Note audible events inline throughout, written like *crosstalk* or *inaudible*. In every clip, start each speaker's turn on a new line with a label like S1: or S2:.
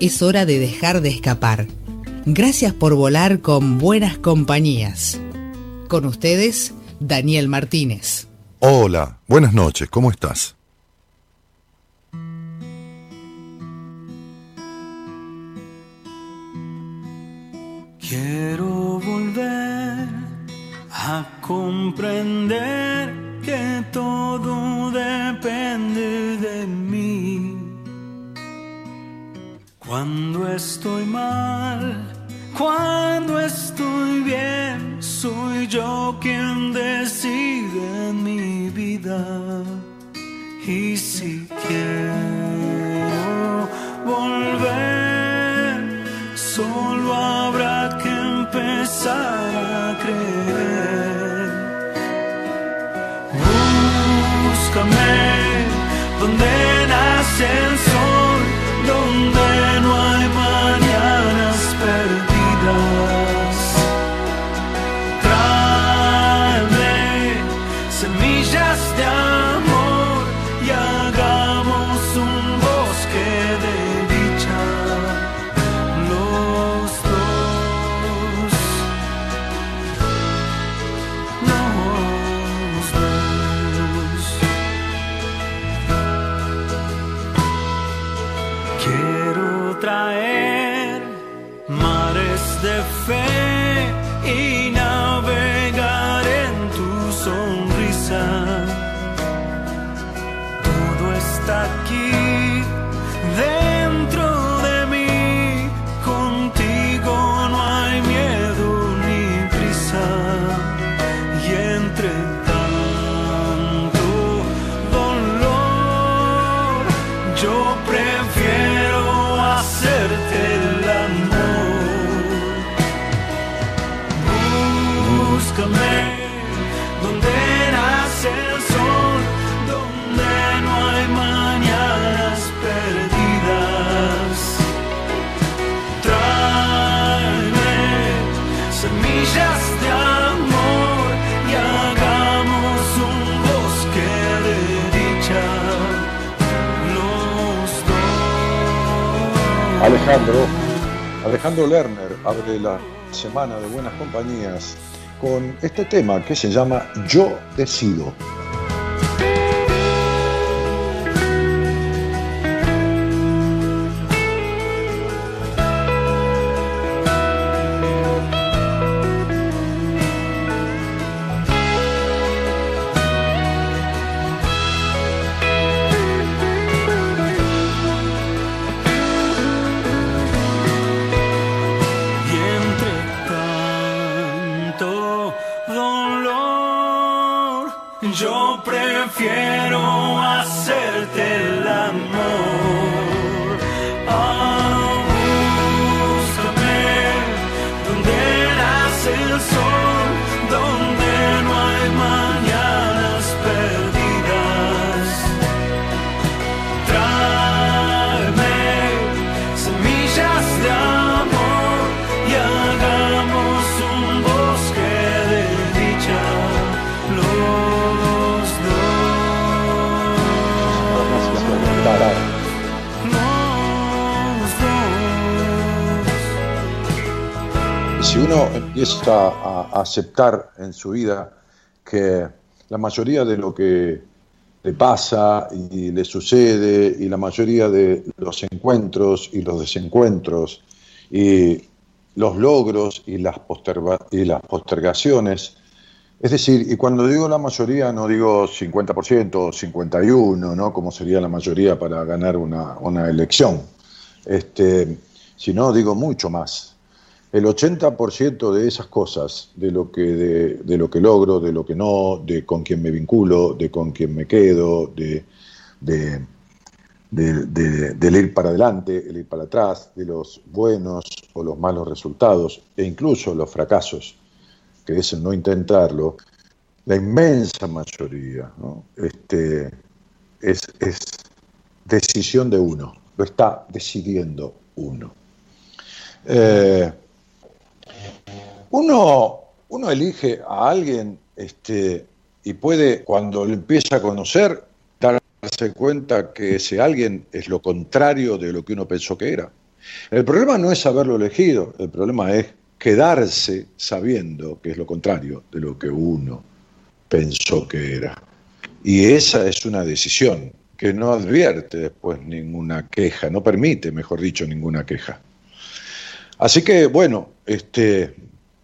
S1: es hora de dejar de escapar. Gracias por volar con buenas compañías. Con ustedes, Daniel Martínez.
S2: Hola, buenas noches, ¿cómo estás?
S3: Quiero volver a comprender que todo depende de mí cuando estoy mal, cuando estoy bien, soy yo quien decide mi vida. Y si quiero volver, solo habrá que empezar a creer. Búscame donde nace
S2: Alejandro, Alejandro Lerner abre la semana de buenas compañías con este tema que se llama Yo decido. Empieza a, aceptar en su vida que la mayoría de lo que le pasa y le sucede y la mayoría de los encuentros y los desencuentros y los logros y las, y las postergaciones, es decir, y cuando digo la mayoría no digo 50% o 51%, ¿no? como sería la mayoría para ganar una, una elección, este, sino digo mucho más el 80% de esas cosas, de lo, que, de, lo que logro, de lo que no, de con quién me vinculo, de con quién me quedo, de, del ir para adelante, el ir para atrás, de los buenos o los malos resultados e incluso los fracasos, que es el no intentarlo, la inmensa mayoría este, es, decisión de uno, lo está decidiendo uno. Eh, uno, uno elige a alguien este, y puede, cuando lo empieza a conocer, darse cuenta que ese alguien es lo contrario de lo que uno pensó que era. El problema no es haberlo elegido, el problema es quedarse sabiendo que es lo contrario de lo que uno pensó que era. Y esa es una decisión que no advierte después ninguna queja, no permite, mejor dicho, ninguna queja. Así que, bueno, este,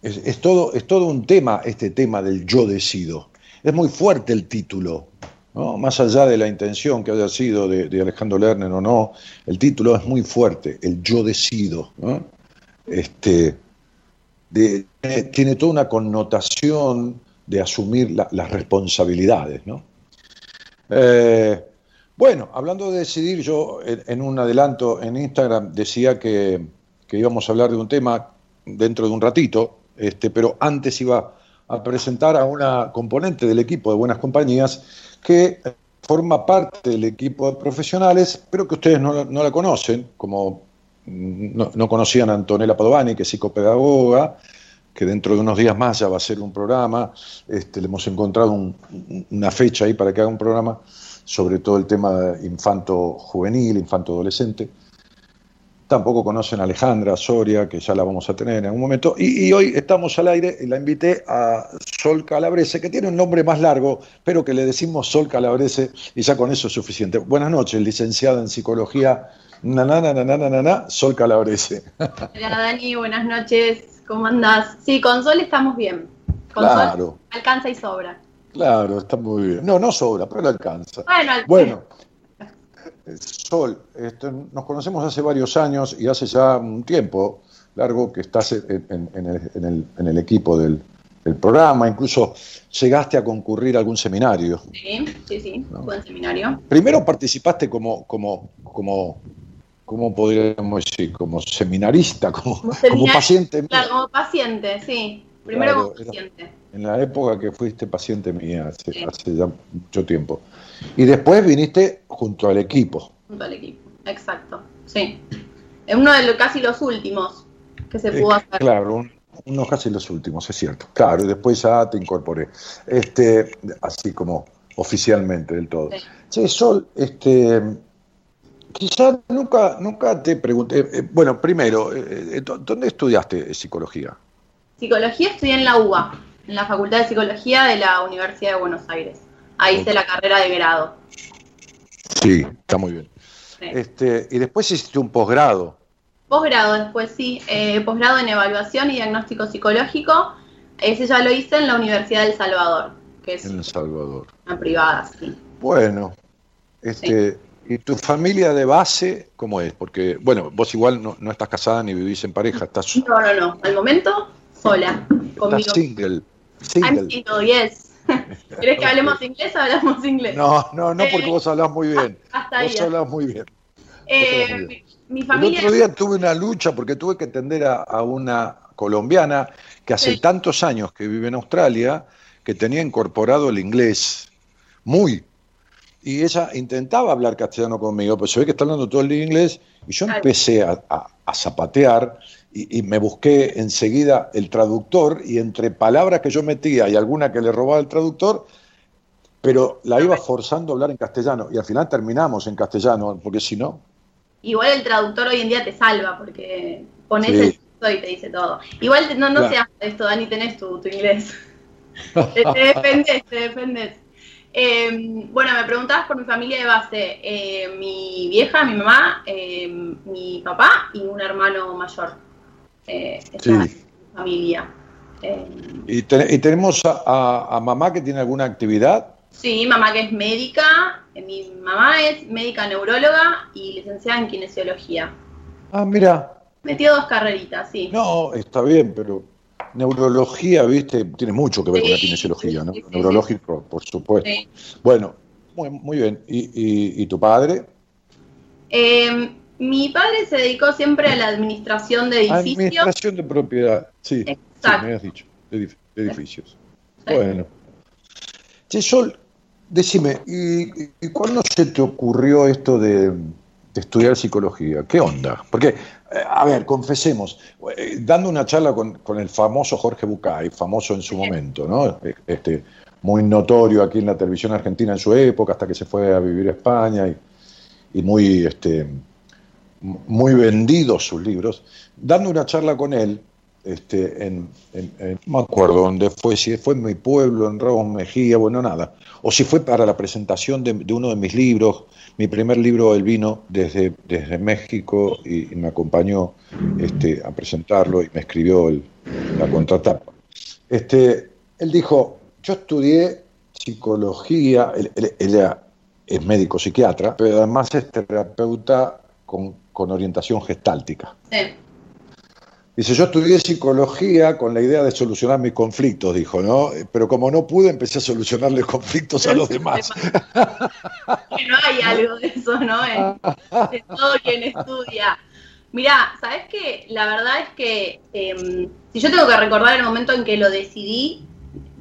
S2: es, todo, es todo un tema, este tema del yo decido. Es muy fuerte el título, más allá de la intención que haya sido de, Alejandro Lerner o no, el título es muy fuerte, el yo decido. Este, tiene toda una connotación de asumir las responsabilidades. Eh, bueno, hablando de decidir, yo en, un adelanto en Instagram decía que, que, íbamos a hablar de un tema dentro de un ratito, este, pero antes iba a presentar a una componente del equipo de Buenas Compañías que forma parte del equipo de profesionales, pero que ustedes no, la conocen, como no, conocían a Antonella Padovani, que es psicopedagoga, que dentro de unos días más ya va a ser un programa. Este, le hemos encontrado una fecha ahí para que haga un programa sobre todo el tema infanto-juvenil, infanto-adolescente. Tampoco conocen a Alejandra Soria, que ya la vamos a tener en algún momento. Y, hoy estamos al aire y la invité a Sol Calabrese, que tiene un nombre más largo, pero que le decimos Sol Calabrese y ya con eso es suficiente. Buenas noches, licenciada en psicología, nanana, Sol Calabrese.
S4: Hola Dani, buenas noches. ¿Cómo andás? Sí, con Sol estamos bien. Con
S2: claro.
S4: Sol alcanza y sobra.
S2: Claro, está muy bien. No, no sobra, pero le alcanza. Bueno, Sol, este, nos conocemos hace varios años y hace ya un tiempo largo que estás en, el, equipo del, programa, incluso llegaste a concurrir a algún seminario.
S4: Sí, sí, sí, buen seminario.
S2: Primero participaste como, como, como ¿cómo podríamos decir? Como seminarista, como, como, paciente.
S4: Claro, como paciente, sí. Primero como paciente.
S2: En la época que fuiste paciente mía, hace, ya mucho tiempo. Y después viniste junto al equipo.
S4: Junto al equipo, exacto, sí. Es uno de los, casi los últimos que se pudo hacer.
S2: Claro, uno casi los últimos, es cierto. Claro, y después ya te incorporé. Este, así como oficialmente del todo. Sí. Sol, este Quizás nunca, nunca te pregunté, eh, eh, bueno, primero, eh, ¿dónde estudiaste psicología?
S4: Psicología estudié en la UBA, en la Facultad de Psicología de la Universidad de Buenos Aires. Ahí hice la carrera de grado.
S2: Sí, está muy bien. Este, y después hiciste un posgrado.
S4: Posgrado, después sí, posgrado en evaluación y diagnóstico psicológico. Ese ya lo hice en la Universidad del Salvador, que es
S2: en El Salvador.
S4: una privada, sí.
S2: Bueno, este, ¿Y tu familia de base cómo es? Porque, bueno, vos igual no, no estás casada ni vivís en pareja, estás...
S4: No, no, no, al momento sola,
S2: conmigo. Estás single. Single.
S4: I'm single, yes. *laughs* ¿Querés que hablemos inglés o hablamos inglés?
S2: No, no, no, porque eh, vos hablas muy bien. Hasta vos hablás muy bien. *laughs*
S4: Eh, Mi, familia...
S2: El otro día tuve una lucha porque tuve que atender a, una colombiana que hace tantos años que vive en Australia que tenía incorporado el inglés muy, y ella intentaba hablar castellano conmigo, pero se ve que está hablando todo el día inglés, y yo empecé a, zapatear y, me busqué enseguida el traductor, y entre palabras que yo metía y alguna que le robaba el traductor, pero la iba forzando a hablar en castellano, y al final terminamos en castellano, porque si no...
S4: Igual el traductor hoy en día te salva, porque pones el texto y te dice todo. Igual no, no seas esto, Dani, tenés tu, tu inglés. *laughs* te, te defendés, te defendés. Em, bueno, me preguntabas por mi familia de base. Eh, mi vieja, mi mamá, em, mi papá y un hermano mayor. Eh, sí. familia.
S2: Em, ¿Y, tenemos a, mamá que tiene alguna actividad?
S4: Sí, mamá que es médica. Eh, mi mamá es médica neuróloga y licenciada en kinesiología.
S2: Ah, mira.
S4: Metió dos carreritas, sí.
S2: No, está bien, pero Neurología, viste, tiene mucho que ver con la kinesiología, ¿no? Neurológico, por supuesto. Bueno, muy, muy bien. ¿Y, tu padre?
S4: Eh, mi padre se dedicó siempre a la administración de edificios.
S2: Administración de propiedad, sí. Sí,
S4: Exacto.
S2: me habías dicho, de, edif- de edificios. Bueno. Che, Sol, decime, ¿y, y cuándo se te ocurrió esto de, de estudiar psicología? ¿Qué onda? Porque, eh, a ver, confesemos, eh, dando una charla con, con el famoso Jorge Bucay, famoso en su momento, ¿no? Este, muy notorio aquí en la televisión argentina en su época, hasta que se fue a vivir a España y, y muy, este, muy vendidos sus libros, dando una charla con él, este, en, no me acuerdo dónde fue, si fue en mi pueblo, en Ramos Mejía, bueno, nada, o si fue para la presentación de, uno de mis libros, mi primer libro, él vino desde, desde México y, me acompañó este, a presentarlo y me escribió el- la contratapa. Este, él dijo, yo estudié psicología, él, él- es médico psiquiatra, pero además es terapeuta con, con orientación gestáltica.
S4: Sí.
S2: Dice, yo estudié psicología con la idea de solucionar mis conflictos, dijo, ¿no? Pero como no pude, empecé a solucionarle *laughs* conflictos a los demás.
S4: Que no hay algo de eso, ¿no? En, en todo quien estudia. Mirá, ¿sabes qué? La verdad es que em, si yo tengo que recordar el momento en que lo decidí,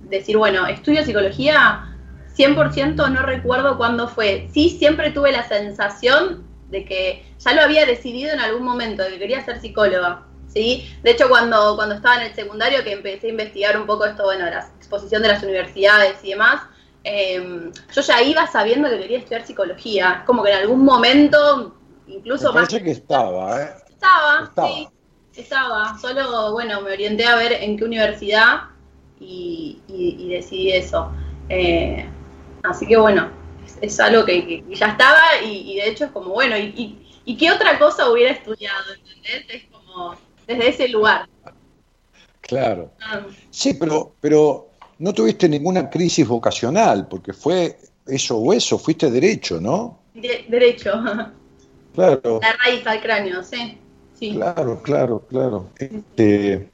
S4: decir, bueno, estudio psicología, 100% no recuerdo cuándo fue. Sí, siempre tuve la sensación de que ya lo había decidido en algún momento, de que quería ser psicóloga. ¿sí? De hecho, cuando, cuando estaba en el secundario, que empecé a investigar un poco esto, bueno, la exposición de las universidades y demás, eh, yo ya iba sabiendo que quería estudiar psicología. Como que en algún momento, incluso
S2: Me
S4: más...
S2: parece que estaba, ¿eh?
S4: Estaba,
S2: Estaba.
S4: sí, estaba. Solo, bueno, me orienté a ver en qué universidad y, y- y decidí eso. Eh, así que bueno, es, algo que, que ya estaba y, y de hecho es como, bueno, y, y- y qué otra cosa hubiera estudiado? ¿Entendés? Es como desde ese lugar.
S2: Claro.
S4: Ah,
S2: Sí, pero, pero no tuviste ninguna crisis vocacional, porque fue eso o eso, fuiste derecho, ¿no?
S4: de- derecho,
S2: Claro,
S4: la raíz al cráneo, sí. Sí.
S2: claro, claro, claro. Este,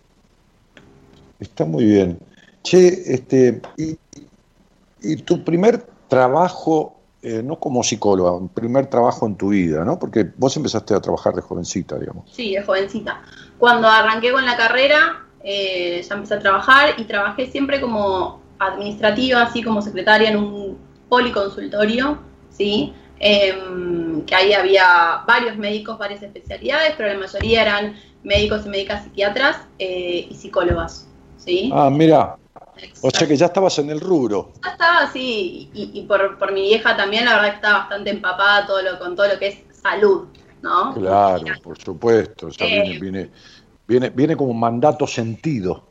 S2: está muy bien. Che, este, y, y tu primer trabajo, eh, no como psicóloga, un primer trabajo en tu vida, ¿no? Porque vos empezaste a trabajar de jovencita, digamos.
S4: Sí, de jovencita. Cuando arranqué con la carrera, eh, ya empecé a trabajar y trabajé siempre como administrativa, así como secretaria en un policonsultorio, ¿sí? Em, que ahí había varios médicos, varias especialidades, pero la mayoría eran médicos y médicas psiquiatras eh, y psicólogas, ¿sí?
S2: Ah, mira, o sea que ya estabas en el rubro.
S4: Ya estaba así, y, y por, por mi vieja también, la verdad que estaba bastante empapada todo lo, con todo lo que es salud, ¿no?
S2: Claro, por supuesto. ya
S4: Eh.
S2: viene, viene, viene, viene como un mandato sentido.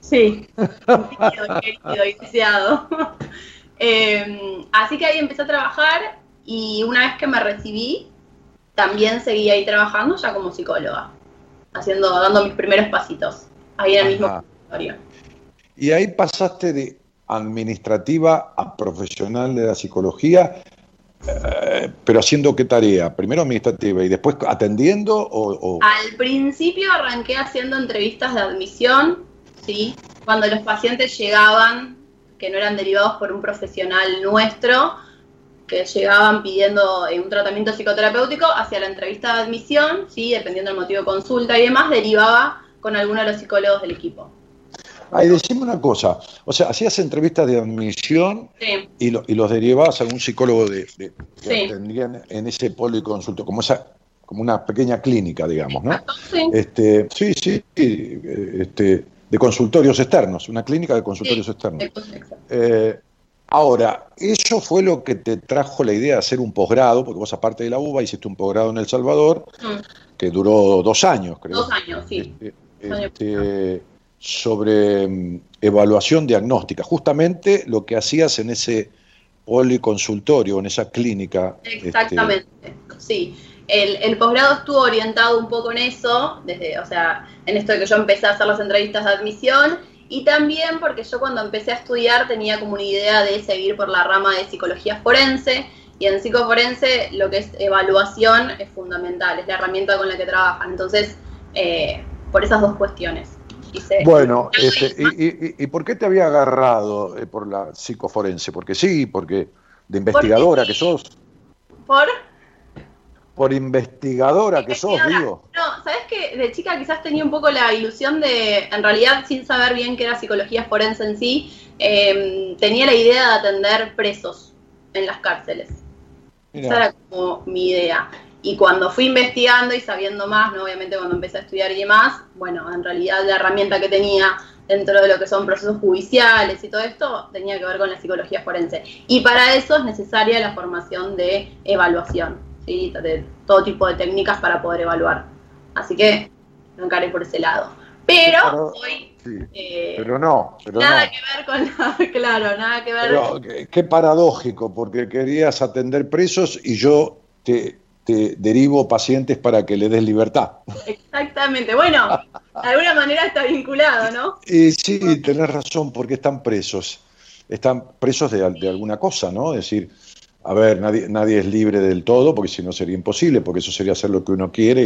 S4: Sí, querido, querido y deseado. Eh, así que ahí empecé a trabajar y una vez que me recibí, también seguí ahí trabajando ya como psicóloga, haciendo, dando mis primeros pasitos, ahí en el mismo
S2: Ajá. Y ahí pasaste de administrativa a profesional de la psicología, eh, pero haciendo qué tarea? Primero administrativa y después atendiendo o... o-
S4: Al principio arranqué haciendo entrevistas de admisión, ¿sí? Cuando los pacientes llegaban, que no eran derivados por un profesional nuestro, que llegaban pidiendo eh, un tratamiento psicoterapéutico, hacia la entrevista de admisión, ¿sí? Dependiendo del motivo de consulta y demás, derivaba con alguno de los psicólogos del equipo.
S2: Ay, decime una cosa, o sea, hacías entrevistas de admisión
S4: Sí,
S2: y, lo- y los derivabas a algún psicólogo de, de- que
S4: Sí.
S2: atendían en ese policonsulto, como esa como una pequeña clínica, digamos, ¿no?
S4: sí,
S2: Este, sí, sí, eh, este, de consultorios externos, una clínica de consultorios externos. Eh, ahora, eso fue lo que te trajo la idea de hacer un posgrado, porque vos aparte de la UBA hiciste un posgrado en El Salvador,
S4: Mm,
S2: que duró dos años, creo.
S4: Dos años, sí.
S2: Este,
S4: Dos años.
S2: este, sobre mm, evaluación diagnóstica, justamente lo que hacías en ese policonsultorio, en esa clínica. este,
S4: Exactamente, sí. El, el posgrado estuvo orientado un poco en eso, desde, o sea, en esto de que yo empecé a hacer las entrevistas de admisión y también porque yo cuando empecé a estudiar tenía como una idea de seguir por la rama de psicología forense y en psicoforense lo que es evaluación es fundamental, es la herramienta con la que trabajan. Entonces, eh, por esas dos cuestiones. Hice-
S2: Bueno, este, y, y- y por qué te había agarrado eh, por la psicoforense? Porque sí, porque de investigadora
S4: sí.
S2: que sos.
S4: ¿Por?
S2: por investigadora que sos, digo.
S4: No, sabes que de chica quizás tenía un poco la ilusión de, en realidad, sin saber bien qué era psicología forense en sí, em, tenía la idea de atender presos en las cárceles. Esa era como mi idea. Y cuando fui investigando y sabiendo más, ¿no? obviamente cuando empecé a estudiar y demás, bueno, en realidad la herramienta que tenía dentro de lo que son procesos judiciales y todo esto tenía que ver con la psicología forense. Y para eso es necesaria la formación de evaluación, ¿sí? de todo tipo de técnicas para poder evaluar. Así que no encaré por ese lado. Pero, hoy...
S2: Eh, pero no,
S4: nada que ver con la, *laughs* claro, nada que ver.
S2: Pero, qué paradójico, porque querías atender presos y yo te, te derivo pacientes para que le des libertad.
S4: Exactamente, bueno, de alguna manera está vinculado, ¿no? *laughs*
S2: Y sí, tenés razón, porque están presos. Están presos de, alguna cosa, ¿no? Es decir, a ver, nadie, nadie es libre del todo, porque si no sería imposible, porque eso sería hacer lo que uno quiere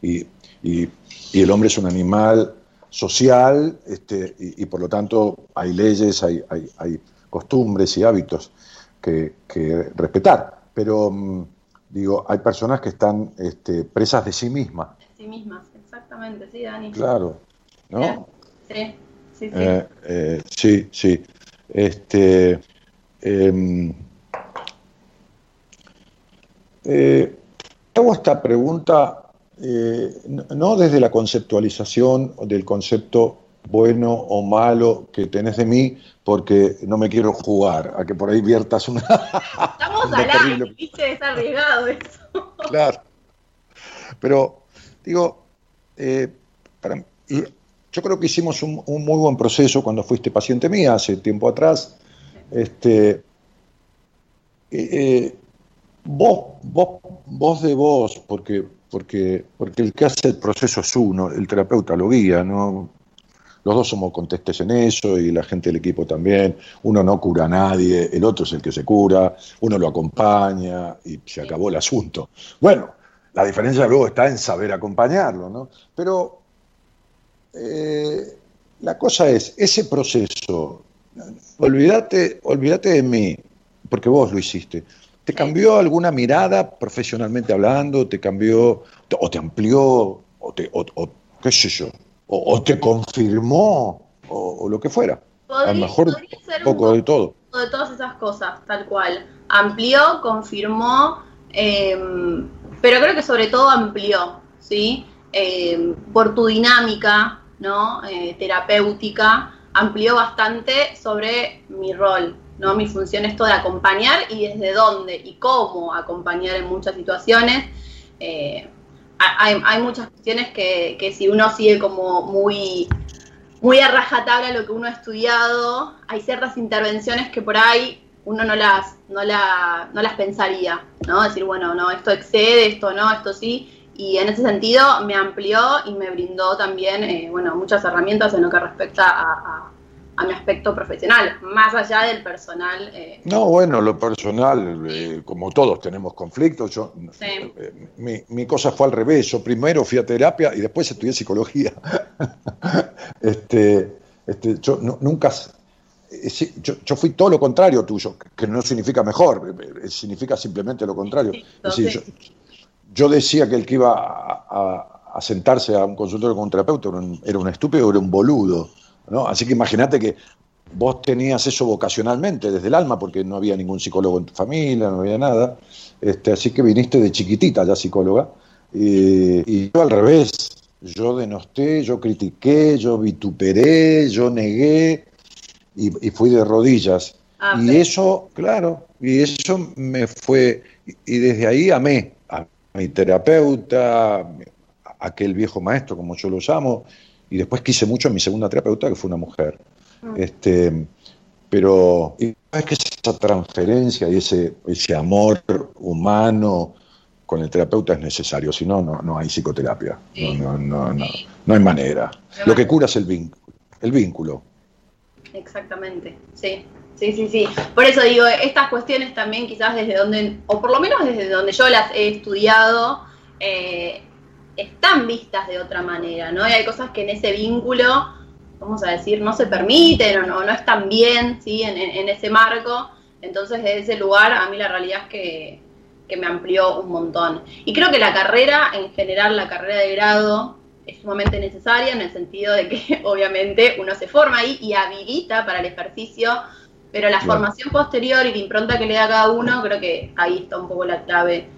S2: y, y, el hombre es un animal social este, y, por lo tanto hay leyes, hay, hay, hay costumbres y hábitos que, que respetar. Pero mm, digo, hay personas que están este, presas de sí mismas.
S4: De sí mismas, exactamente, sí, Dani.
S2: Claro,
S4: ¿no? Sí, sí, sí.
S2: Eh, eh, sí, sí. Este, em, eh, hago esta pregunta no desde la conceptualización del concepto bueno o malo que tenés de mí, porque no me quiero jugar a que por ahí viertas una.
S4: Estamos *laughs* al aire, viste, es arriesgado eso.
S2: Claro. Pero, digo, eh, para, yo creo que hicimos un, muy buen proceso cuando fuiste paciente mía hace tiempo atrás. Este, eh, eh, vos, vos, vos de vos, porque, porque, porque el que hace el proceso es uno, el terapeuta lo guía, ¿no? Los dos somos contestes en eso y la gente del equipo también. Uno no cura a nadie, el otro es el que se cura, uno lo acompaña y se acabó el asunto. Bueno, la diferencia luego está en saber acompañarlo, ¿no? Pero eh, la cosa es, ese proceso, olvídate, olvídate de mí, porque vos lo hiciste. ¿Te cambió alguna mirada profesionalmente hablando? ¿Te cambió o te amplió o, te, o qué sé yo? O, te confirmó o, lo que fuera. a lo mejor un poco de todo.
S4: De todas esas cosas, tal cual. Amplió, confirmó, em, pero creo que sobre todo amplió, ¿sí? Em, por tu dinámica, ¿no? Eh, terapéutica, amplió bastante sobre mi rol, ¿no? Mi función esto de acompañar y desde dónde y cómo acompañar en muchas situaciones. Eh, hay, muchas cuestiones que, que, si uno sigue como muy, muy a rajatabla lo que uno ha estudiado, hay ciertas intervenciones que por ahí uno no las, no, la, no las pensaría, ¿no? Decir, bueno, no, esto excede, esto no, esto sí. Y en ese sentido me amplió y me brindó también, eh, bueno, muchas herramientas en lo que respecta a mi aspecto profesional, más allá del personal.
S2: Eh. No, bueno, lo personal, eh, como todos tenemos conflictos, yo, eh, mi, mi, cosa fue al revés, yo primero fui a terapia y después estudié psicología. *laughs* este, este, yo nunca, yo, yo, fui todo lo contrario tuyo, que no significa mejor, significa simplemente lo contrario. yo, decía que el que iba a, sentarse a un consultorio con un terapeuta era un, era un estúpido, era un boludo. Así que imagínate que vos tenías eso vocacionalmente, desde el alma, porque no había ningún psicólogo en tu familia, no había nada. Este, así que viniste de chiquitita ya psicóloga. Y, yo al revés, yo denosté, yo critiqué, yo vituperé, yo negué y, fui de rodillas. Ah, y eso, claro, y eso me fue, y desde ahí amé a mi terapeuta, a aquel viejo maestro, como yo lo llamo, y después quise mucho a mi segunda terapeuta, que fue una mujer. Ah. Este, pero es que esa transferencia y ese, ese amor humano con el terapeuta es necesario, si no, no hay psicoterapia. No, no, no, no, hay manera. Lo que cura es el vínculo. El vínculo.
S4: Exactamente, sí. Sí, sí, sí. Por eso digo, estas cuestiones también quizás desde donde, o por lo menos desde donde yo las he estudiado, eh, están vistas de otra manera, ¿no? Y hay cosas que en ese vínculo, vamos a decir, no se permiten o no, no están bien, ¿sí? En, ese marco. Entonces, desde ese lugar, a mí la realidad es que, que me amplió un montón. Y creo que la carrera, en general, la carrera de grado, es sumamente necesaria en el sentido de que *laughs* obviamente uno se forma ahí y habilita para el ejercicio, pero la formación posterior y la impronta que le da cada uno, creo que ahí está un poco la clave.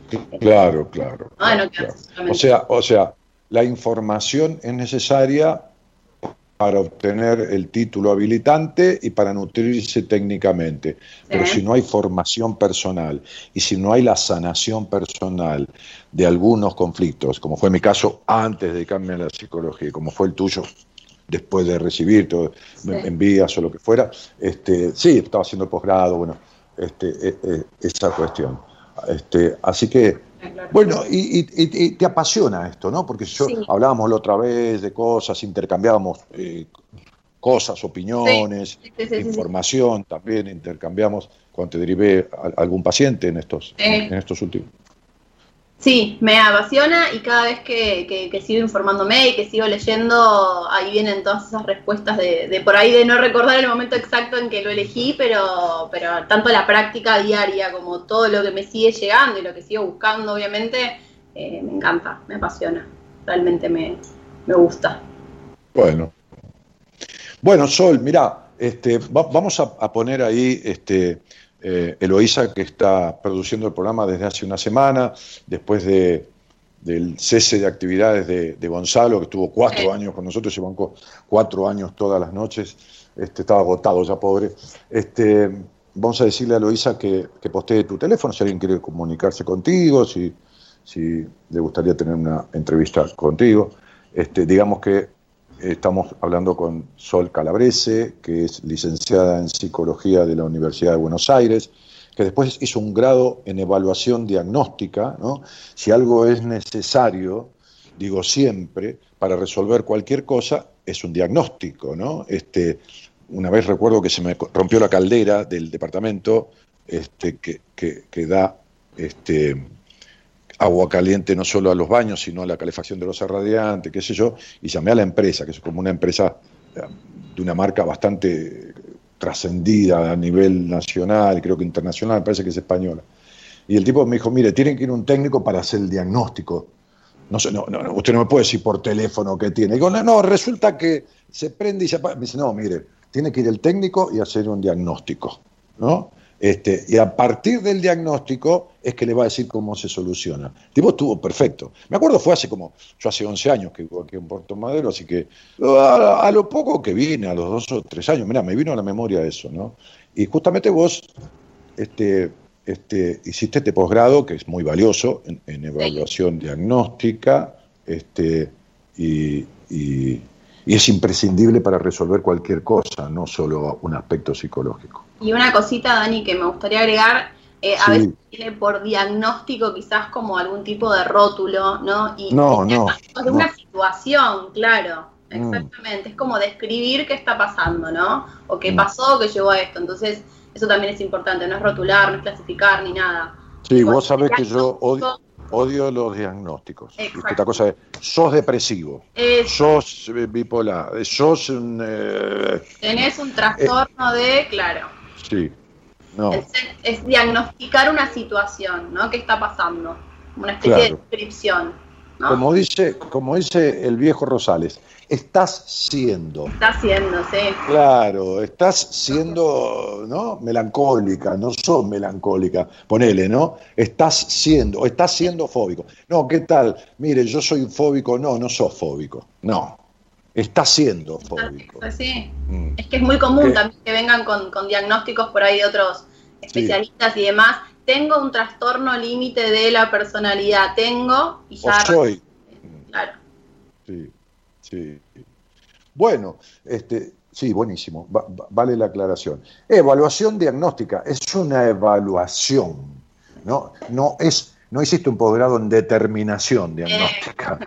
S2: Claro, claro. O sea, o sea, la información es necesaria para obtener el título habilitante y para nutrirse técnicamente. Pero si no hay formación personal y si no hay la sanación personal de algunos conflictos, como fue mi caso antes de dedicarme a la psicología, como fue el tuyo después de recibir todo, envías o lo que fuera, este, sí, estaba haciendo posgrado, bueno, este, e, e, esa cuestión. Este, así que bueno, y, te apasiona esto, ¿no? Porque yo hablábamos la otra vez de cosas, intercambiábamos eh, cosas, opiniones, información también, intercambiamos cuando te derivé a, algún paciente en estos, en estos últimos.
S4: Sí, me apasiona y cada vez que, sigo informándome y que sigo leyendo, ahí vienen todas esas respuestas de, por ahí de no recordar el momento exacto en que lo elegí, pero, pero tanto la práctica diaria como todo lo que me sigue llegando y lo que sigo buscando, obviamente, eh, me encanta, me apasiona, realmente me, gusta.
S2: Bueno, bueno, Sol, mira, este, vamos a, a, poner ahí este, eh, Eloísa, que está produciendo el programa desde hace una semana, después de, del cese de actividades de, Gonzalo, que estuvo cuatro años con nosotros, llevó cuatro años todas las noches, este, estaba agotado ya, pobre. Este, vamos a decirle a Eloísa que, que postee tu teléfono, si alguien quiere comunicarse contigo, si, si le gustaría tener una entrevista contigo. Este, digamos que Estamos hablando con Sol Calabrese, que es licenciada en Psicología de la Universidad de Buenos Aires, que después hizo un grado en evaluación diagnóstica, ¿no? Si algo es necesario, digo siempre, para resolver cualquier cosa, es un diagnóstico, ¿no? Este, una vez recuerdo que se me rompió la caldera del departamento este, que, que, que da este, agua caliente no solo a los baños, sino a la calefacción de los radiantes, qué sé yo, y llamé a la empresa, que es como una empresa eh, de una marca bastante trascendida a nivel nacional, creo que internacional, me parece que es española. Y el tipo me dijo, mire, tienen que ir un técnico para hacer el diagnóstico. No, sé, no, no, usted no me puede decir por teléfono qué tiene. Digo, no, no, resulta que se prende y se apaga. Me dice, no, mire, tiene que ir el técnico y hacer un diagnóstico, ¿no? Este, y a partir del diagnóstico es que le va a decir cómo se soluciona. El tipo estuvo perfecto. Me acuerdo, fue hace como, yo hace 11 años que vivo aquí en Puerto Madero, así que a, lo poco que vine, a los dos o tres años, mira, me vino a la memoria eso, ¿no? Y justamente vos este, este, hiciste este posgrado, que es muy valioso, en, evaluación diagnóstica, este, y, y es imprescindible para resolver cualquier cosa, no solo un aspecto psicológico.
S4: Y una cosita, Dani, que me gustaría agregar, eh, a veces tiene por diagnóstico quizás como algún tipo de rótulo, ¿no?
S2: Y, no, no.
S4: De una situación, claro, mm. exactamente. Es como describir qué está pasando, ¿no? O qué mm. pasó, qué llevó a esto. Entonces, eso también es importante, no es rotular, no es clasificar ni nada.
S2: Sí, vos sabés que yo odio, odio los diagnósticos. Esta cosa de, sos depresivo, sos bipolar, sos.
S4: Eh, Tenés un trastorno de, claro.
S2: Sí.
S4: No. Es, diagnosticar una situación, ¿no? ¿Qué está pasando? Una especie de descripción.
S2: Como, dice, como dice el viejo Rosales, estás siendo.
S4: Estás siendo, sí.
S2: Claro, estás siendo, ¿no? Melancólica, no sos melancólica, ponele, ¿no? Estás siendo, estás siendo fóbico. No, ¿qué tal? Mire, yo soy fóbico, no, no sos fóbico, no está siendo fóbico.
S4: Pues sí. Mm. Es que es muy común también que vengan con, diagnósticos por ahí de otros especialistas y demás. Tengo un trastorno límite de la personalidad, tengo y ya.
S2: O soy. Claro. Sí, sí. Bueno, este, sí, buenísimo. vale la aclaración. Evaluación diagnóstica es una evaluación, ¿no? No es, no hiciste un posgrado en determinación diagnóstica.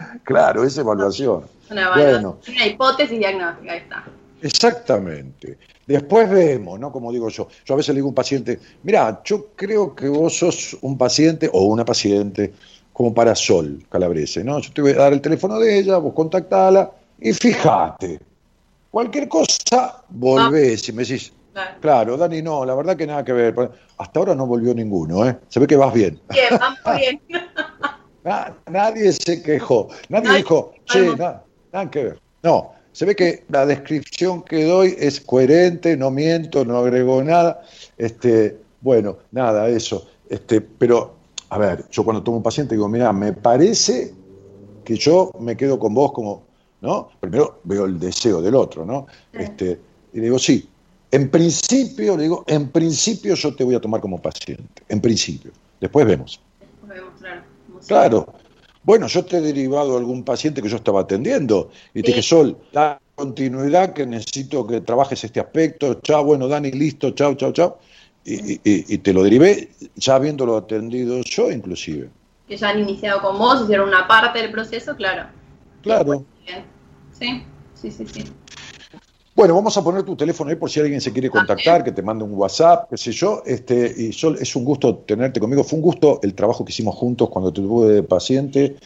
S2: *laughs* claro, es evaluación.
S4: Una, hipótesis diagnóstica, ahí está.
S2: Exactamente. Después vemos, ¿no? Como digo yo, yo a veces le digo a un paciente, mira, yo creo que vos sos un paciente o una paciente como para Sol Calabrese, ¿no? Yo te voy a dar el teléfono de ella, vos contactala y fíjate, cualquier cosa volvés y me decís, Claro. Dani, no, la verdad que nada que ver. Hasta ahora no volvió ninguno, ¿eh? Se ve que vas bien.
S4: Bien, vamos bien. *laughs*
S2: nadie se quejó, nadie dijo, che, nada, nada que ver. No, se ve que la descripción que doy es coherente, no miento, no agrego nada. Este, bueno, nada, eso. Este, pero, a ver, yo cuando tomo un paciente digo, mira, me parece que yo me quedo con vos como, ¿no? Primero veo el deseo del otro, ¿no? Este, y digo, sí, en principio, le digo, en principio yo te voy a tomar como paciente, en principio. Después vemos, claro. Bueno, yo te he derivado a algún paciente que yo estaba atendiendo y te dije, Sol, la continuidad que necesito que trabajes este aspecto, chao, bueno, Dani, listo, chao, chao, chao. Y, te lo derivé ya habiéndolo atendido yo inclusive.
S4: Que ya han iniciado con vos, hicieron una parte del proceso, claro.
S2: Claro.
S4: Sí, sí, sí, sí.
S2: Bueno, vamos a poner tu teléfono ahí por si alguien se quiere contactar, que te mande un WhatsApp, qué sé yo. Este, y Sol, es un gusto tenerte conmigo. Fue un gusto el trabajo que hicimos juntos cuando te tuve de paciente.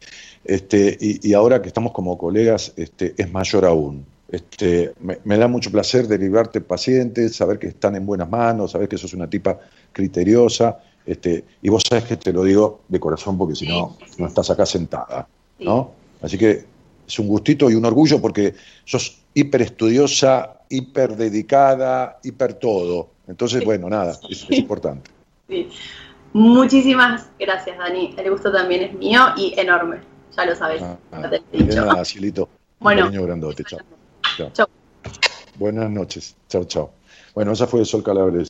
S2: Este, y, ahora que estamos como colegas, este, es mayor aún. Este, me, da mucho placer derivarte pacientes, saber que están en buenas manos, saber que sos una tipa criteriosa. Este, y vos sabes que te lo digo de corazón porque si no, no estás acá sentada. ¿no? Así que es un gustito y un orgullo porque sos hiper estudiosa, hiper dedicada, hiper todo. Entonces, bueno, nada, es, importante.
S4: Sí. Muchísimas gracias, Dani. El gusto también es mío y enorme. Ya lo sabes. Ah,
S2: nada, Cielito. *laughs* Bueno. grandote. Chao. Chao. Buenas noches. Chao, chao. Bueno, esa fue Sol Calabres,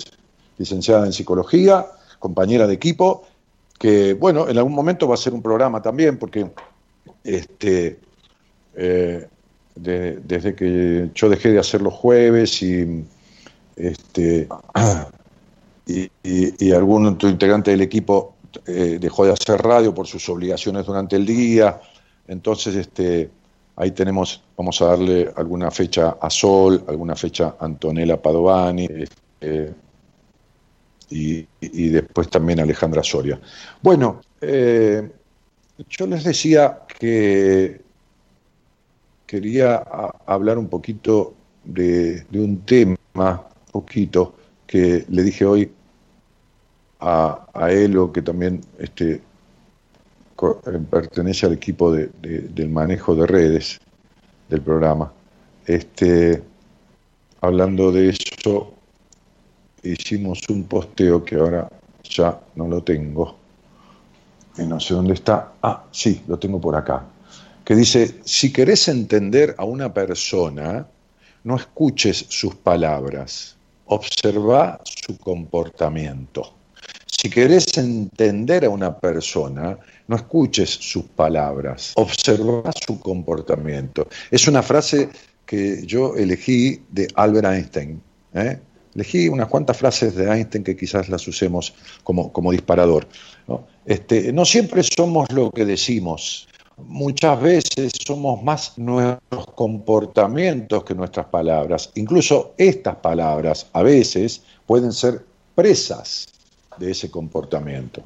S2: licenciada en psicología, compañera de equipo, que, bueno, en algún momento va a ser un programa también, porque este, eh, desde que yo dejé de hacer los jueves y, este, *clears throat* y, algún otro integrante del equipo eh, dejó de hacer radio por sus obligaciones durante el día. Entonces, este, ahí tenemos, vamos a darle alguna fecha a Sol, alguna fecha a Antonella Padovani. Este, y, después también Alejandra Soria. Bueno, eh, yo les decía que quería hablar un poquito de, un tema, poquito, que le dije hoy a, a Elo, que también este, eh, pertenece al equipo del manejo de redes del programa. Este, hablando de eso, hicimos un posteo que ahora ya no lo tengo. Y no sé dónde está. Ah, sí, lo tengo por acá que dice, si querés entender a una persona, no escuches sus palabras, observa su comportamiento. Si querés entender a una persona, no escuches sus palabras, observa su comportamiento. Es una frase que yo elegí de Albert Einstein. ¿eh? Elegí unas cuantas frases de Einstein que quizás las usemos como, como disparador. Este, no siempre somos lo que decimos, muchas veces somos más nuestros comportamientos que nuestras palabras. Incluso estas palabras a veces pueden ser presas de ese comportamiento.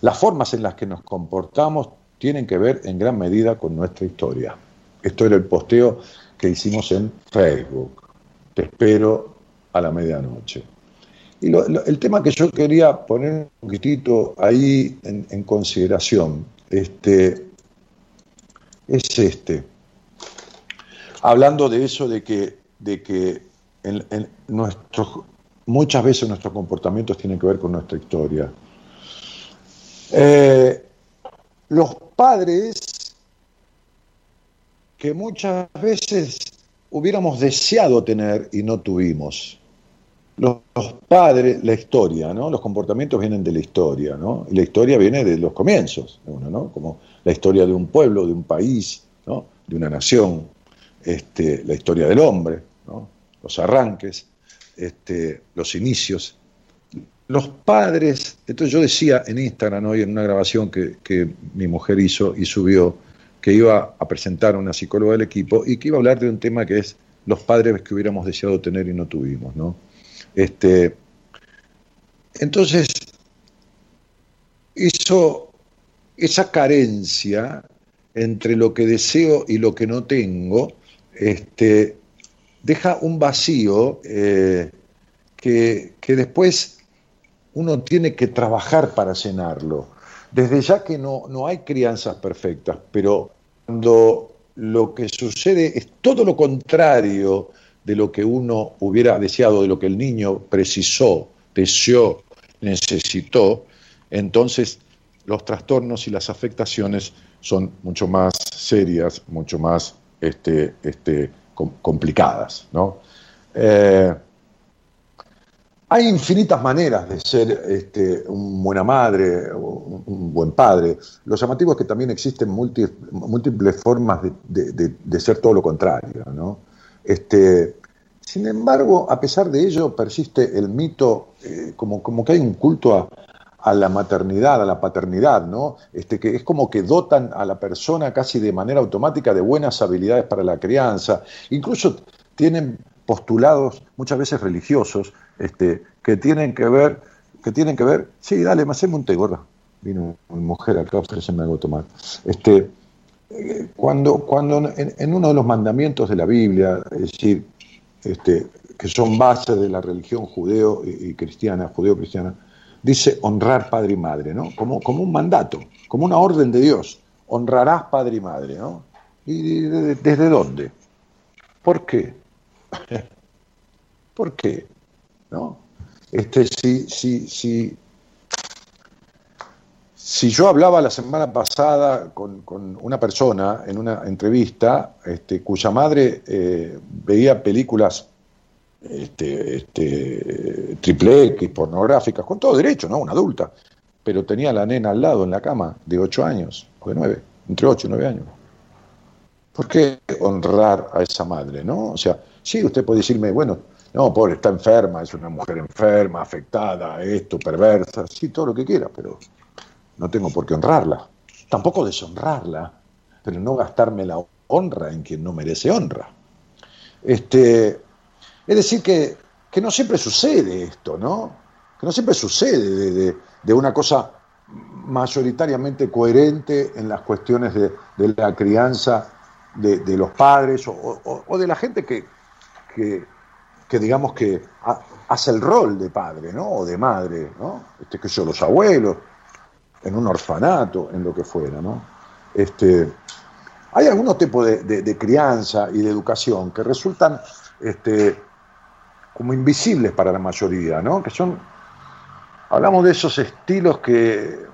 S2: Las formas en las que nos comportamos tienen que ver en gran medida con nuestra historia. Esto era el posteo que hicimos en Facebook. Te espero a la medianoche. Y el tema que yo quería poner un poquitito ahí en, en consideración, este, es este. Hablando de eso, de que, de que en, muchas veces nuestros comportamientos tienen que ver con nuestra historia. Eh, los padres que muchas veces hubiéramos deseado tener y no tuvimos. Los, padres, la historia, ¿no? Los comportamientos vienen de la historia, ¿no? Y la historia viene de los comienzos uno, ¿no? Como la historia de un pueblo, de un país, de una nación, este, la historia del hombre, los arranques, este, los inicios. Los padres, entonces yo decía en Instagram hoy en una grabación que, mi mujer hizo y subió, que iba a presentar a una psicóloga del equipo y que iba a hablar de un tema que es los padres que hubiéramos deseado tener y no tuvimos. Este, entonces, eso esa carencia entre lo que deseo y lo que no tengo, este, deja un vacío eh, que, después uno tiene que trabajar para llenarlo. Desde ya que no, no hay crianzas perfectas, pero cuando lo que sucede es todo lo contrario de lo que uno hubiera deseado, de lo que el niño precisó, deseó, necesitó, entonces los trastornos y las afectaciones son mucho más serias, mucho más este, este, complicadas. Eh, hay infinitas maneras de ser este, una buena madre, un, buen padre. Lo llamativo es que también existen múltiples formas de, ser todo lo contrario. Este, sin embargo, a pesar de ello, persiste el mito, eh, como, como que hay un culto a, a la maternidad, a la paternidad, ¿no? Este, que es como que dotan a la persona casi de manera automática de buenas habilidades para la crianza. Incluso tienen postulados muchas veces religiosos este, que tienen que ver, que tienen que ver, sí, dale, me hacemos un té, gorda. Vino mi mujer acá, se me hago tomar. Este, cuando cuando en, uno de los mandamientos de la Biblia, es decir, este, que son bases de la religión judeo y cristiana, judeo-cristiana, dice honrar padre y madre, ¿no? Como, como un mandato, como una orden de Dios. Honrarás padre y madre, ¿no? ¿Y desde dónde? ¿Por qué? *laughs* ¿Por qué? ¿No? Este, si, si, si, si yo hablaba la semana pasada con, una persona en una entrevista este, cuya madre eh, veía películas este, este, triple X, pornográficas, con todo derecho, ¿no? Una adulta. Pero tenía la nena al lado en la cama, de 8 años, o de 9, entre 8 y 9 años. ¿Por qué honrar a esa madre, no? O sea, sí, usted puede decirme, bueno, no, pobre, está enferma, es una mujer enferma, afectada, esto, perversa, sí, todo lo que quiera, pero no tengo por qué honrarla. Tampoco deshonrarla, pero no gastarme la honra en quien no merece honra. Este, es decir, que, no siempre sucede esto, ¿no? Que no siempre sucede de, una cosa mayoritariamente coherente en las cuestiones de, la crianza de, los padres o, de la gente que, que, digamos que hace el rol de padre, ¿no? O de madre, ¿no? Este, que son los abuelos, en un orfanato, en lo que fuera, ¿no? Este, hay algunos tipos de, crianza y de educación que resultan este, como invisibles para la mayoría, ¿no? Que son, hablamos de esos estilos que,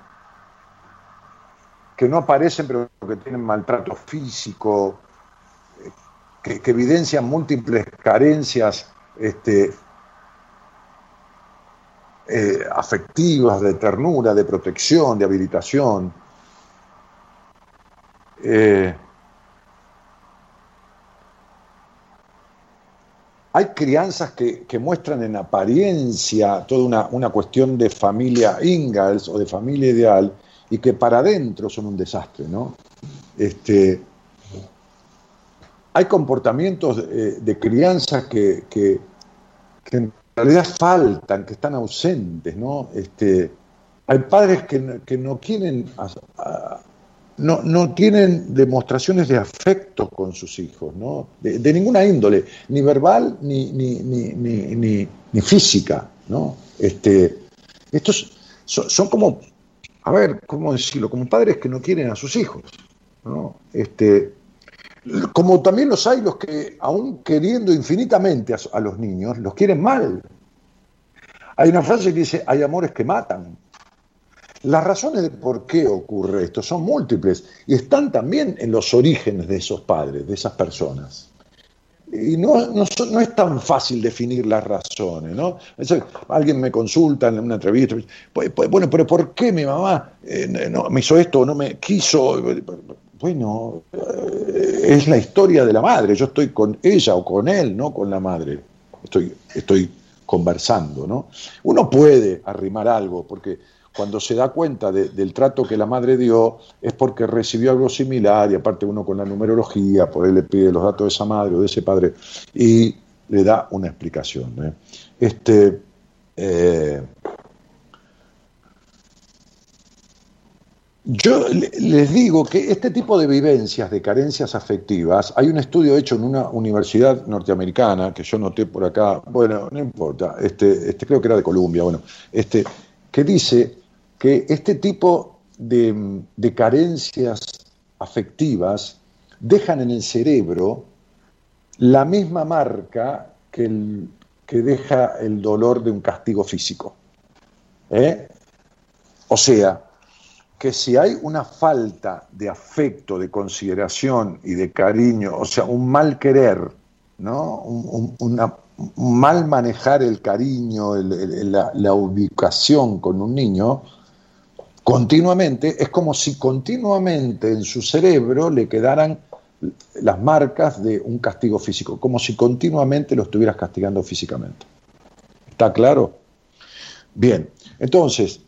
S2: que no aparecen pero que tienen maltrato físico, que, evidencian múltiples carencias este, eh, afectivas, de ternura, de protección, de habilitación. Eh, Hay crianzas que, muestran en apariencia toda una, cuestión de familia Ingalls o de familia ideal y que para adentro son un desastre, ¿no? Este, hay comportamientos eh, de, crianza que, en realidad faltan, que están ausentes, ¿no? Este, hay padres que, no quieren no, no, tienen demostraciones de afecto con sus hijos, ¿no? de, ninguna índole, ni verbal ni, ni, ni, ni física. ¿no? Este, estos son, como, a ver, ¿cómo decirlo? Como padres que no quieren a sus hijos. ¿no? Este, como también los hay los que, aún queriendo infinitamente a, a los niños, los quieren mal. Hay una frase que dice, hay amores que matan. Las razones de por qué ocurre esto son múltiples y están también en los orígenes de esos padres, de esas personas. Y no, no, es tan fácil definir las razones, ¿no? alguien me consulta en una entrevista, pues, pues, bueno, pero ¿por qué mi mamá eh, no, me hizo esto o no me quiso? Bueno, eh, es la historia de la madre, yo estoy con ella o con él, no con la madre. Estoy, estoy conversando, ¿no? Uno puede arrimar algo, porque cuando se da cuenta del trato que la madre dio, es porque recibió algo similar y aparte uno con la numerología, por él le pide los datos de esa madre o de ese padre y le da una explicación. Este, eh, Yo les digo que este tipo de vivencias, de carencias afectivas, hay un estudio hecho en una universidad norteamericana que yo noté por acá, bueno, no importa, este, este creo que era de Columbia, bueno, este, que dice que este tipo de, de carencias afectivas dejan en el cerebro la misma marca que, el, que deja el dolor de un castigo físico. ¿Eh? O sea, que si hay una falta de afecto, de consideración y de cariño, o sea, un mal querer, ¿no? un, mal manejar el cariño, la, la ubicación con un niño, continuamente, es como si continuamente en su cerebro le quedaran las marcas de un castigo físico, como si continuamente lo estuvieras castigando físicamente. ¿Está claro? Bien, entonces,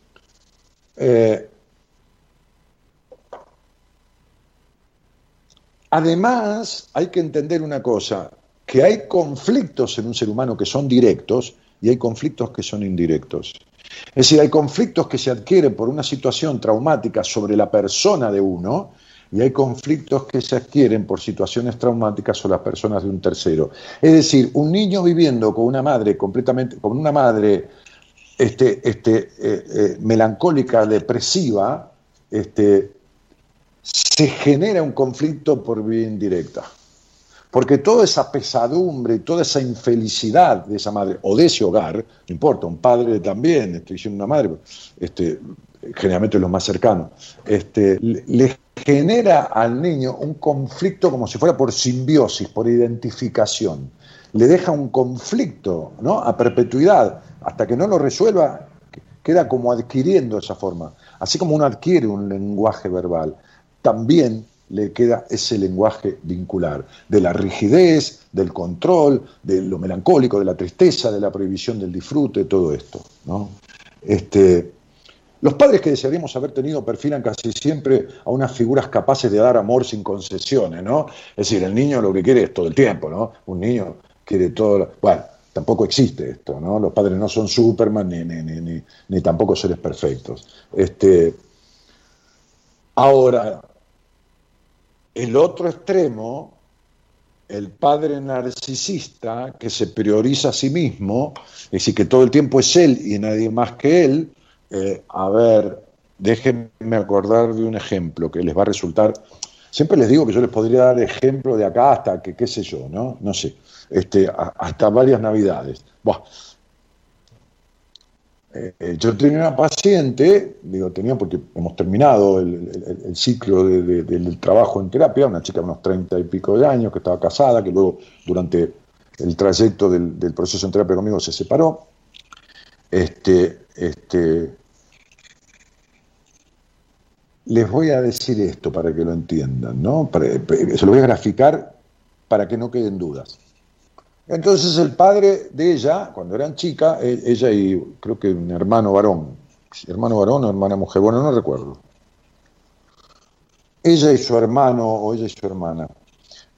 S2: eh, Además, hay que entender una cosa, que hay conflictos en un ser humano que son directos y hay conflictos que son indirectos. Es decir, hay conflictos que se adquieren por una situación traumática sobre la persona de uno y hay conflictos que se adquieren por situaciones traumáticas sobre las personas de un tercero. Es decir, un niño viviendo con una madre completamente, con una madre este, este, eh, eh, melancólica, depresiva, este, se genera un conflicto por vía indirecta. Porque toda esa pesadumbre, toda esa infelicidad de esa madre o de ese hogar, no importa, un padre también, estoy diciendo una madre, este, generalmente lo más cercano, este, le genera al niño un conflicto como si fuera por simbiosis, por identificación. Le deja un conflicto ¿no? a perpetuidad, hasta que no lo resuelva, queda como adquiriendo esa forma. Así como uno adquiere un lenguaje verbal también le queda ese lenguaje vincular, de la rigidez, del control, de lo melancólico, de la tristeza, de la prohibición del disfrute, todo esto. ¿no? Este, los padres que desearíamos haber tenido perfilan casi siempre a unas figuras capaces de dar amor sin concesiones, ¿no? Es decir, el niño lo que quiere es todo el tiempo, ¿no? Un niño quiere todo. Bueno, tampoco existe esto, ¿no? Los padres no son Superman ni, ni, ni, ni tampoco seres perfectos. Este, ahora, el otro extremo, el padre narcisista que se prioriza a sí mismo, es decir, que todo el tiempo es él y nadie más que él, eh, a ver, déjenme acordar de un ejemplo que les va a resultar. Siempre les digo que yo les podría dar ejemplo de acá hasta que, qué sé yo, ¿no? No sé, este, hasta varias navidades. Eh, yo tenía una paciente, digo, tenía porque hemos terminado el, ciclo del trabajo en terapia, una chica de unos treinta y pico de años que estaba casada, que luego durante el trayecto del, proceso en terapia conmigo se separó. Este, este, les voy a decir esto para que lo entiendan, ¿no? se lo voy a graficar para que no queden dudas. Entonces el padre de ella, cuando eran chica, e, ella y creo que un hermano varón, hermano varón o hermana mujer, bueno, no recuerdo. Ella y su hermano o ella y su hermana.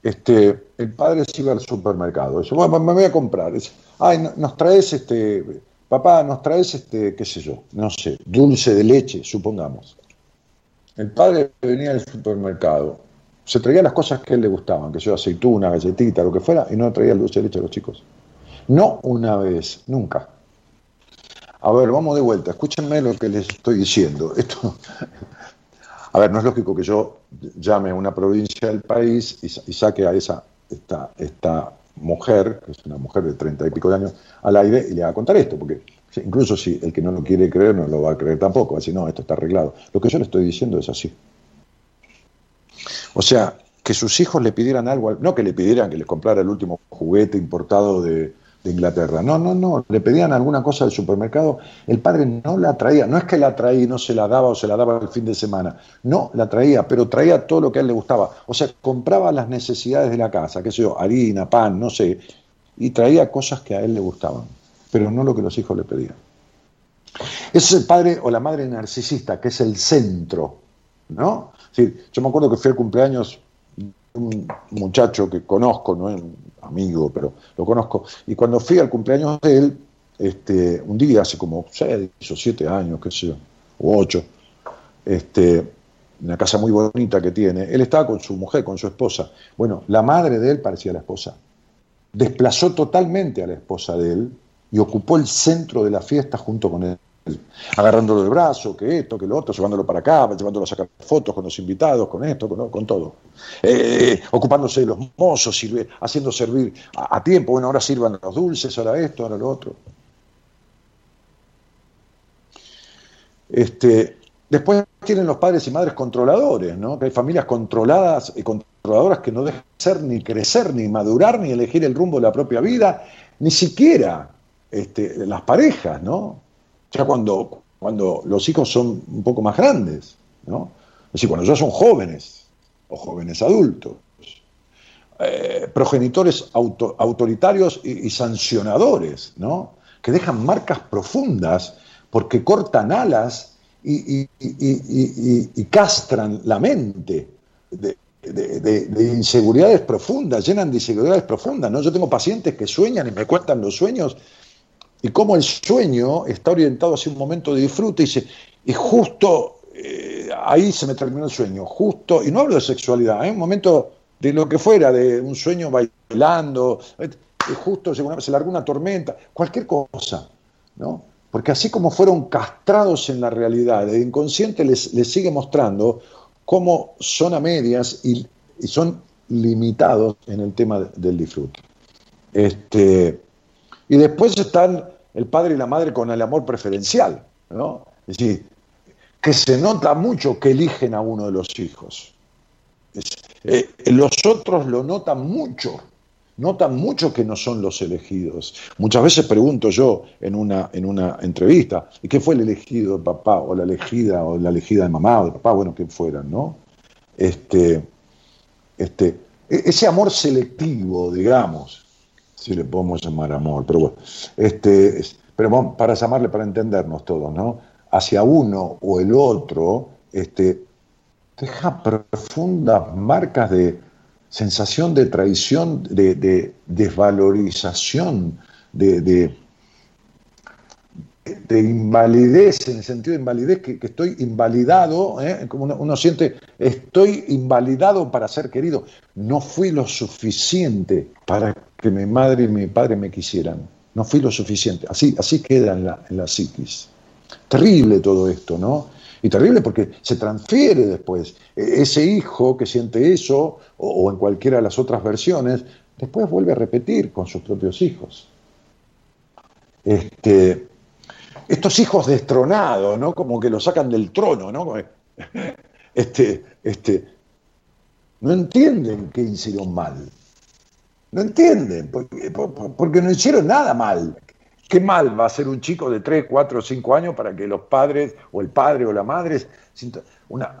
S2: Este, el padre se iba al supermercado. Dice, bueno, me voy a comprar. Ay, nos traes este, papá, nos traes este, qué sé yo, no sé, dulce de leche, supongamos. El padre venía al supermercado se traía las cosas que a él le gustaban, que sea aceituna, galletita, lo que fuera, y no traía el dulce de leche a los chicos. No una vez, nunca. A ver, vamos de vuelta, escúchenme lo que les estoy diciendo. Esto, *laughs* a ver, no es lógico que yo llame a una provincia del país y, saque a esa, esta, esta mujer, que es una mujer de treinta y pico de años, al aire y le haga contar esto, porque incluso si el que no lo quiere creer no lo va a creer tampoco, así no, esto está arreglado. Lo que yo le estoy diciendo es así. O sea, que sus hijos le pidieran algo, no que le pidieran que les comprara el último juguete importado de, Inglaterra, no, no, no, le pedían alguna cosa del supermercado, el padre no la traía, no es que la traía y no se la daba o se la daba el fin de semana, no la traía, pero traía todo lo que a él le gustaba, o sea, compraba las necesidades de la casa, qué sé yo, harina, pan, no sé, y traía cosas que a él le gustaban, pero no lo que los hijos le pedían. Ese es el padre o la madre narcisista, que es el centro, ¿no? Yo me acuerdo que fui al cumpleaños de un muchacho que conozco, no es un amigo, pero lo conozco, y cuando fui al cumpleaños de él, este, un día, hace como seis o siete años, qué sé yo, o ocho, este, una casa muy bonita que tiene, él estaba con su mujer, con su esposa. Bueno, la madre de él parecía la esposa. Desplazó totalmente a la esposa de él y ocupó el centro de la fiesta junto con él, agarrándolo del brazo, que esto, que lo otro, llevándolo para acá, llevándolo a sacar fotos con los invitados, con esto, con, todo. Eh, ocupándose de los mozos, haciendo servir a, a, tiempo, bueno, ahora sirvan los dulces, ahora esto, ahora lo otro. Este, después tienen los padres y madres controladores, ¿no? que hay familias controladas y controladoras que no dejan ser ni crecer, ni madurar, ni elegir el rumbo de la propia vida, ni siquiera este, las parejas, ¿no? Ya cuando, cuando los hijos son un poco más grandes, ¿no? Es decir, cuando ya son jóvenes o jóvenes adultos. Eh, progenitores autoritarios y, sancionadores, ¿no? Que dejan marcas profundas porque cortan alas y, castran la mente de, de, inseguridades profundas, llenan de inseguridades profundas. ¿no? Yo tengo pacientes que sueñan y me cuentan los sueños y cómo el sueño está orientado hacia un momento de disfrute y, dice, y justo eh, ahí se me terminó el sueño, justo, y no hablo de sexualidad, hay ¿eh? un momento de lo que fuera, de un sueño bailando, y justo se largó una tormenta, cualquier cosa, ¿no? Porque así como fueron castrados en la realidad, el inconsciente les, les sigue mostrando cómo son a medias y, son limitados en el tema del disfrute. Este, y después están el padre y la madre con el amor preferencial, ¿no? Es decir, que se nota mucho que eligen a uno de los hijos. Eh, los otros lo notan mucho, notan mucho que no son los elegidos. Muchas veces pregunto yo en una, en una entrevista, ¿y qué fue el elegido de papá, o la elegida, o la elegida de mamá, o de papá? Bueno, que fueran, ¿no? Este, este, e-, ese amor selectivo, digamos, si le podemos llamar amor, pero bueno, este, pero para llamarle, para entendernos todos, ¿no? Hacia uno o el otro, este, deja profundas marcas de, sensación de traición, de, desvalorización, de, de, invalidez, en el sentido de invalidez, que, estoy invalidado, ¿eh? como uno, siente, estoy invalidado para ser querido. No fui lo suficiente para que mi madre y mi padre me quisieran. No fui lo suficiente. Así, así queda en la, en la psiquis. Terrible todo esto, ¿no? Y terrible porque se transfiere después. E, ese hijo que siente eso, o, en cualquiera de las otras versiones, después vuelve a repetir con sus propios hijos. Este, estos hijos destronados, ¿no? Como que lo sacan del trono, ¿no? *laughs* Este, este, no entienden que hicieron mal. No entienden, porque, no hicieron nada mal. ¿Qué mal va a ser un chico de 3, 4, 5 años para que los padres o el padre o la madre una,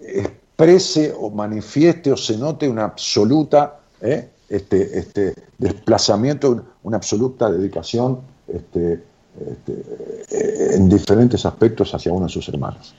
S2: exprese o manifieste o se note una absoluta ¿eh? este, este, desplazamiento, una absoluta dedicación este, este, en diferentes aspectos hacia uno de sus hermanos?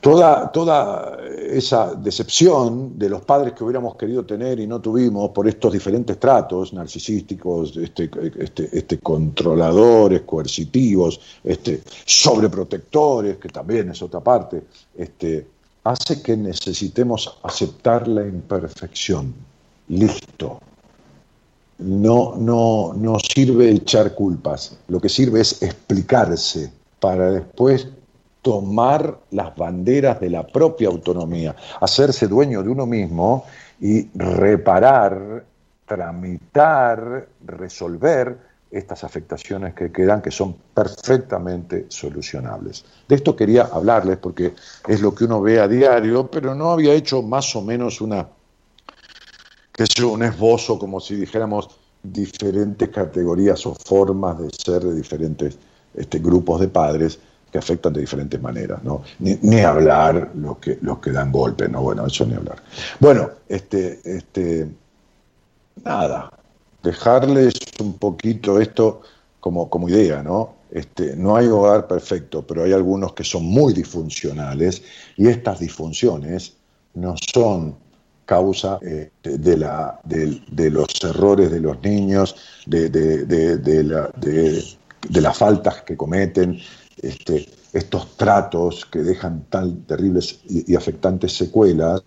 S2: Toda, toda esa decepción de los padres que hubiéramos querido tener y no tuvimos por estos diferentes tratos narcisísticos, este, este, este controladores, coercitivos, este, sobreprotectores, que también es otra parte, este, hace que necesitemos aceptar la imperfección. Listo. No, no, no sirve echar culpas, lo que sirve es explicarse para después tomar las banderas de la propia autonomía, hacerse dueño de uno mismo y reparar, tramitar, resolver estas afectaciones que quedan, que son perfectamente solucionables. De esto quería hablarles porque es lo que uno ve a diario, pero no había hecho más o menos una, que es un esbozo, como si dijéramos diferentes categorías o formas de ser de diferentes este, grupos de padres que afectan de diferentes maneras, ¿no? Ni, hablar los que, los que dan golpe, ¿no? Bueno, eso ni hablar. Bueno, este, este, nada, dejarles un poquito esto como, como idea, ¿no? Este, no hay hogar perfecto, pero hay algunos que son muy disfuncionales y estas disfunciones no son causa eh, de, la, de, los errores de los niños, de, de, la, de, las faltas que cometen, este, estos tratos que dejan tan terribles y, afectantes secuelas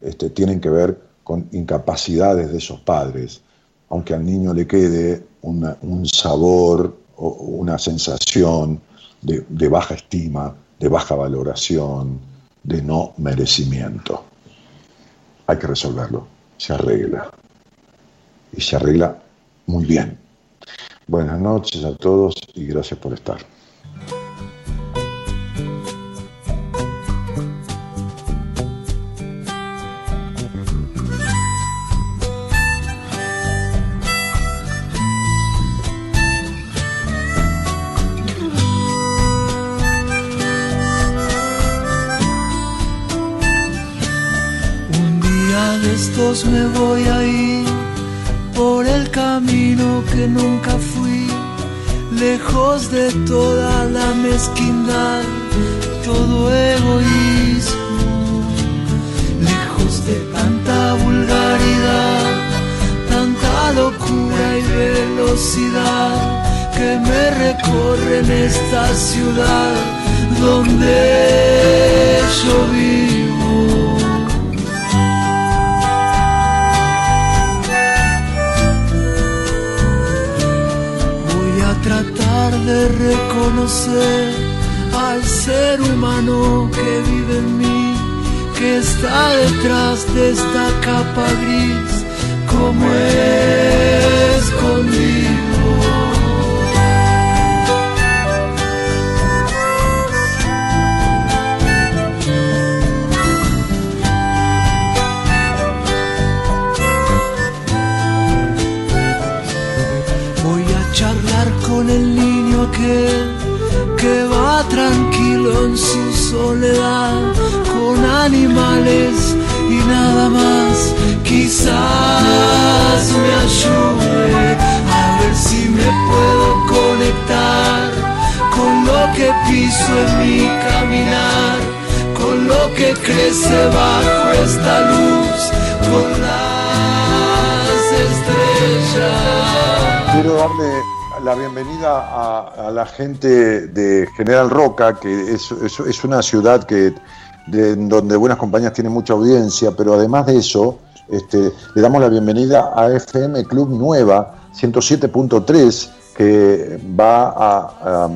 S2: este, tienen que ver con incapacidades de esos padres, aunque al niño le quede un sabor o una sensación de baja estima, de baja valoración, de no merecimiento. Hay que resolverlo, se arregla. Y se arregla muy bien. Buenas noches a todos y gracias por estar.
S3: Me voy a ir por el camino que nunca fui, lejos de toda la mezquindad, todo egoísmo, lejos de tanta vulgaridad, tanta locura y velocidad que me recorren esta ciudad donde yo vivo. Reconocer al ser humano que vive en mí, que está detrás de esta capa gris, como escondido. Tranquilo en su soledad con animales y nada más. Quizás me ayude a ver si me puedo conectar con lo que piso en mi caminar, con lo que crece bajo esta luz, con las estrellas.
S2: Quiero darle la bienvenida a, la gente de General Roca, que es, una ciudad que, donde Buenas Compañías tiene mucha audiencia, pero además de eso, este, le damos la bienvenida a FM Club Nueva 107.3, que va a,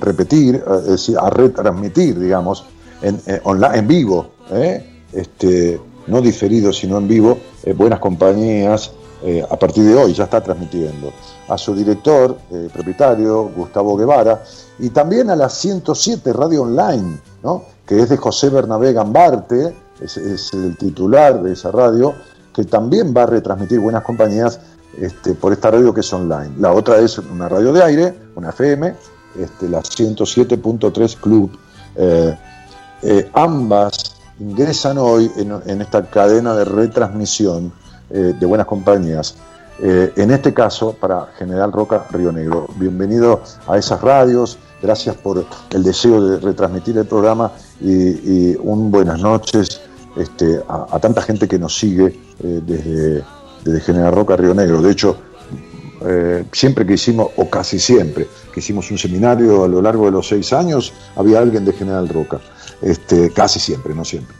S2: repetir, es decir, a retransmitir, digamos, en, eh, en vivo, ¿eh? este, no diferido, sino en vivo, eh, Buenas Compañías, a partir de hoy ya está transmitiendo a su director, eh, propietario, Gustavo Guevara, y también a la 107 Radio Online, que es de José Bernabé Gambarte, es, el titular de esa radio, que también va a retransmitir buenas compañías este, por esta radio que es online. La otra es una radio de aire, una FM, este, la 107.3 Club. Eh, eh, ambas ingresan hoy en, esta cadena de retransmisión de buenas compañías eh, en este caso para General Roca Río Negro. Bienvenido a esas radios, gracias por el deseo de retransmitir el programa y, un buenas noches este, a, tanta gente que nos sigue eh, desde, General Roca Río Negro. De hecho, eh, siempre que hicimos, o casi siempre, que hicimos un seminario a lo largo de los seis años, había alguien de General Roca. Este, casi siempre, no siempre.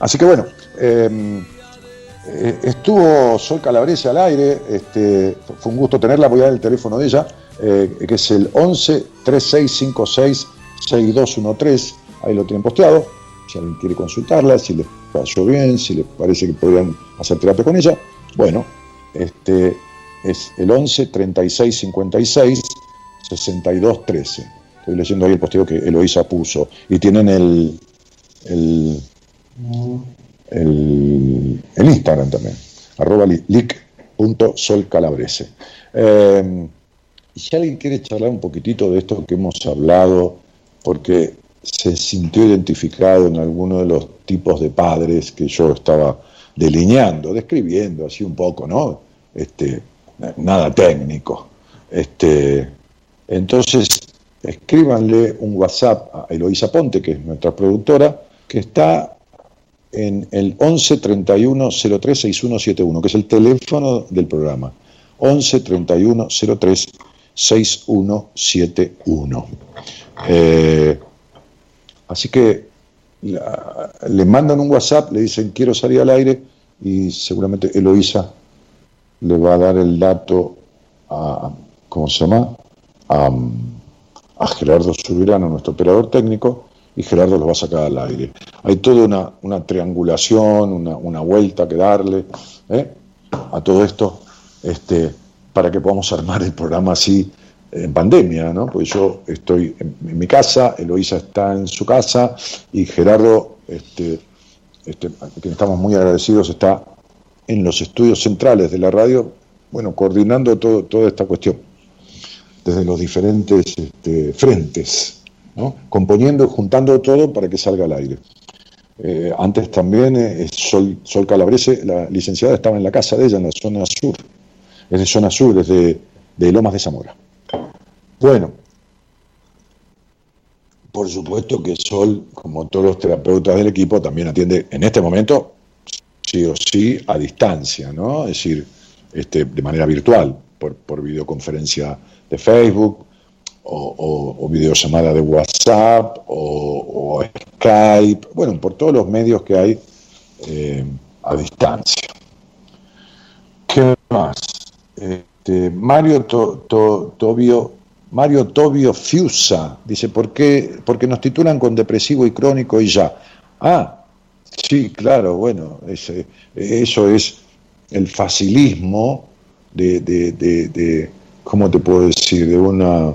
S2: así que bueno, estuvo Sol Calabrese al aire, este, fue un gusto tenerla, voy a dar el teléfono de ella, eh, que es el 11 3656 6213, ahí lo tienen posteado, si alguien quiere consultarla, si les pasó bien, si les parece que podrían hacer terapia con ella, bueno, este es el 11 36 56 62 13. Estoy leyendo ahí el posteo que Eloisa puso. Y tienen el, el el, Instagram también, arroba lic.solcalabrese. Eh, y si alguien quiere charlar un poquitito de esto que hemos hablado, porque se sintió identificado en alguno de los tipos de padres que yo estaba delineando, describiendo así un poco, ¿no? Este, nada técnico. Este, entonces, escríbanle un WhatsApp a Eloisa Ponte, que es nuestra productora, que está en el 11 31 03 6171, que es el teléfono del programa. 11 31 03 6171. Eh, así que le mandan un WhatsApp, le dicen quiero salir al aire y seguramente Eloísa le va a dar el dato a, ¿cómo se llama? A, Gerardo Subirano, nuestro operador técnico, y Gerardo lo va a sacar al aire. Hay toda una, triangulación, una, vuelta que darle ¿eh? a todo esto este, para que podamos armar el programa así en pandemia, ¿no? Porque yo estoy en, mi casa, Eloísa está en su casa y Gerardo, este, este, quien estamos muy agradecidos, está en los estudios centrales de la radio, bueno, coordinando todo, toda esta cuestión, desde los diferentes este, frentes, componiendo y juntando todo para que salga al aire. Eh, antes también eh, Sol, Sol Calabrese, la licenciada, estaba en la casa de ella, en la zona sur, es de zona sur, es de, Lomas de Zamora. Bueno, por supuesto que Sol, como todos los terapeutas del equipo, también atiende en este momento, sí o sí, a distancia, ¿no? Es decir, este, de manera virtual, por, videoconferencia de Facebook, o, videollamada de WhatsApp, o, Skype, bueno, por todos los medios que hay eh, a distancia. ¿Qué más? Este, Mario Tobio Mario Tobio Fiusa dice, ¿por qué? Porque nos titulan con depresivo y crónico y ya. Ah, sí, claro, bueno, ese, eso es el facilismo de, de, de, ¿cómo te puedo decir? De una,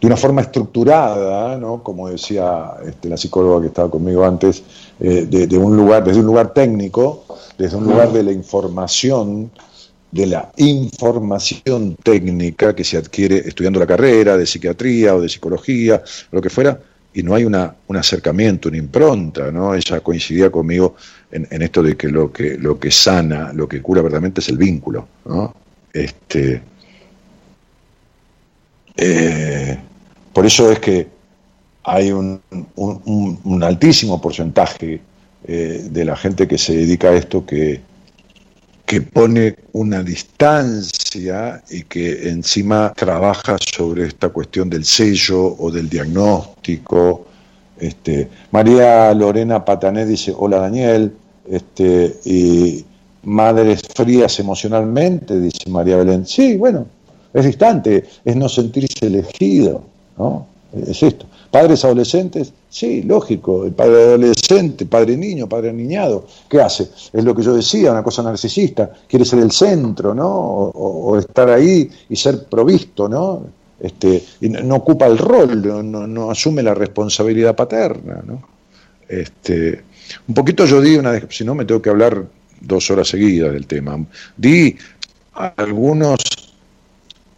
S2: de una forma estructurada, ¿no? como decía este, la psicóloga que estaba conmigo antes, eh, de, un lugar, desde un lugar técnico, desde un lugar de la información, de la información técnica que se adquiere estudiando la carrera de psiquiatría o de psicología, lo que fuera, y no hay una, un acercamiento, una impronta, ¿no? Ella coincidía conmigo en, esto de que lo, que lo que sana, lo que cura verdaderamente es el vínculo, ¿no? Este, eh, por eso es que hay un, altísimo porcentaje eh, de la gente que se dedica a esto que, que pone una distancia y que encima trabaja sobre esta cuestión del sello o del diagnóstico. Este, María Lorena Patané dice, hola Daniel, este, y madres frías emocionalmente, dice María Belén. Sí, bueno, es distante, es no sentirse elegido, ¿no? Es esto. ¿Padres adolescentes? Sí, lógico. El padre adolescente, padre niño, padre niñado, ¿qué hace? Es lo que yo decía, una cosa narcisista. Quiere ser el centro, ¿no? O, estar ahí y ser provisto, ¿no? Este, y no, ocupa el rol, no, no, asume la responsabilidad paterna, ¿no? Este, un poquito yo di una, si no me tengo que hablar dos horas seguidas del tema. Di algunos,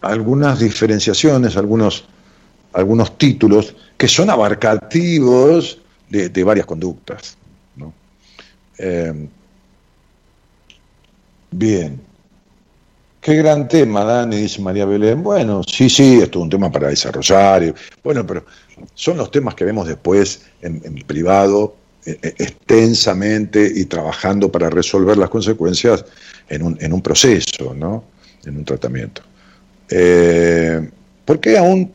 S2: algunas diferenciaciones, algunos algunos títulos que son abarcativos de, varias conductas. Eh, bien. Qué gran tema, Dani, dice María Belén. Bueno, sí, sí, esto es un tema para desarrollar. bueno, pero son los temas que vemos después en, privado, e, e, extensamente y trabajando para resolver las consecuencias en un, en un proceso, ¿no? En un tratamiento. Eh, ¿Por qué aún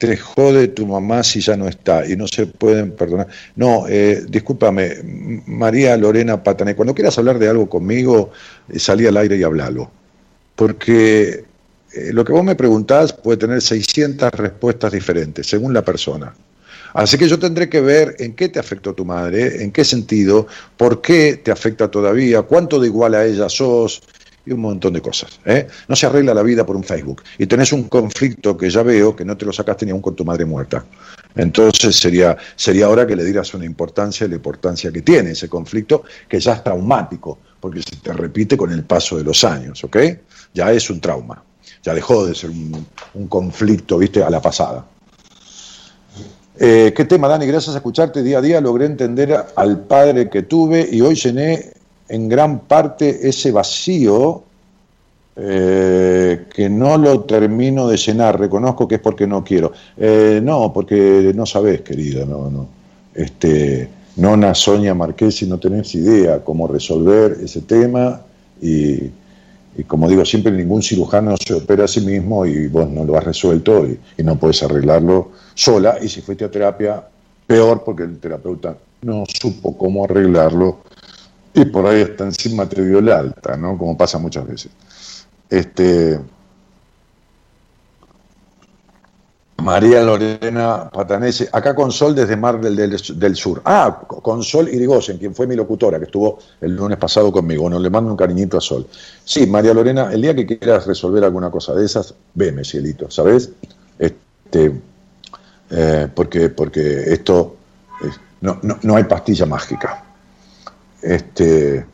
S2: te jode tu mamá si ya no está y no se pueden perdonar. No, eh, discúlpame, María Lorena Patané, cuando quieras hablar de algo conmigo, eh, salí al aire y hablalo. Porque eh, lo que vos me preguntás puede tener 600 respuestas diferentes según la persona. Así que yo tendré que ver en qué te afectó tu madre, en qué sentido, por qué te afecta todavía, cuánto de igual a ella sos, y un montón de cosas. ¿eh? No se arregla la vida por un Facebook. Y tenés un conflicto que ya veo que no te lo sacaste ni aún con tu madre muerta. Entonces sería, sería hora que le dieras una importancia la importancia que tiene ese conflicto, que ya es traumático, porque se te repite con el paso de los años, ¿ok? Ya es un trauma. Ya dejó de ser un, conflicto, viste, a la pasada. Eh, ¿Qué tema, Dani? Gracias a escucharte día a día logré entender al padre que tuve y hoy llené en gran parte ese vacío eh, que no lo termino de llenar. Reconozco que es porque no quiero. Eh, no, porque no sabes, querida, no, no. Este, Nona Sonia Marquesi, no tenés idea cómo resolver ese tema y, como digo siempre, ningún cirujano se opera a sí mismo y vos no lo has resuelto y no puedes arreglarlo sola. Y si fuiste a terapia, peor porque el terapeuta no supo cómo arreglarlo y por ahí está encima el alta, ¿no? Como pasa muchas veces. Este, María Lorena Patanese, acá con Sol desde Mar del, del, Sur. Ah, con Sol Irigoyen, quien fue mi locutora, que estuvo el lunes pasado conmigo. Bueno, le mando un cariñito a Sol. Sí, María Lorena, el día que quieras resolver alguna cosa de esas, veme, cielito, ¿sabes? Este, eh, porque, porque esto, no, no, no, hay pastilla mágica. Este,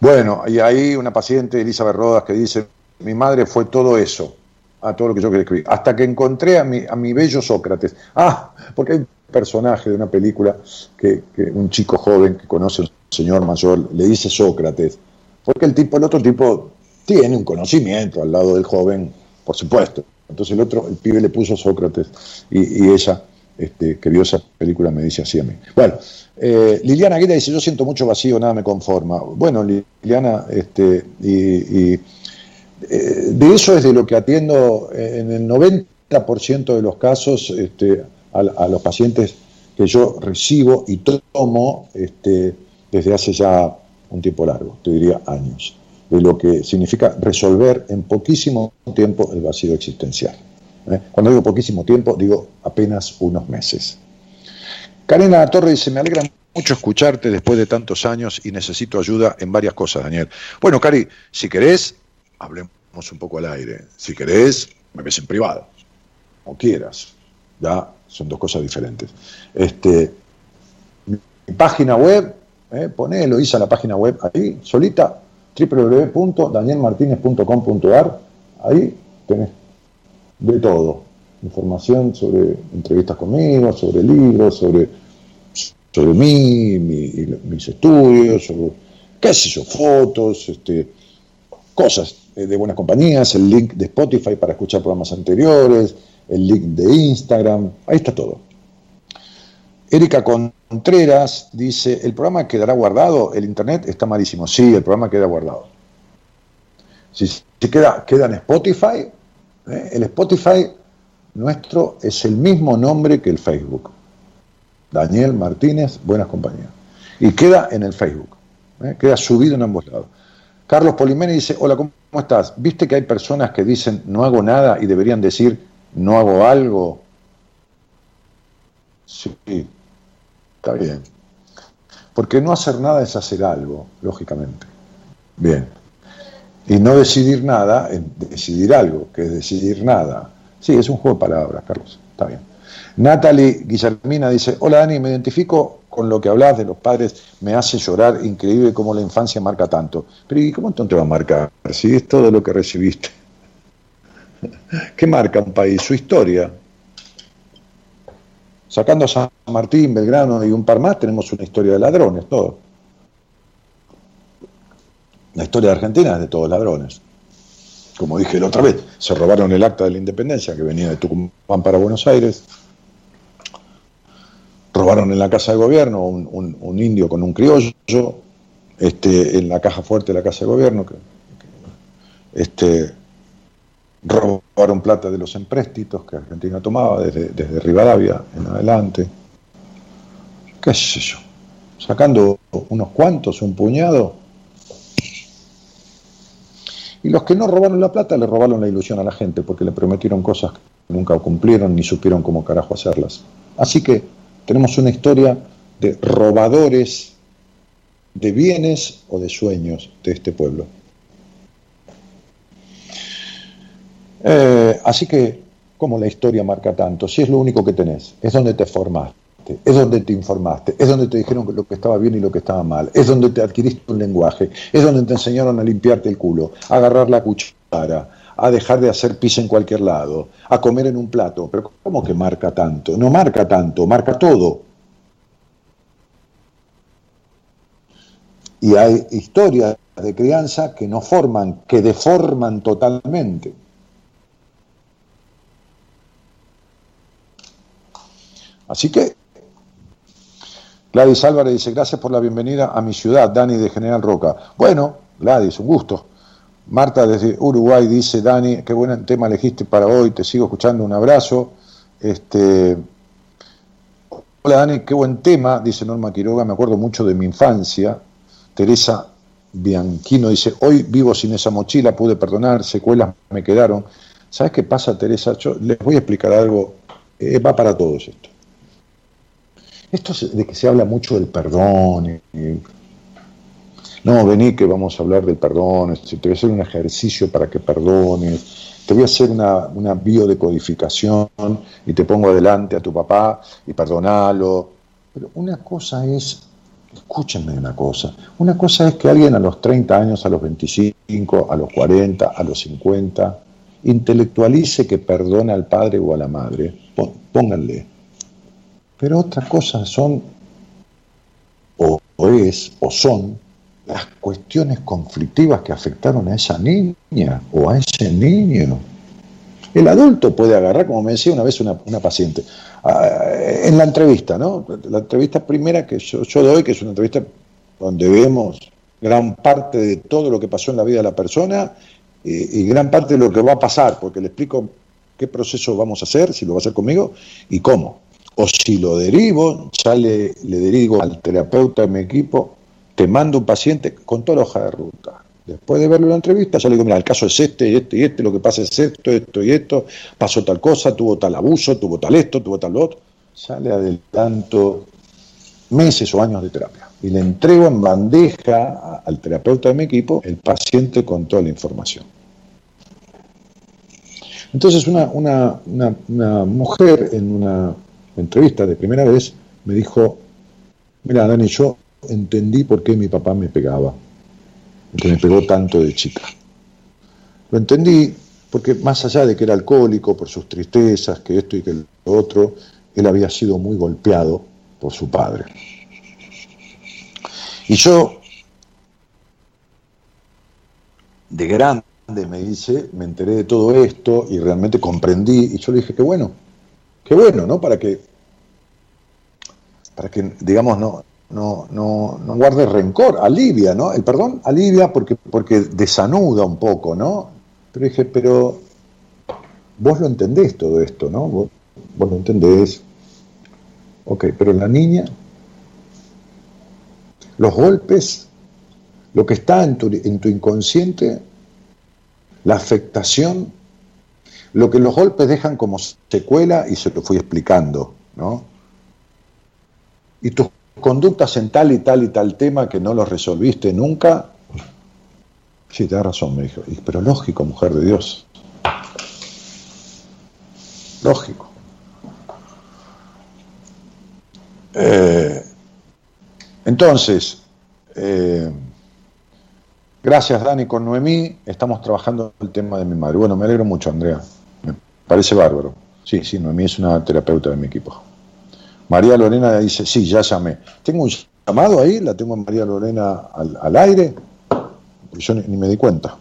S2: bueno, y ahí una paciente, Elizabeth Rodas, que dice, mi madre fue todo eso a todo lo que yo quería escribir. Hasta que encontré a mi, a mi bello Sócrates. Ah, porque hay un personaje de una película que, un chico joven que conoce a un señor mayor le dice Sócrates. Porque el tipo, el otro tipo tiene un conocimiento al lado del joven, por supuesto. Entonces el otro, el pibe le puso Sócrates y, ella, este, que vio esa película, me dice así a mí. Bueno, eh, Liliana Aguirre dice, yo siento mucho vacío, nada me conforma. Bueno, Liliana, este, y eh, de eso es de lo que atiendo en el 90% de los casos este, a, los pacientes que yo recibo y tomo este, desde hace ya un tiempo largo, te diría años, de lo que significa resolver en poquísimo tiempo el vacío existencial. ¿Eh? Cuando digo poquísimo tiempo, digo apenas unos meses. Karina Torre dice, me alegra mucho escucharte después de tantos años y necesito ayuda en varias cosas, Daniel. Bueno, Cari, si querés, hablemos un poco al aire. Si querés, me ves en privado, o quieras. Ya son dos cosas diferentes. Este, mi, página web, eh, hice la página web ahí, solita, www.danielmartinez.com.ar. Ahí tenés de todo. Información sobre entrevistas conmigo, sobre libros, sobre, sobre mí, mis estudios, sobre, qué sé fotos, este, cosas eh, de buenas compañías, el link de Spotify para escuchar programas anteriores, el link de Instagram, ahí está todo. Erika Contreras dice, ¿el programa quedará guardado? El internet está malísimo. Sí, el programa queda guardado. Si queda, queda en Spotify, ¿eh? el Spotify nuestro es el mismo nombre que el Facebook. Daniel Martínez, Buenas Compañías. Y queda en el Facebook. ¿eh? Queda subido en ambos lados. Carlos Polimeni dice, hola, ¿cómo estás? ¿Viste que hay personas que dicen no hago nada y deberían decir no hago algo? Sí, está bien. Porque no hacer nada es hacer algo, lógicamente. Bien. Y no decidir nada decidir algo, que es decidir nada. Sí, es un juego de palabras, Carlos. Está bien. Natalie Guillermina dice, hola Dani, me identifico con lo que hablas de los padres, me hace llorar, increíble cómo la infancia marca tanto. Pero ¿y cómo te va a marcar si es todo lo que recibiste? *laughs* ¿Qué marca un país? Su historia. Sacando a San Martín, Belgrano y un par más, tenemos una historia de ladrones, todo. La historia de Argentina es de todos ladrones. Como dije la otra vez, se robaron el acta de la independencia que venía de Tucumán para Buenos Aires, robaron en la casa de gobierno un, indio con un criollo, este, en la caja fuerte de la casa de gobierno, que, este, robaron plata de los empréstitos que Argentina tomaba desde, desde Rivadavia en adelante, qué sé yo, sacando unos cuantos, un puñado, y los que no robaron la plata le robaron la ilusión a la gente porque le prometieron cosas que nunca cumplieron ni supieron cómo carajo hacerlas. Así que tenemos una historia de robadores de bienes o de sueños de este pueblo. Eh, así que, ¿cómo la historia marca tanto? Si es lo único que tenés, es donde te es donde te informaste, es donde te dijeron lo que estaba bien y lo que estaba mal, es donde te adquiriste un lenguaje, es donde te enseñaron a limpiarte el culo, a agarrar la cuchara, a dejar de hacer pis en cualquier lado, a comer en un plato. Pero ¿cómo que marca tanto? No marca tanto, marca todo. Y hay historias de crianza que no forman, que deforman totalmente. Así que, Gladys Álvarez dice, gracias por la bienvenida a mi ciudad, Dani de General Roca. Bueno, Gladys, un gusto. Marta desde Uruguay dice, Dani, qué buen tema elegiste para hoy, te sigo escuchando, un abrazo. Este, Hola Dani, qué buen tema, dice Norma Quiroga, me acuerdo mucho de mi infancia. Teresa Bianchino dice, hoy vivo sin esa mochila, pude perdonar, secuelas me quedaron. ¿Sabes qué pasa, Teresa? Yo les voy a explicar algo, eh, va para todos esto. Esto de que se habla mucho del perdón, no, vení que vamos a hablar del perdón, te voy a hacer un ejercicio para que perdones, te voy a hacer una, una biodecodificación y te pongo adelante a tu papá y perdonalo. Pero una cosa es, escúchenme una cosa, una cosa es que alguien a los 30 años, a los 25, a los 40, a los 50, intelectualice que perdona al padre o a la madre, pónganle. Pero otra cosa son, o es, o son, las cuestiones conflictivas que afectaron a esa niña o a ese niño. El adulto puede agarrar, como me decía una vez una, paciente, en la entrevista, ¿no? La entrevista primera que yo, doy, que es una entrevista donde vemos gran parte de todo lo que pasó en la vida de la persona y, y gran parte de lo que va a pasar, porque le explico qué proceso vamos a hacer, si lo va a hacer conmigo y cómo. O si lo derivo, ya le, le derivo al terapeuta de mi equipo te mando un paciente con toda la hoja de ruta. Después de verlo en la entrevista, ya le digo, mira, el caso es este y este y este, lo que pasa es esto, esto y esto, pasó tal cosa, tuvo tal abuso, tuvo tal esto, tuvo tal otro. Ya le adelanto meses o años de terapia. Y le entrego en bandeja al terapeuta de mi equipo el paciente con toda la información. Entonces una mujer en una entrevista de primera vez me dijo, mira Dani, yo entendí por qué mi papá me pegaba, que me pegó tanto de chica. Lo entendí porque más allá de que era alcohólico por sus tristezas, que esto y que lo otro, él había sido muy golpeado por su padre. Y yo, de grande, me dice, me enteré de todo esto y realmente comprendí, y yo le dije, qué bueno, qué bueno, ¿no? Para que, para que, digamos, no, no, no, no guarde rencor, alivia, ¿no? El perdón alivia porque, porque desanuda un poco, ¿no? Pero dije, pero vos lo entendés todo esto, ¿no? Vos, lo entendés. Ok, pero la niña, los golpes, lo que está en tu, en tu inconsciente, la afectación, lo que los golpes dejan como secuela, y se lo fui explicando, ¿no? Y tus conductas en tal y tal y tal tema que no los resolviste nunca. Sí, te da razón, me dijo. Pero lógico, mujer de Dios. Lógico. Eh, entonces, eh, gracias Dani con Noemí, estamos trabajando el tema de mi madre. Bueno, me alegro mucho, Andrea. Parece bárbaro. Sí, sí, Noemí es una terapeuta de mi equipo. María Lorena dice, sí, ya llamé. Tengo un llamado ahí, la tengo a María Lorena al, aire, y yo ni, me di cuenta.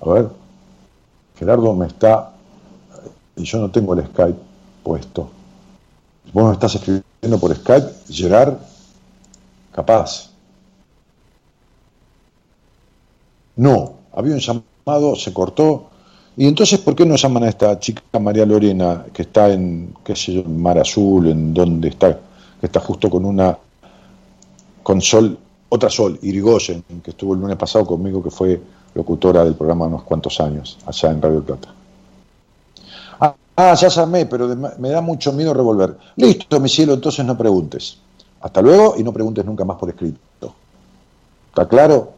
S2: A ver, Gerardo me está, y yo no tengo el Skype puesto. Vos me estás escribiendo por Skype, Gerard, capaz. No, había un llamado, se cortó, y entonces, ¿por qué no llaman a esta chica María Lorena, que está en, qué sé yo, Mar Azul, en donde está, que está justo con una, con Sol, otra Sol, Irigoyen, que estuvo el lunes pasado conmigo, que fue locutora del programa unos cuantos años, allá en Radio Plata. Ah, ah ya llamé, pero me da mucho miedo revolver. Listo, mi cielo, entonces no preguntes. Hasta luego y no preguntes nunca más por escrito. ¿Está claro?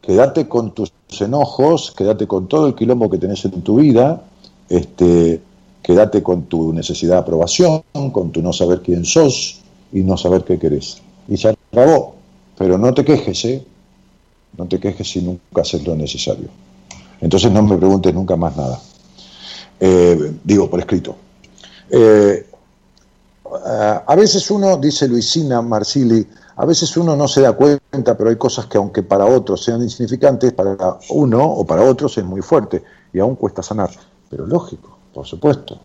S2: Quédate con tus enojos, quédate con todo el quilombo que tenés en tu vida, este, quédate con tu necesidad de aprobación, con tu no saber quién sos y no saber qué querés. Y se acabó. Pero no te quejes, ¿eh? No te quejes si nunca haces lo necesario. Entonces no me preguntes nunca más nada. Eh, digo, por escrito. Eh, a veces uno, dice Luisina Marsili, a veces uno no se da cuenta, pero hay cosas que aunque para otros sean insignificantes, para uno o para otros es muy fuerte y aún cuesta sanar. Pero lógico, por supuesto.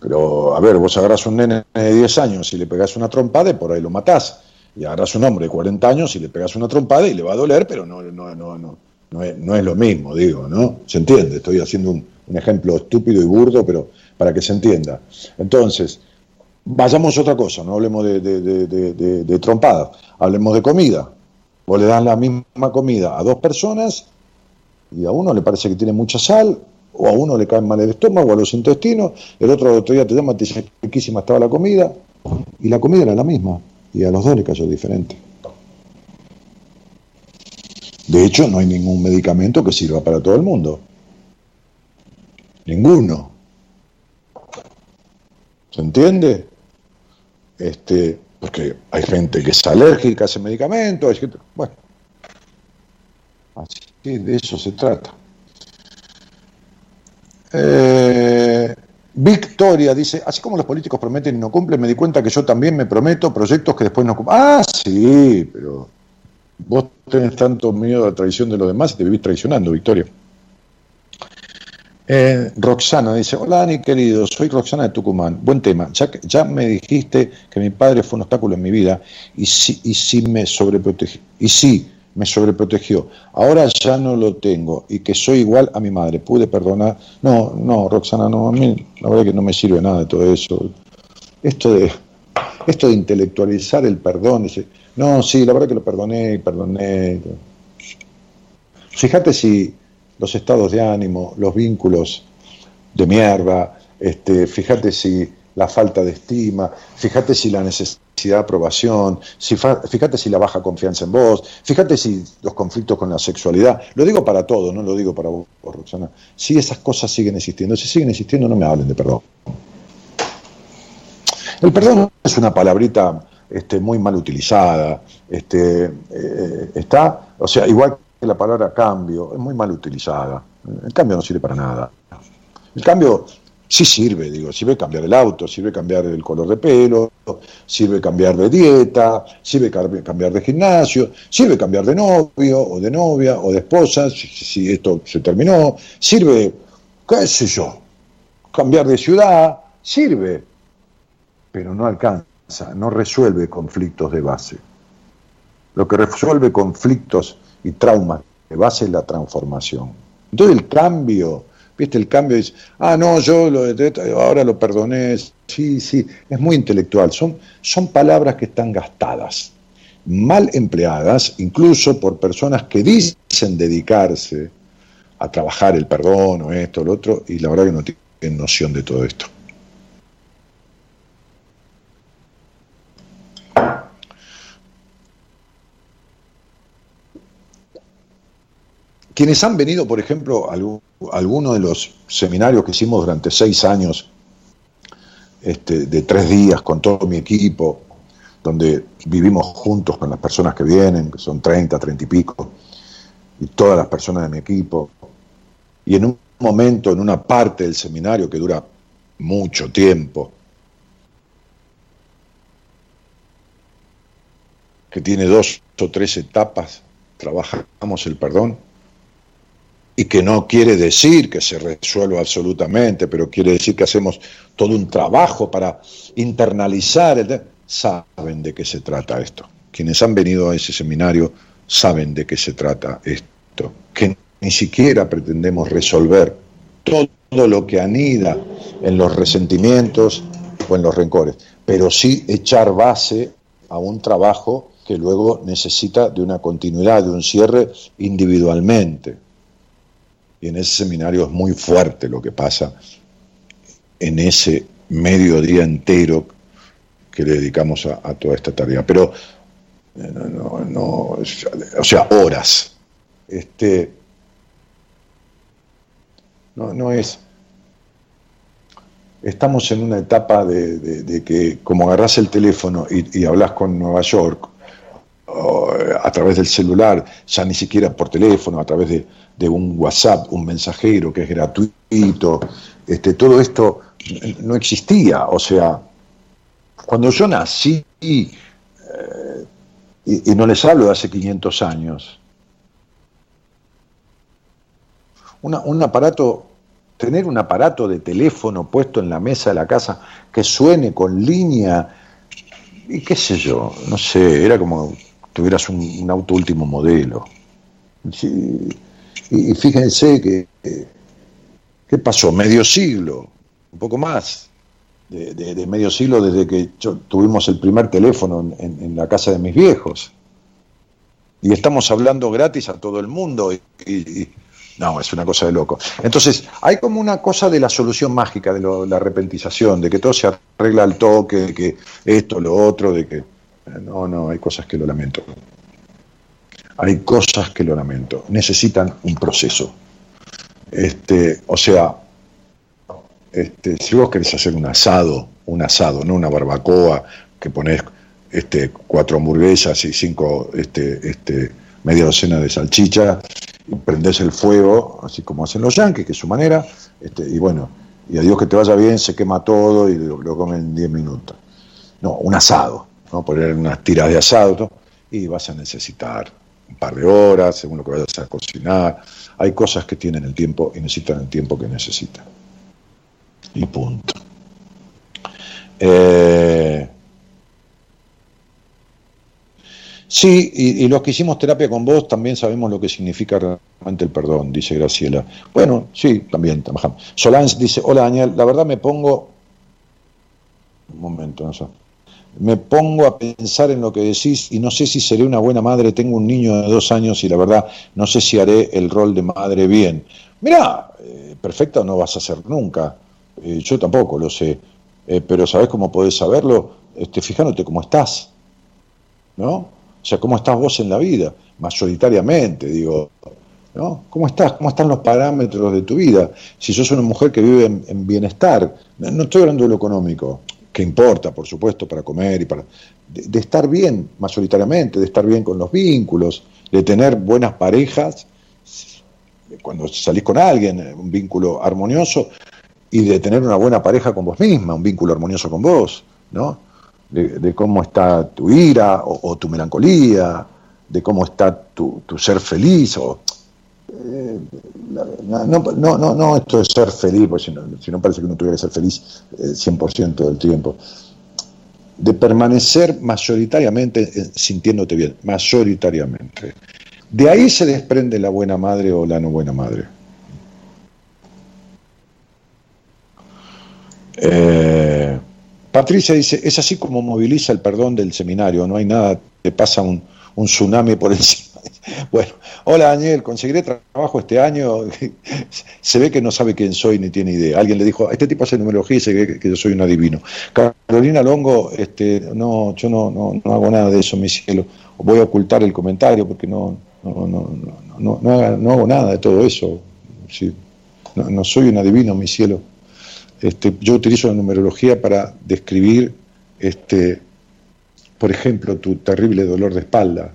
S2: Pero, a ver, vos agarras un nene de 10 años y le pegás una trompada y por ahí lo matás. Y agarras un hombre de 40 años y le pegas una trompada y le va a doler, pero no, no, no, no, no, es, no es lo mismo, digo, ¿no? ¿Se entiende? Estoy haciendo un ejemplo estúpido y burdo, pero para que se entienda. Entonces, vayamos a otra cosa, no hablemos de, trompadas, hablemos de comida. Vos le das la misma comida a dos personas y a uno le parece que tiene mucha sal, o a uno le cae mal el estómago, a los intestinos, el otro otro día te llama, te dice, riquísima estaba la comida, y la comida era la misma, y a los dos le cayó diferente. De hecho, no hay ningún medicamento que sirva para todo el mundo. Ninguno. ¿Se entiende? Este, porque hay gente que es alérgica a ese medicamento, hay gente, bueno, así de eso se trata. Eh, Victoria dice, así como los políticos prometen y no cumplen, me di cuenta que yo también me prometo proyectos que después no cumplen. Ah, sí, pero vos tenés tanto miedo a la traición de los demás y te vivís traicionando, Victoria. Eh, Roxana dice, hola Dani querido, soy Roxana de Tucumán. Buen tema. Ya, ya me dijiste que mi padre fue un obstáculo en mi vida y sí, y sí me sobreprotegió. Y sí, me sobreprotegió. Ahora ya no lo tengo y que soy igual a mi madre. Pude perdonar. No, no, Roxana, no, a mí la verdad que no me sirve nada de todo eso. Esto de, esto de intelectualizar el perdón, no, sí, la verdad que lo perdoné, perdoné. Fíjate si los estados de ánimo, los vínculos de mierda, este, fíjate si la falta de estima, fíjate si la necesidad de aprobación, si fíjate si la baja confianza en vos, fíjate si los conflictos con la sexualidad, lo digo para todo, no lo digo para vos, Roxana, si esas cosas siguen existiendo, si siguen existiendo no me hablen de perdón. El perdón es una palabrita este, muy mal utilizada, este, eh, está, o sea, igual la palabra cambio es muy mal utilizada. El cambio no sirve para nada. El cambio sí sirve, digo, sirve cambiar el auto, sirve cambiar el color de pelo, sirve cambiar de dieta, sirve cambiar de gimnasio, sirve cambiar de novio o de novia o de esposa, si, esto se terminó, sirve, qué sé yo, cambiar de ciudad, sirve, pero no alcanza, no resuelve conflictos de base. Lo que resuelve conflictos y traumas de base la transformación. Entonces el cambio, viste, el cambio es, ah, no, yo lo ahora lo perdoné, sí, sí, es muy intelectual, son, son palabras que están gastadas, mal empleadas, incluso por personas que dicen dedicarse a trabajar el perdón o esto o lo otro, y la verdad que no tienen noción de todo esto. Quienes han venido, por ejemplo, a alguno de los seminarios que hicimos durante seis años, este, de tres días con todo mi equipo, donde vivimos juntos con las personas que vienen, que son 30, 30 y pico, y todas las personas de mi equipo, y en un momento, en una parte del seminario que dura mucho tiempo, que tiene dos o tres etapas, trabajamos el perdón, y que no quiere decir que se resuelva absolutamente, pero quiere decir que hacemos todo un trabajo para internalizar, el saben de qué se trata esto. Quienes han venido a ese seminario saben de qué se trata esto, que ni siquiera pretendemos resolver todo lo que anida en los resentimientos o en los rencores, pero sí echar base a un trabajo que luego necesita de una continuidad, de un cierre individualmente y en ese seminario es muy fuerte lo que pasa en ese mediodía entero que le dedicamos a, toda esta tarea. Pero, eh, no, no, o sea, horas. Este, no, no es. Estamos en una etapa de, que, como agarras el teléfono y, y hablas con Nueva York, a través del celular, ya ni siquiera por teléfono, a través de, de un WhatsApp, un mensajero que es gratuito, este, todo esto no existía. O sea, cuando yo nací, eh, y, no les hablo de hace 500 años, un aparato, tener un aparato de teléfono puesto en la mesa de la casa que suene con línea y qué sé yo, no sé, era como tuvieras un, auto último modelo. y, fíjense que, ¿qué pasó? Medio siglo, un poco más, de, medio siglo desde que tuvimos el primer teléfono en, la casa de mis viejos. Y estamos hablando gratis a todo el mundo y no, es una cosa de loco. Entonces, hay como una cosa de la solución mágica, de la arrepentización, de que todo se arregla al toque, de que esto, lo otro, de que... No, no, hay cosas que lo lamento. Hay cosas que lo lamento. Necesitan un proceso. Este, o sea, este, si vos querés hacer un asado, un asado, no una barbacoa, que pones este, cuatro hamburguesas y cinco, este, este, media docena de salchicha, y prendés el fuego, así como hacen los yanquis, que es su manera, este, y bueno, y a Dios que te vaya bien, se quema todo y lo, comen en 10 minutos. No, un asado, poner unas tiras de asado, y vas a necesitar un par de horas, según lo que vayas a cocinar. Hay cosas que tienen el tiempo y necesitan el tiempo que necesitan. Y punto. Eh, Sí, y, los que hicimos terapia con vos también sabemos lo que significa realmente el perdón, dice Graciela. Bueno, sí, también trabajamos. Solange dice, hola Daniel, la verdad me pongo... Un momento, no sé. Me pongo a pensar en lo que decís y no sé si seré una buena madre. Tengo un niño de dos años y la verdad no sé si haré el rol de madre bien. Mirá, eh, perfecta no vas a ser nunca. Eh, yo tampoco lo sé. Eh, pero ¿sabés cómo podés saberlo? Este, fijándote cómo estás. ¿No? O sea, ¿cómo estás vos en la vida? Mayoritariamente, digo, ¿no? ¿Cómo estás? ¿Cómo están los parámetros de tu vida? Si sos una mujer que vive en, bienestar, no, estoy hablando de lo económico, que importa, por supuesto, para comer y para... De, estar bien, mayoritariamente, de estar bien con los vínculos, de tener buenas parejas, cuando salís con alguien, un vínculo armonioso, y de tener una buena pareja con vos misma, un vínculo armonioso con vos, ¿no? de, cómo está tu ira o, tu melancolía, de cómo está tu, ser feliz. O, eh, no, no, no, no, esto de ser feliz, porque si no, parece que uno tuviera que ser feliz 100% eh, del tiempo. De permanecer mayoritariamente eh, sintiéndote bien, mayoritariamente. De ahí se desprende la buena madre o la no buena madre. Eh, Patricia dice, es así como moviliza el perdón del seminario, no hay nada, te pasa un, tsunami por encima. *laughs* Bueno, hola Daniel, conseguiré trabajo este año. *laughs* Se ve que no sabe quién soy ni tiene idea. Alguien le dijo, este tipo hace numerología y se que, yo soy un adivino. Carolina Longo, este, no, yo no, no, hago nada de eso, mi cielo. Voy a ocultar el comentario porque no, no, no, no, hago nada de todo eso. no soy un adivino, mi cielo. Este, yo utilizo la numerología para describir, este, por ejemplo, tu terrible dolor de espalda,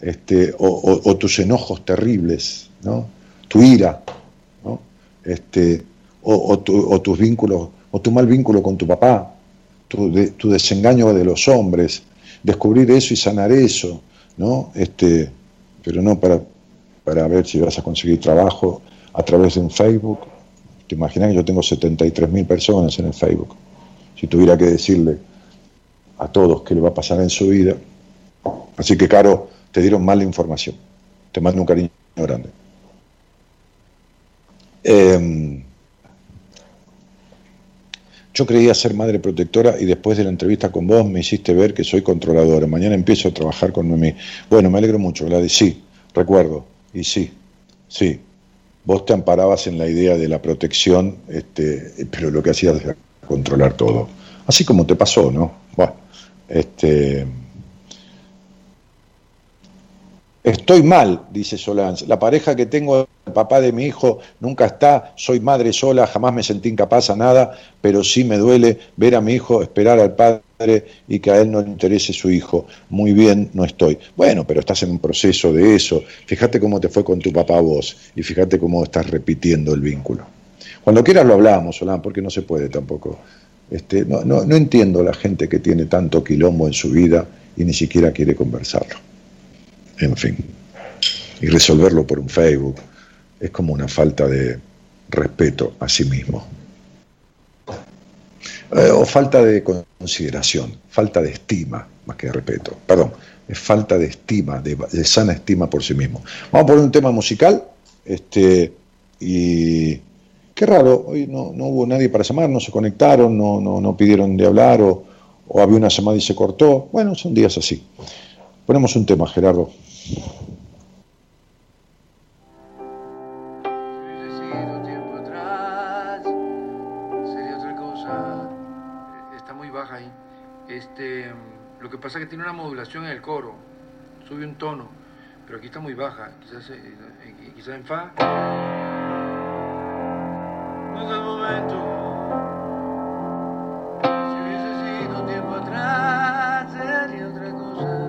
S2: este, o, tus enojos terribles, ¿no? tu ira, ¿no? este, o, tus vínculos, o tu mal vínculo con tu papá, tu, tu, desengaño de los hombres, descubrir eso y sanar eso, ¿no? Este, pero no para, para ver si vas a conseguir trabajo a través de un Facebook te imaginas que yo tengo 73.000 personas en el Facebook. Si tuviera que decirle a todos qué le va a pasar en su vida. Así que, Caro, te dieron mala información. Te mando un cariño grande. Em, yo creía ser madre protectora y después de la entrevista con vos me hiciste ver que soy controladora. Mañana empiezo a trabajar con Noemí. Bueno, me alegro mucho, Gladys. Sí, recuerdo. Y sí, sí, vos te amparabas en la idea de la protección, este, pero lo que hacías era controlar todo. Así como te pasó, ¿no? Bueno, este, Estoy mal, dice Solange. La pareja que tengo, el papá de mi hijo, nunca está. Soy madre sola, jamás me sentí incapaz a nada, pero sí me duele ver a mi hijo esperar al padre y que a él no le interese su hijo. Muy bien, no estoy. Bueno, pero estás en un proceso de eso. Fíjate cómo te fue con tu papá vos y fíjate cómo estás repitiendo el vínculo. Cuando quieras lo hablamos, Solange, porque no se puede tampoco. Este, no, no, no entiendo la gente que tiene tanto quilombo en su vida y ni siquiera quiere conversarlo en fin. Y resolverlo por un Facebook es como una falta de respeto a sí mismo. Eh, o falta de consideración, falta de estima, más que de respeto. Perdón, es falta de estima, de, sana estima por sí mismo. Vamos a poner un tema musical, este, y qué raro, hoy no, hubo nadie para llamar, no se conectaron, no, no, no pidieron de hablar, o, o había una llamada y se cortó. Bueno, son días así. Ponemos un tema, Gerardo.
S5: Pasa que tiene una modulación en el coro, sube un tono, pero aquí está muy baja, quizás, eh, eh, quizás en fa. No es el momento. Si hubiese sido tiempo atrás, sería otra cosa.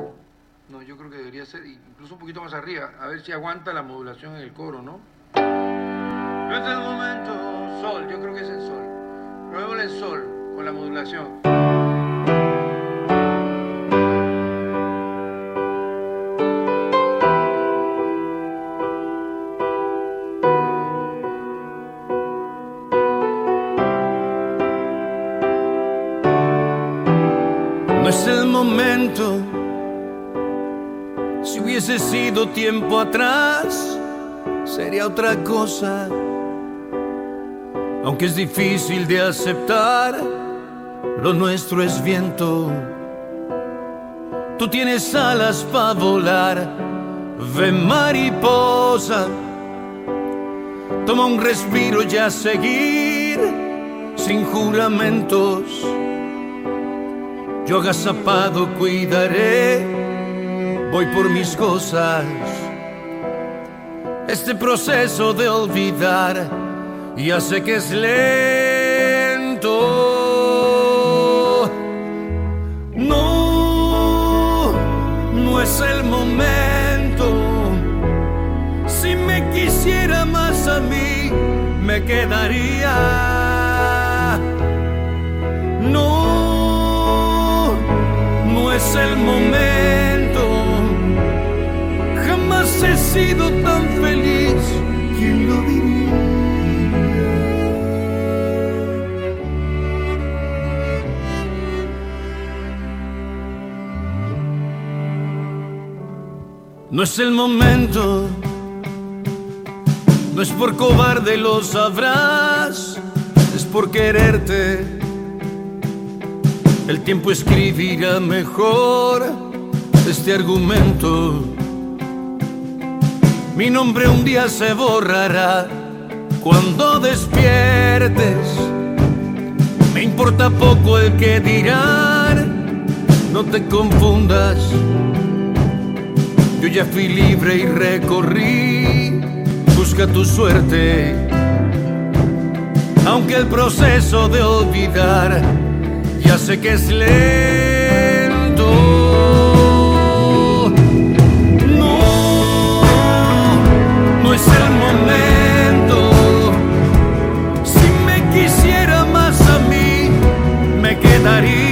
S5: No, yo creo que debería ser incluso un poquito más arriba, a ver si aguanta la modulación en el coro, ¿no? No es el momento. Sol, yo creo que es el sol. Probémosle el sol con la modulación.
S3: Si hubiese sido tiempo atrás, sería otra cosa. Aunque es difícil de aceptar, lo nuestro es viento. Tú tienes alas para volar, ve mariposa. Toma un respiro y a seguir sin juramentos yo agazapado cuidaré, voy por mis cosas. Este proceso de olvidar ya sé que es lento. No, no es el momento. Si me quisiera más a mí, me quedaría es el momento. He sido tan feliz. ¿Quién lo diría? No es el momento. No es por cobarde lo sabrás, es por quererte el tiempo escribirá mejor este argumento. Mi nombre un día se borrará cuando despiertes. Me importa poco el que dirán, no te confundas. Yo ya fui libre y recorrí, busca tu suerte. Aunque el proceso de olvidar ya sé que es lento. quedaría.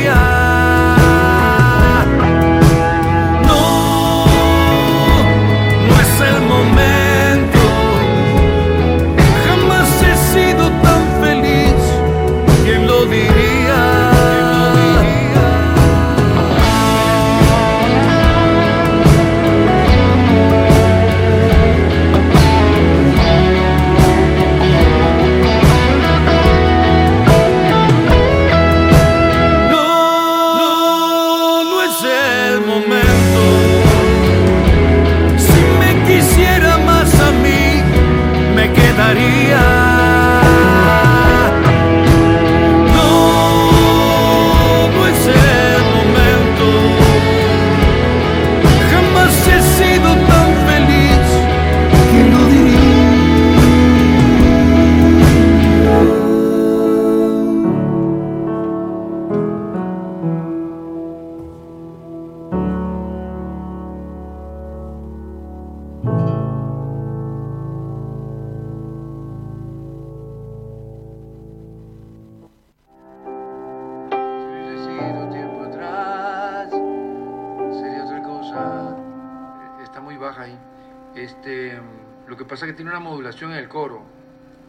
S3: en el coro,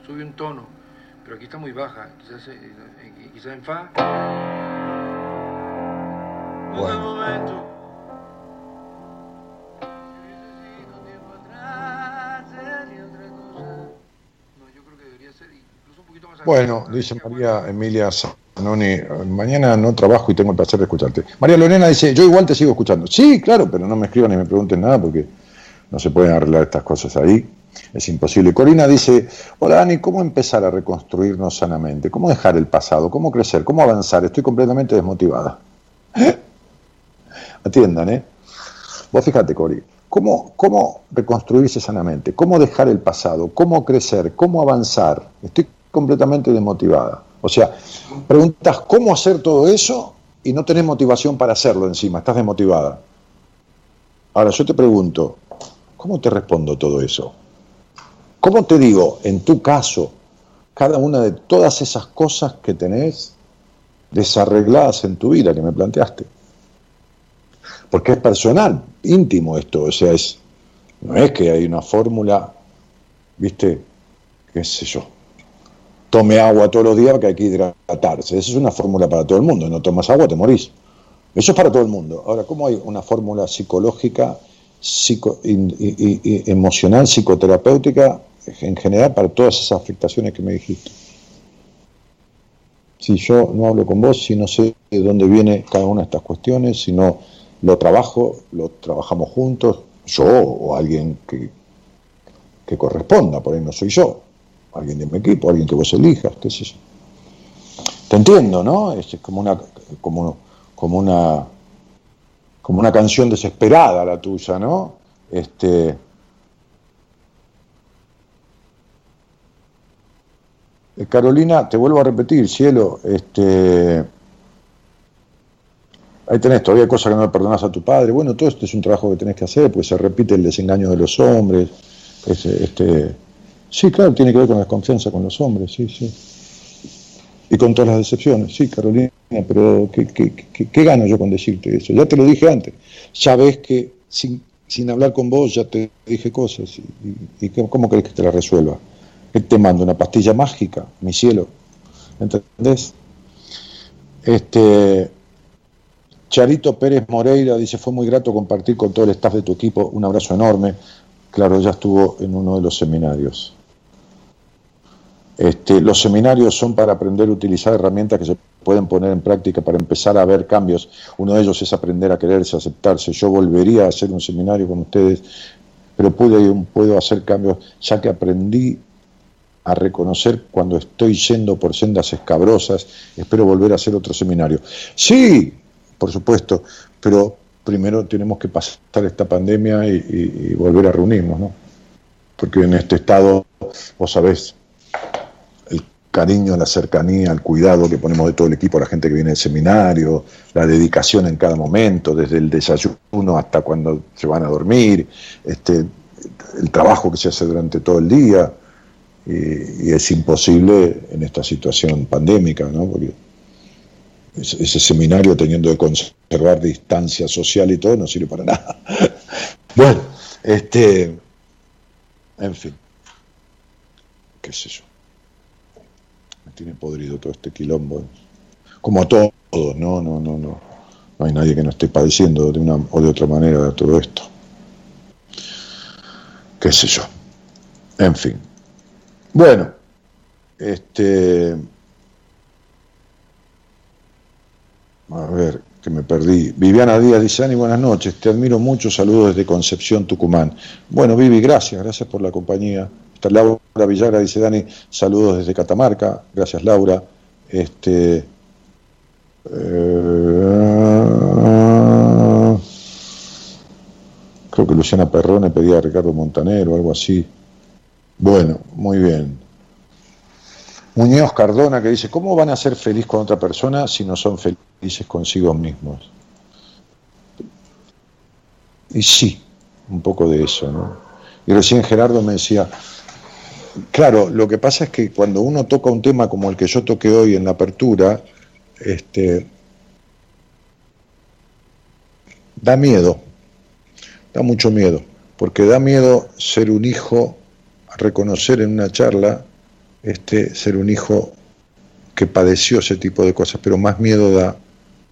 S3: sube un tono,
S5: pero aquí está muy baja, quizás, en, quizás en fa.
S2: Bueno. Bueno, dice María Emilia Zanoni, mañana no trabajo y tengo el placer de escucharte. María Lorena dice, yo igual te sigo escuchando. Sí, claro, pero no me escriban ni me pregunten nada porque no se pueden arreglar estas cosas ahí. Es imposible. Corina dice, hola Dani, ¿cómo empezar a reconstruirnos sanamente? ¿Cómo dejar el pasado? ¿Cómo crecer? ¿Cómo avanzar? Estoy completamente desmotivada. *laughs* Atiendan, ¿eh? Vos fíjate, Cori, ¿cómo, ¿cómo reconstruirse sanamente? ¿Cómo dejar el pasado? ¿Cómo crecer? ¿Cómo avanzar? Estoy completamente desmotivada. O sea, preguntas cómo hacer todo eso y no tenés motivación para hacerlo encima, estás desmotivada. Ahora yo te pregunto, ¿cómo te respondo todo eso? ¿Cómo te digo, en tu caso, cada una de todas esas cosas que tenés desarregladas en tu vida que me planteaste? Porque es personal, íntimo esto, o sea, es, no es que hay una fórmula, viste, qué sé yo, tome agua todos los días que hay que hidratarse. Esa es una fórmula para todo el mundo. No tomas agua, te morís. Eso es para todo el mundo. Ahora, ¿cómo hay una fórmula psicológica, psico, emocional, psicoterapéutica, en general, para todas esas afectaciones que me dijiste? Si yo no hablo con vos, si no sé de dónde viene cada una de estas cuestiones, si no lo trabajo, lo trabajamos juntos, yo o alguien que, que corresponda, por ahí no soy yo, alguien de mi equipo, alguien que vos elijas, qué sé yo. Te entiendo, ¿no? Es como una, como, como una, como una canción desesperada la tuya, ¿no? Este, eh, Carolina, te vuelvo a repetir, cielo, este, ahí tenés todavía cosas que no le perdonas a tu padre. Bueno, todo esto es un trabajo que tenés que hacer, pues se repite el desengaño de los hombres, este, Sí, claro, tiene que ver con la desconfianza con los hombres, sí, sí. Y con todas las decepciones, sí, Carolina, pero ¿qué, gano yo con decirte eso? Ya te lo dije antes. Ya ves que sin, sin hablar con vos ya te dije cosas. ¿Y, y cómo crees que te la resuelva? Que te mando una pastilla mágica, mi cielo. ¿Entendés? Este, Charito Pérez Moreira dice, fue muy grato compartir con todo el staff de tu equipo, un abrazo enorme. Claro, ya estuvo en uno de los seminarios. Este, los seminarios son para aprender a utilizar herramientas que se pueden poner en práctica para empezar a ver cambios. Uno de ellos es aprender a quererse, aceptarse. Yo volvería a hacer un seminario con ustedes, pero puedo hacer cambios ya que aprendí a reconocer cuando estoy yendo por sendas escabrosas. Espero volver a hacer otro seminario. Sí, por supuesto, pero primero tenemos que pasar esta pandemia y, y volver a reunirnos, ¿no? Porque en este estado, vos sabés, cariño, la cercanía, el cuidado que ponemos de todo el equipo, la gente que viene del seminario, la dedicación en cada momento, desde el desayuno hasta cuando se van a dormir, este, el trabajo que se hace durante todo el día, y, es imposible en esta situación pandémica, ¿no? Porque ese seminario teniendo que conservar distancia social y todo no sirve para nada. *laughs* bueno, este, en fin, qué sé yo tiene podrido todo este quilombo. Como a todos, no, no, no, no. No hay nadie que no esté padeciendo de una o de otra manera de todo esto. Qué sé yo. En fin. Bueno, este. A ver, que me perdí. Viviana Díaz dice, Ani, buenas noches, te admiro mucho, saludos desde Concepción, Tucumán. Bueno, Vivi, gracias, gracias por la compañía. Laura Villagra, dice Dani, saludos desde Catamarca, gracias Laura. Este, eh, creo que Luciana Perrone pedía a Ricardo Montanero, algo así. Bueno, muy bien. Muñoz Cardona que dice, ¿cómo van a ser feliz con otra persona si no son felices consigo mismos? Y sí, un poco de eso, ¿no? Y recién Gerardo me decía, Claro, lo que pasa es que cuando uno toca un tema como el que yo toqué hoy en la apertura, este, da miedo, da mucho miedo, porque da miedo ser un hijo, reconocer en una charla este, ser un hijo que padeció ese tipo de cosas, pero más miedo da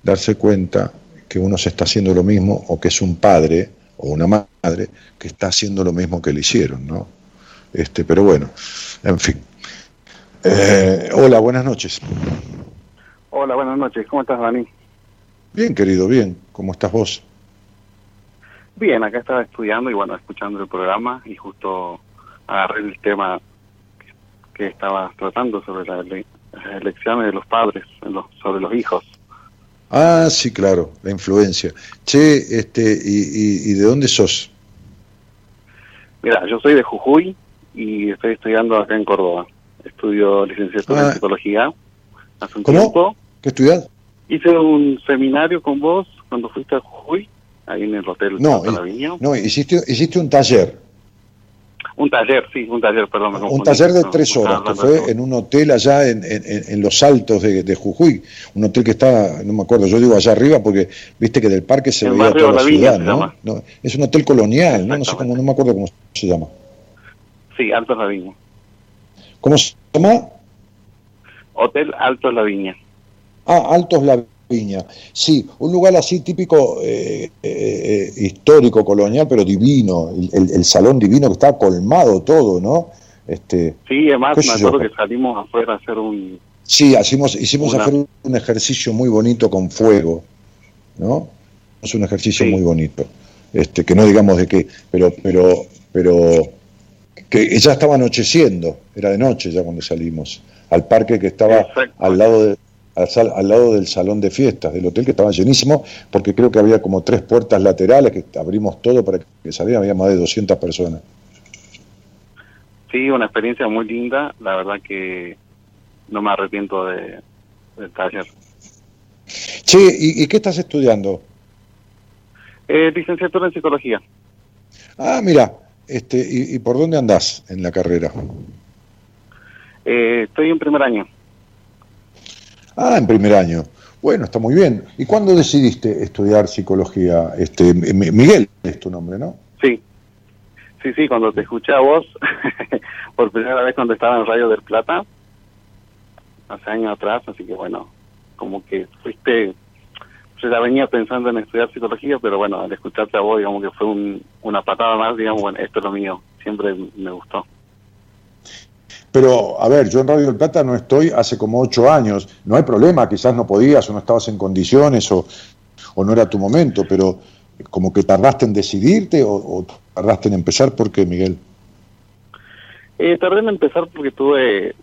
S2: darse cuenta que uno se está haciendo lo mismo o que es un padre o una madre que está haciendo lo mismo que le hicieron, ¿no? Este, pero bueno, en fin. Eh, hola, buenas noches.
S6: Hola, buenas noches. ¿Cómo estás, Dani?
S2: Bien, querido, bien. ¿Cómo estás vos?
S6: Bien, acá estaba estudiando y bueno, escuchando el programa y justo agarré el tema que estabas tratando sobre las elecciones de los padres, sobre los hijos.
S2: Ah, sí, claro, la influencia. Che, este, ¿y, y, de dónde sos?
S6: Mira, yo soy de Jujuy y estoy estudiando acá en Córdoba. Estudio licenciatura en ah. psicología hace un
S2: ¿Cómo?
S6: tiempo.
S2: ¿Qué estudias?
S6: Hice un seminario con vos cuando fuiste a Jujuy, ahí en el hotel
S2: no, No, hiciste, hiciste un taller.
S6: Un taller, sí, un taller, perdón.
S2: un taller de tres horas, que fue en un hotel allá en, en, los altos de, Jujuy, un hotel que está, no me acuerdo, yo digo allá arriba porque viste que del parque se veía toda la, ciudad, ¿no? ¿no? Es un hotel colonial, ¿no? No sé cómo, no me acuerdo cómo se llama.
S6: Sí, Altos La Viña.
S2: ¿Cómo se llama?
S6: Hotel Altos La Viña.
S2: Ah, Altos La Viña. Sí, un lugar así típico, eh, eh, histórico, colonial, pero divino. El, salón divino que está colmado todo, ¿no? Este,
S6: sí, además me acuerdo que salimos afuera a hacer un...
S2: Sí, hicimos, hicimos hacer un ejercicio muy bonito con fuego, ¿no? Es un ejercicio muy bonito. Este, que no digamos de qué, pero, pero, pero que ya estaba anocheciendo, era de noche ya cuando salimos, al parque que estaba al lado de, al, lado del salón de fiestas del hotel que estaba llenísimo, porque creo que había como tres puertas laterales que abrimos todo para que salieran, había más de 200 personas.
S6: Sí, una experiencia muy linda, la verdad que no me arrepiento de, del taller.
S2: Sí, ¿y, qué estás estudiando?
S6: Eh, licenciatura en psicología.
S2: Ah, mira, este, ¿y, por dónde andás en la carrera?
S6: Eh, estoy en primer año.
S2: Ah, en primer año. Bueno, está muy bien. ¿Y cuándo decidiste estudiar psicología? Este, Miguel es tu nombre, ¿no?
S6: Sí. Sí, sí, cuando te escuché a vos, *laughs* por primera vez cuando estaba en Radio del Plata, hace años atrás, así que bueno, como que fuiste, yo ya venía pensando en estudiar psicología, pero bueno, al escucharte a vos, digamos que fue una patada más, digamos, bueno, esto es lo mío, siempre me gustó.
S2: Pero, a ver, yo en Radio del Plata no estoy hace como ocho años. No hay problema, quizás no podías o no estabas en condiciones o, no era tu momento, pero como que tardaste en decidirte o, tardaste en empezar, ¿por qué, Miguel?
S6: Eh, tardé en empezar porque tuve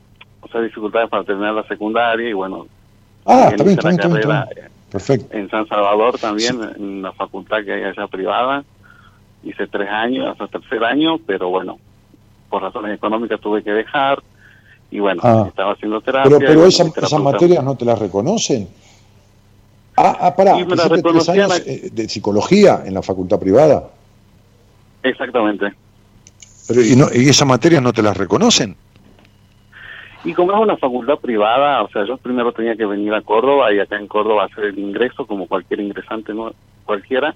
S6: o sea, dificultades para terminar la secundaria y bueno.
S2: Ah, está bien, está bien, Perfecto.
S6: En San Salvador también, en la facultad que hay allá privada. Hice tres años, hasta tercer año, pero bueno, por razones económicas tuve que dejar y bueno, ah. estaba haciendo terapia.
S2: Pero, pero esas materias no te las reconocen. Ah, ah pará, hiciste tres años eh, de psicología en la facultad privada.
S6: Exactamente.
S2: Pero, ¿y, no, ¿Y esas materias no te las reconocen?
S6: Y como es una facultad privada, o sea, yo primero tenía que venir a Córdoba y acá en Córdoba hacer el ingreso como cualquier ingresante, no cualquiera.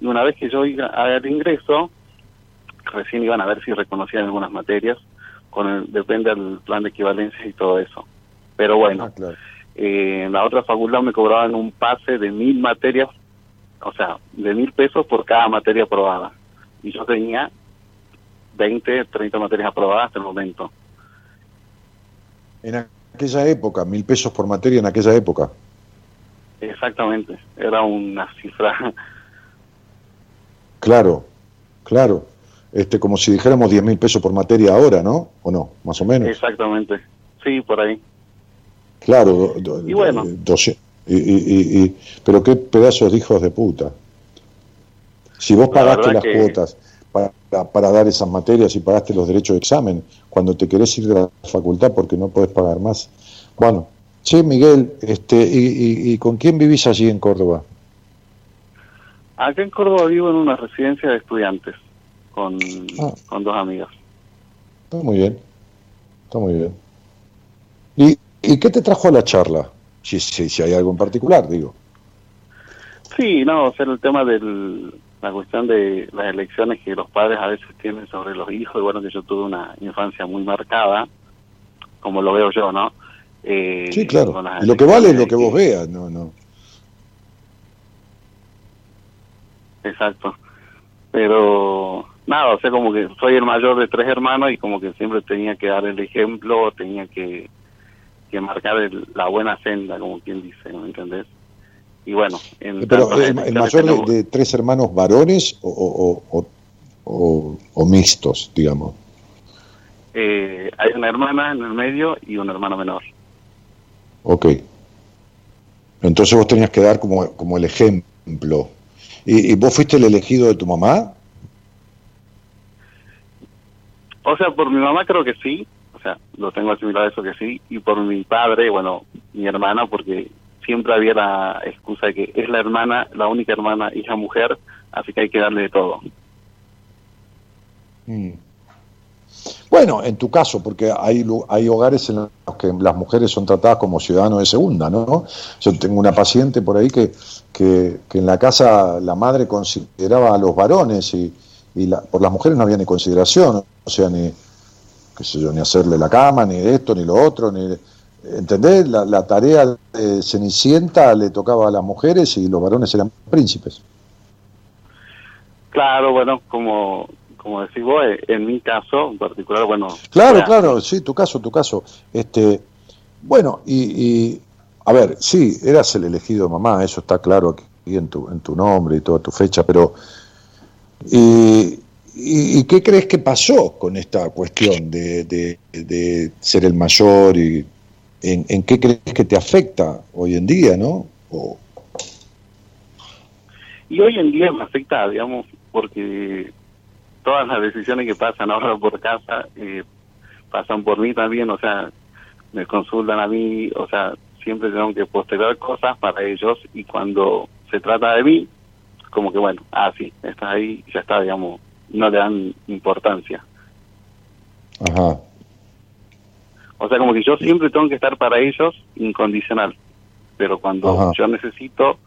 S6: Y una vez que yo haga el ingreso, recién iban a ver si reconocían algunas materias, con el, depende del plan de equivalencia y todo eso. Pero bueno, ah, eh, en la otra facultad me cobraban un pase de mil materias, o sea, de mil pesos por cada materia aprobada. Y yo tenía 20, 30 materias aprobadas hasta el momento.
S2: En aquella época, mil pesos por materia en aquella época.
S6: Exactamente, era una cifra.
S2: Claro, claro este, como si dijéramos 10 mil pesos por materia ahora, ¿no? ¿O no? Más o menos.
S6: Exactamente, sí, por ahí.
S2: Claro,
S6: y bueno.
S2: y, y, pero qué pedazos de hijos de puta. Si vos pagaste las cuotas para, dar esas materias y pagaste los derechos de examen, cuando te querés ir de la facultad porque no podés pagar más. Bueno, che, Miguel, este, y, con quién vivís allí en Córdoba?
S6: Acá en Córdoba vivo en una residencia de estudiantes con, ah. con dos amigas.
S2: Está muy bien, está muy bien. ¿Y, ¿Y qué te trajo a la charla? Si, si, si hay algo en particular, digo.
S6: Sí, no, o sea, el tema de la cuestión de las elecciones que los padres a veces tienen sobre los hijos, y bueno, que yo tuve una infancia muy marcada, como lo veo yo, ¿no?
S2: Eh, sí, claro. Y lo que vale es lo que, vos veas, no, no.
S6: Exacto. Pero nada, o sea, como que soy el mayor de tres hermanos y como que siempre tenía que dar el ejemplo, tenía que, que marcar la buena senda, como quien dice, ¿no entendés? Y bueno,
S2: en pero el, mayor de, tres hermanos varones o, o, o, o mixtos, digamos.
S6: Eh, hay una hermana en el medio y un hermano menor.
S2: Ok. Entonces vos tenías que dar como, como el ejemplo. ¿Y, vos fuiste el elegido de tu mamá?
S6: O sea, por mi mamá creo que sí. O sea, lo tengo asimilado eso que sí. Y por mi padre, bueno, mi hermana, porque siempre había la excusa de que es la hermana, la única hermana, hija mujer, así que hay que darle de todo.
S2: Mm. Bueno, en tu caso, porque hay, hay hogares en los que las mujeres son tratadas como ciudadanos de segunda, ¿no? Yo tengo una paciente por ahí que, que, en la casa la madre consideraba a los varones y, y por las mujeres no había ni consideración, o sea, ni, qué sé yo, ni hacerle la cama, ni esto, ni lo otro, ni... ¿Entendés? La, la tarea de Cenicienta le tocaba a las mujeres y los varones eran príncipes.
S6: Claro, bueno, como, como decís vos, eh, en mi caso en particular, bueno...
S2: Claro, claro, sí, tu caso, tu caso. Este, bueno, y, a ver, sí, eras el elegido mamá, eso está claro aquí en tu, en tu nombre y toda tu fecha, pero... Y, y, qué crees que pasó con esta cuestión de, de, ser el mayor y en, en, qué crees que te afecta hoy en día, ¿no?
S6: Y hoy en día me afecta, digamos, porque todas las decisiones que pasan ahora por casa eh, pasan por mí también, o sea, me consultan a mí, o sea, siempre tengo que postergar cosas para ellos y cuando se trata de mí, como que bueno, ah, sí, está ahí, ya está, digamos, no le dan importancia.
S2: Ajá.
S6: O sea, como que yo siempre tengo que estar para ellos incondicional, pero cuando yo necesito,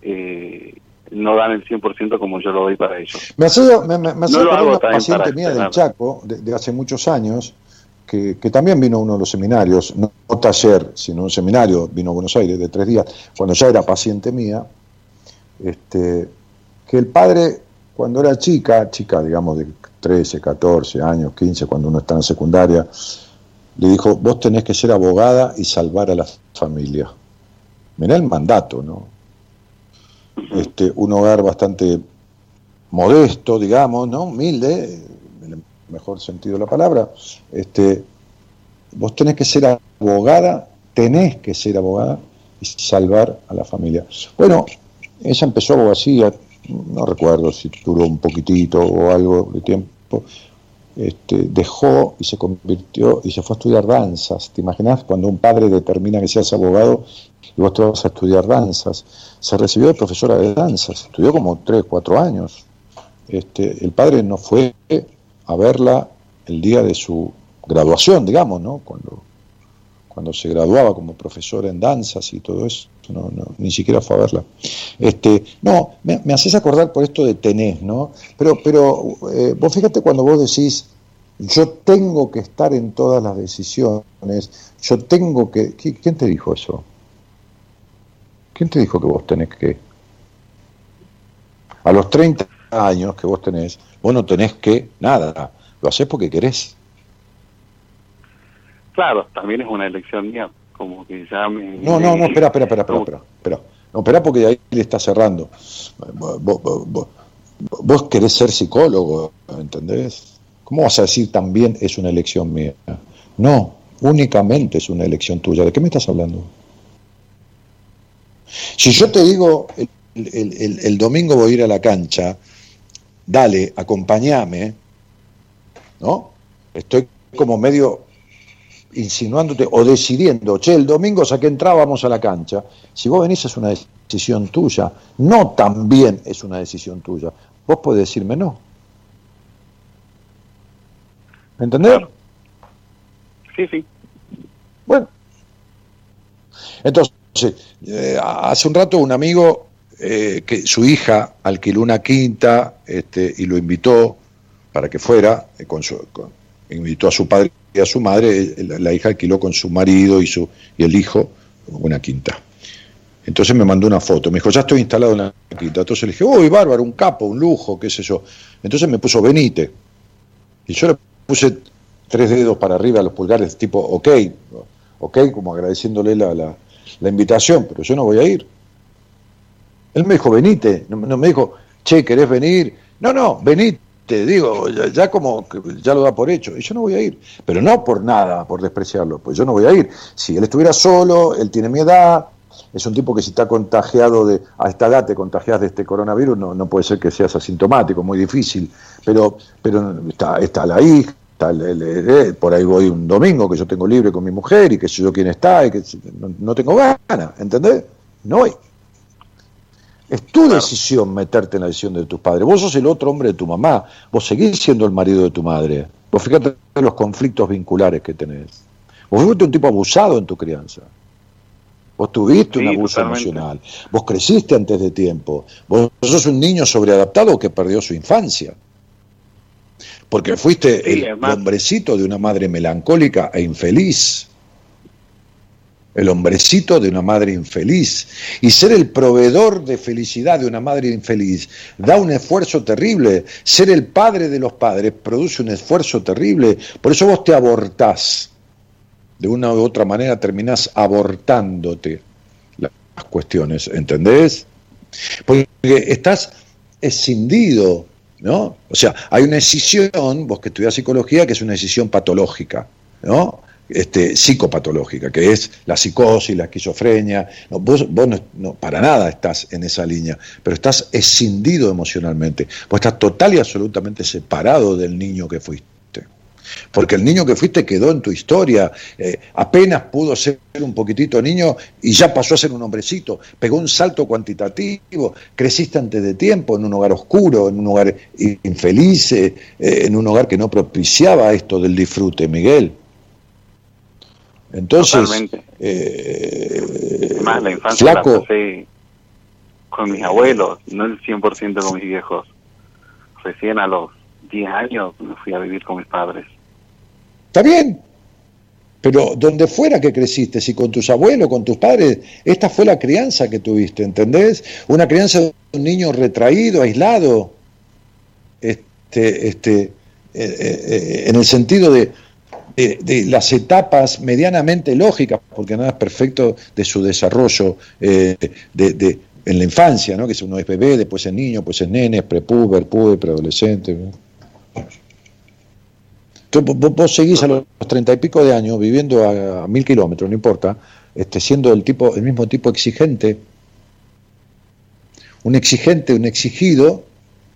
S6: eh, no dan el 100% como yo lo doy para ellos.
S2: Me ha sido, me, me, una paciente mía del Chaco, de, hace muchos años, que, que, también vino a uno de los seminarios, no, taller, sino un seminario, vino a Buenos Aires de tres días, cuando ya era paciente mía, este, que el padre, cuando era chica, chica digamos de 13, 14 años, 15, cuando uno está en secundaria, le dijo, vos tenés que ser abogada y salvar a la familia. Mirá el mandato, ¿no? este, un hogar bastante modesto, digamos, ¿no? Humilde, en el mejor sentido de la palabra. Este, vos tenés que ser abogada, tenés que ser abogada y salvar a la familia. Bueno, ella empezó abogacía, no recuerdo si duró un poquitito o algo de tiempo, este, dejó y se convirtió y se fue a estudiar danzas. ¿Te imaginas cuando un padre determina que seas abogado y vos te vas a estudiar danzas? Se recibió de profesora de danzas, estudió como 3, 4 años. Este, el padre no fue a verla el día de su graduación, digamos, ¿no? Cuando, cuando se graduaba como profesora en danzas y todo eso, no, no, ni siquiera fue a verla. Este, no, me, haces acordar por esto de tenés, ¿no? Pero, pero eh, vos fíjate cuando vos decís, yo tengo que estar en todas las decisiones, yo tengo que... ¿Quién te dijo eso? ¿Quién te dijo que vos tenés que... A los 30 años que vos tenés, vos no tenés que nada, lo haces porque querés.
S6: Claro, también es una elección mía, como que ya me...
S2: No, no, no, espera, espera, espera, espera, espera, No, espera porque de ahí le está cerrando. Vos, vos, querés ser psicólogo, ¿entendés? ¿Cómo vas a decir también es una elección mía? No, únicamente es una elección tuya. ¿De qué me estás hablando? Si yo te digo, el, el, el, domingo voy a ir a la cancha, dale, acompáñame, ¿no? Estoy como medio insinuándote o decidiendo, che, el domingo a qué entrábamos a la cancha. Si vos venís es una decisión tuya, no también es una decisión tuya. Vos podés decirme no. ¿Me entendés?
S6: Sí, sí.
S2: Bueno. Entonces, eh, hace un rato un amigo eh, que su hija alquiló una quinta este, y lo invitó para que fuera, eh, con su, invitó a su padre a su madre, la, hija alquiló con su marido y, su, y el hijo una quinta. Entonces me mandó una foto, me dijo, ya estoy instalado en la quinta. Entonces le dije, uy, bárbaro, un capo, un lujo, qué sé yo. Entonces me puso Benite. Y yo le puse tres dedos para arriba a los pulgares, tipo, ok, ok, como agradeciéndole la, la, invitación, pero yo no voy a ir. Él me dijo, venite, no, me dijo, che, ¿querés venir? No, no, venite, digo, ya, como ya lo da por hecho, y yo no voy a ir, pero no por nada, por despreciarlo, pues yo no voy a ir. Si él estuviera solo, él tiene mi edad, es un tipo que si está contagiado de, a esta edad te contagias de este coronavirus, no, no puede ser que seas asintomático, muy difícil, pero, pero está, está la hija, por ahí voy un domingo que yo tengo libre con mi mujer y que sé yo quién está y que no, tengo ganas, ¿entendés? No hay. Es tu decisión meterte en la decisión de tus padres. Vos sos el otro hombre de tu mamá. Vos seguís siendo el marido de tu madre. Vos fíjate los conflictos vinculares que tenés. Vos fuiste un tipo abusado en tu crianza. Vos tuviste un abuso emocional. Vos creciste antes de tiempo. Vos sos un niño sobreadaptado que perdió su infancia porque fuiste el hombrecito de una madre melancólica e infeliz. El hombrecito de una madre infeliz. Y ser el proveedor de felicidad de una madre infeliz da un esfuerzo terrible. Ser el padre de los padres produce un esfuerzo terrible. Por eso vos te abortás. De una u otra manera terminás abortándote las cuestiones, ¿entendés? Porque estás escindido ¿no? O sea, hay una decisión, vos que estudias psicología, que es una decisión patológica, ¿no? Este, psicopatológica, que es la psicosis, la esquizofrenia. vos, no, para nada estás en esa línea, pero estás escindido emocionalmente. Vos estás total y absolutamente separado del niño que fuiste. Porque el niño que fuiste quedó en tu historia, eh, apenas pudo ser un poquitito niño y ya pasó a ser un hombrecito, pegó un salto cuantitativo, creciste antes de tiempo en un hogar oscuro, en un hogar infeliz, eh, en un hogar que no propiciaba esto del disfrute, Miguel. Entonces,
S6: Más la infancia la pasé con mis abuelos, no el 100% con mis viejos. Recién a los 10 años me fui a vivir con mis padres.
S2: Está bien, pero donde fuera que creciste, si con tus abuelos, con tus padres, esta fue la crianza que tuviste, ¿entendés? Una crianza de un niño retraído, aislado, este, este, eh, eh, en el sentido de, de, las etapas medianamente lógicas, porque nada es perfecto de su desarrollo eh, de, en la infancia, ¿no? que uno es bebé, después es niño, pues es nene, es prepuber, puber, preadolescente vos, seguís a los treinta y pico de años viviendo a, mil kilómetros, no importa, este, siendo el, tipo, el mismo tipo exigente, un exigente, un exigido,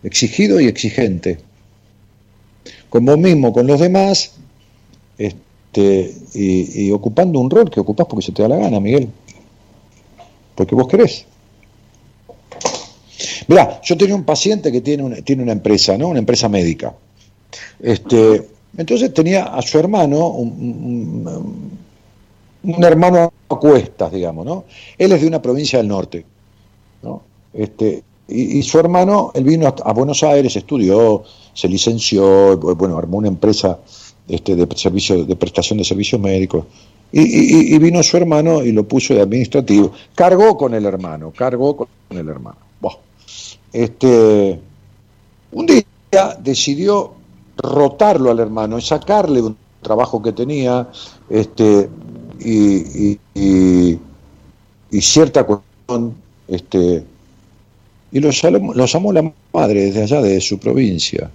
S2: exigido y exigente, con vos mismo, con los demás, este, y, ocupando un rol que ocupás porque se te da la gana, Miguel, porque vos querés. Mirá, yo tenía un paciente que tiene una, tiene una empresa, ¿no? Una empresa médica. Este, entonces tenía a su hermano, un, hermano a cuestas, digamos, ¿no? Él es de una provincia del norte, ¿no? Este, y, su hermano, él vino a, Buenos Aires, estudió, se licenció, bueno, armó una empresa este, de, servicio, de prestación de servicios médicos. Y, vino su hermano y lo puso de administrativo. Cargó con el hermano, cargó con el hermano. Este, un día decidió rotarlo al hermano, y sacarle un trabajo que tenía este, y, y, cierta cuestión, este, y lo llamó, lo llamó la madre desde allá de su provincia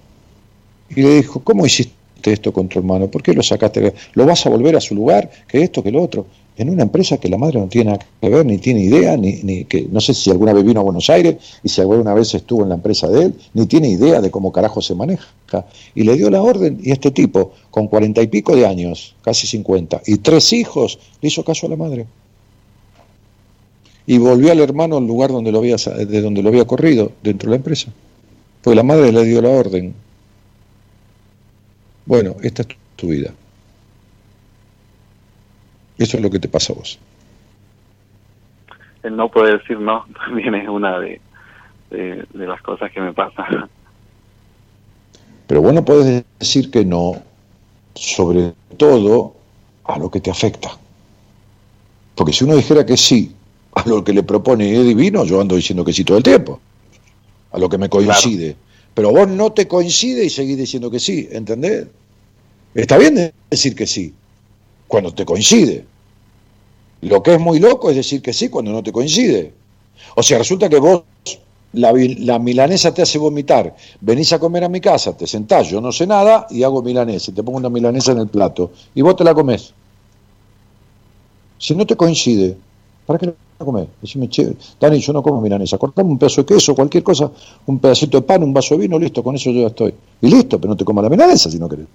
S2: y le dijo, ¿cómo hiciste esto con tu hermano? ¿Por qué lo sacaste? ¿Lo vas a volver a su lugar? ¿Que esto, que lo otro? en una empresa que la madre no tiene nada que ver, ni tiene idea, ni, ni, que no sé si alguna vez vino a Buenos Aires y si alguna vez estuvo en la empresa de él, ni tiene idea de cómo carajo se maneja. Y le dio la orden, y este tipo, con cuarenta y pico de años, casi cincuenta, y tres hijos, le hizo caso a la madre. Y volvió al hermano al lugar donde lo había, de donde lo había corrido, dentro de la empresa. Porque la madre le dio la orden. Bueno, esta es tu vida. Eso es lo que te pasa a vos.
S6: El no poder decir no *laughs* también es una de, de, las cosas que me pasa.
S2: Pero bueno, puedes decir que no sobre todo a lo que te afecta. Porque si uno dijera que sí a lo que le propone es divino, yo ando diciendo que sí todo el tiempo, a lo que me coincide. Pero vos no te coincide y seguís diciendo que sí, ¿entendés? Está bien decir que sí, cuando te coincide. Lo que es muy loco es decir que sí cuando no te coincide. O sea, resulta que vos, la, la, milanesa te hace vomitar, venís a comer a mi casa, te sentás, yo no sé nada y hago milanesa, te pongo una milanesa en el plato, y vos te la comés. Si no te coincide, ¿para qué Decime, che, Dani, yo no como milanesa, cortame un pedazo de queso, cualquier cosa, un pedacito de pan, un vaso de vino, listo, con eso yo ya estoy. Y listo, pero no te comas la milanesa si no querés.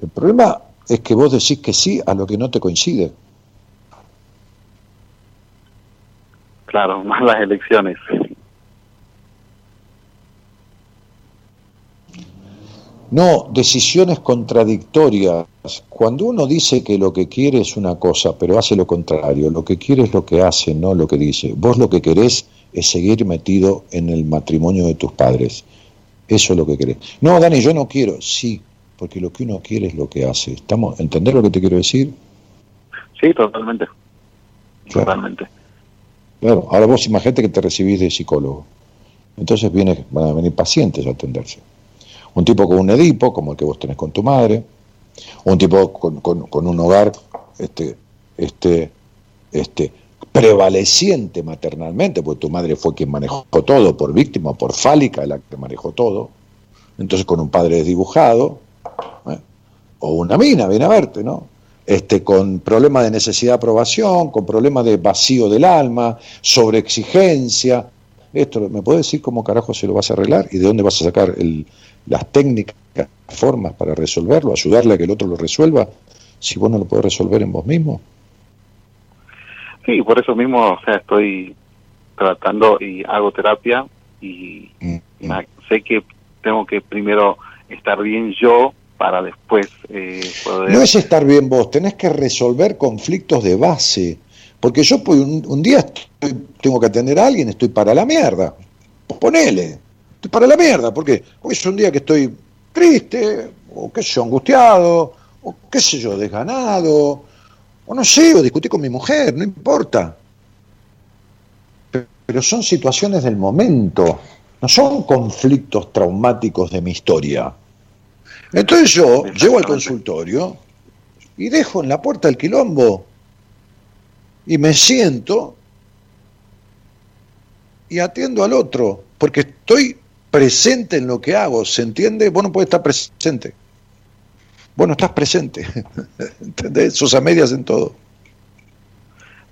S2: El problema es que vos decís que sí a lo que no te coincide.
S6: Claro, *laughs* más las elecciones.
S2: No, decisiones contradictorias. Cuando uno dice que lo que quiere es una cosa, pero hace lo contrario, lo que quiere es lo que hace, no lo que dice. Vos lo que querés es seguir metido en el matrimonio de tus padres. Eso es lo que querés. No, Dani, yo no quiero. Sí, porque lo que uno quiere es lo que hace. ¿Estamos, ¿Entendés lo que te quiero decir?
S6: Sí, totalmente. Totalmente.
S2: Claro, ahora vos imagínate que te recibís de psicólogo. Entonces viene, van a venir pacientes a atenderse. Un tipo con un Edipo, como el que vos tenés con tu madre, un tipo con, un hogar este, este, este, prevaleciente maternalmente, porque tu madre fue quien manejó todo, por víctima, por fálica, la que manejó todo. Entonces con un padre desdibujado, ¿eh? o una mina, viene a verte, ¿no? Este, con problemas de necesidad de aprobación, con problemas de vacío del alma, sobre exigencia. Esto, ¿me puedes decir cómo carajo se lo vas a arreglar y de dónde vas a sacar el, las técnicas, formas para resolverlo, ayudarle a que el otro lo resuelva, si vos no lo podés resolver en vos mismo?
S6: Sí, por eso mismo, o sea, estoy tratando y hago terapia y mm, sé que tengo que primero estar bien yo para después eh, poder...
S2: No es estar bien vos, tenés que resolver conflictos de base. Porque yo pues, un, día tengo que atender a alguien, estoy para la mierda. Ponele, estoy para la mierda. ¿Por qué? Porque es un día que estoy triste, o qué sé yo, angustiado, o qué sé yo, desganado, o no sé, o discutí con mi mujer, no importa. Pero son situaciones del momento, no son conflictos traumáticos de mi historia. Entonces yo llego al consultorio y dejo en la puerta el quilombo y me siento y atiendo al otro, porque estoy presente en lo que hago, ¿se entiende? Vos no puedes estar presente. Vos no estás presente, *laughs* ¿entendés? Sos a medias en todo.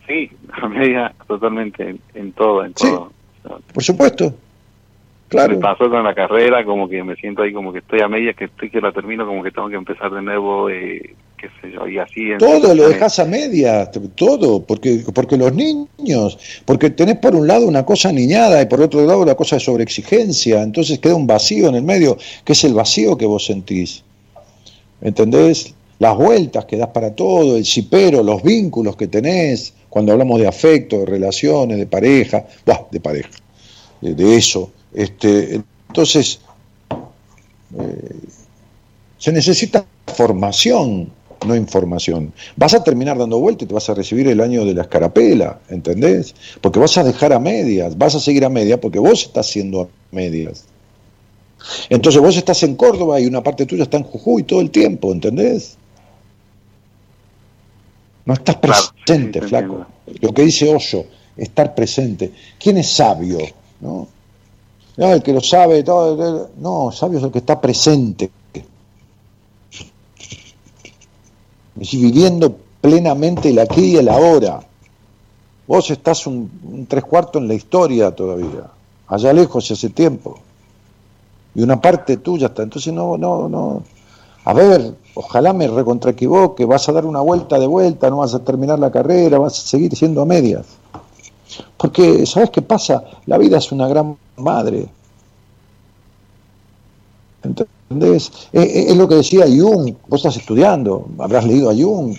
S6: Sí, a medias totalmente en, todo, en todo.
S2: Por supuesto. Claro.
S6: Me pasó con la carrera, como que me siento ahí como que estoy a medias, que estoy que la termino, como que tengo que empezar de nuevo, eh, qué sé yo, y así.
S2: Todo lo dejas a medias, todo, porque, porque los niños, porque tenés por un lado una cosa niñada y por otro lado la cosa de sobreexigencia, entonces queda un vacío en el medio, que es el vacío que vos sentís. ¿Entendés? Las vueltas que das para todo, el cipero, los vínculos que tenés, cuando hablamos de afecto, de relaciones, de pareja, de pareja, de eso este, entonces, eh, se necesita formación, no información. Vas a terminar dando vuelta y te vas a recibir el año de la escarapela, ¿entendés? Porque vas a dejar a medias, vas a seguir a medias porque vos estás siendo a medias. Entonces vos estás en Córdoba y una parte tuya está en Jujuy todo el tiempo, ¿entendés? No estás presente, flaco. Lo que dice Hoyo, estar presente. ¿Quién es sabio? ¿No? No, el que lo sabe, todo, no, sabio es el que está presente. Viviendo plenamente el aquí y el ahora. Vos estás un, tres cuartos en la historia todavía, allá lejos hace tiempo. Y una parte tuya está. Entonces no, no, no. A ver, ojalá me recontraequivoque, vas a dar una vuelta de vuelta, no vas a terminar la carrera, vas a seguir siendo a medias. Porque, ¿sabes qué pasa? La vida es una gran madre. ¿Entendés? Es, lo que decía Jung, vos estás estudiando, habrás leído a Jung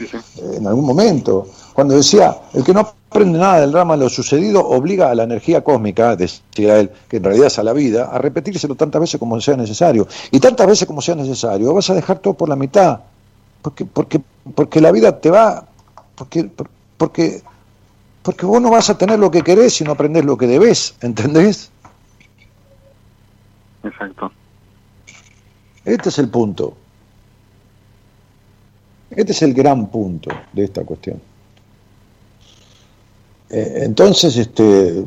S2: en algún momento, cuando decía, el que no aprende nada del drama de lo sucedido, obliga a la energía cósmica, decía él, que en realidad es a la vida, a repetírselo tantas veces como sea necesario. Y tantas veces como sea necesario, vas a dejar todo por la mitad. Porque, porque, porque la vida te va, porque, porque, porque vos no vas a tener lo que querés si no aprendés lo que debes, ¿entendés?
S6: Exacto.
S2: Este es el punto. Este es el gran punto de esta cuestión. Eh, entonces, este,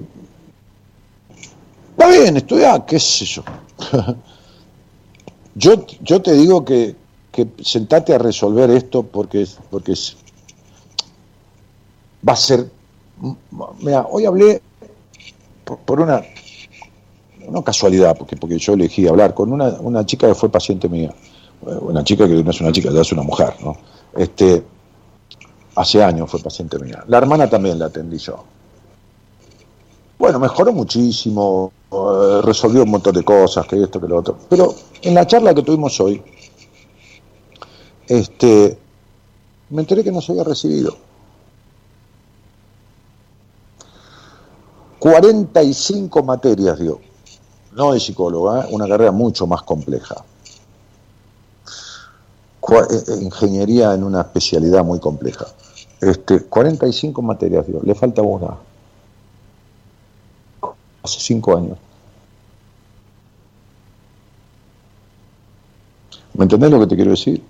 S2: va bien, estudia, qué sé yo. *laughs* yo, yo te digo que, que sentate a resolver esto porque, porque va a ser... Mira, hoy hablé por, una, no casualidad, porque, porque yo elegí hablar con una, una chica que fue paciente mía, una chica que no es una chica, ya es una mujer, ¿no? Este, hace años fue paciente mía. La hermana también la atendí yo. Bueno, mejoró muchísimo, eh, resolvió un montón de cosas, que esto, que lo otro. Pero en la charla que tuvimos hoy, este, me enteré que no se había recibido. 45 materias dio. No es psicóloga, ¿eh? una carrera mucho más compleja. Eh, ingeniería en una especialidad muy compleja. Este, 45 materias dio, le falta una. Hace 5 años. ¿Me entendés lo que te quiero decir?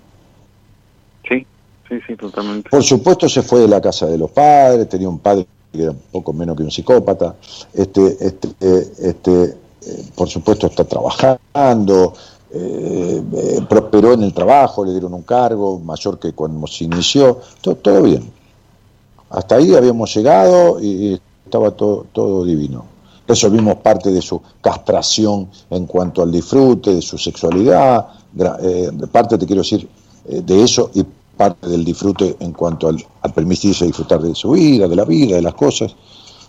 S6: Sí, sí, sí, totalmente.
S2: Por supuesto se fue de la casa de los padres, tenía un padre que era un poco menos que un psicópata, este, este, eh, este, eh, por supuesto está trabajando, eh, eh, prosperó en el trabajo, le dieron un cargo mayor que cuando se inició, todo, bien. Hasta ahí habíamos llegado y, estaba todo, todo divino. Resolvimos parte de su castración en cuanto al disfrute, de su sexualidad, eh, parte te quiero decir de eso y parte del disfrute en cuanto al, al, permitirse disfrutar de su vida, de la vida, de las cosas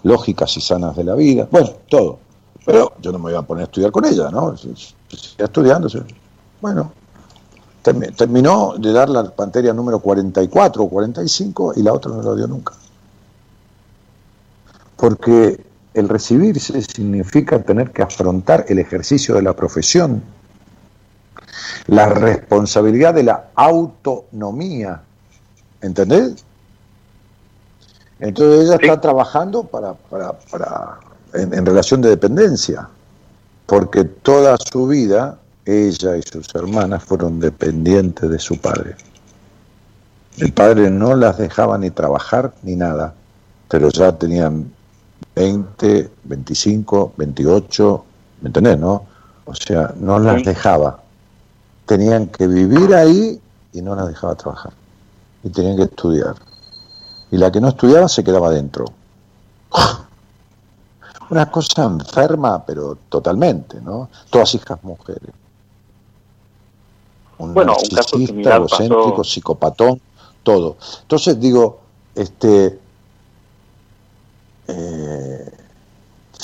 S2: lógicas y sanas de la vida, bueno, todo. Pero yo no me voy a poner a estudiar con ella, ¿no? Sigue estudiando. Bueno, terminó de dar la panteria número 44 o 45 y la otra no lo dio nunca. Porque el recibirse significa tener que afrontar el ejercicio de la profesión, la responsabilidad de la autonomía. ¿Entendés? Entonces ella está trabajando para, para, para en, relación de dependencia, porque toda su vida ella y sus hermanas fueron dependientes de su padre. El padre no las dejaba ni trabajar ni nada, pero ya tenían 20, 25, 28, ¿me entendés, no? O sea, no las dejaba. Tenían que vivir ahí y no las dejaba trabajar. Y tenían que estudiar. Y la que no estudiaba se quedaba dentro una cosa enferma, pero totalmente, ¿no? Todas hijas mujeres. Un bueno, narcisista, egocéntrico, psicopatón, todo. Entonces digo, este, eh,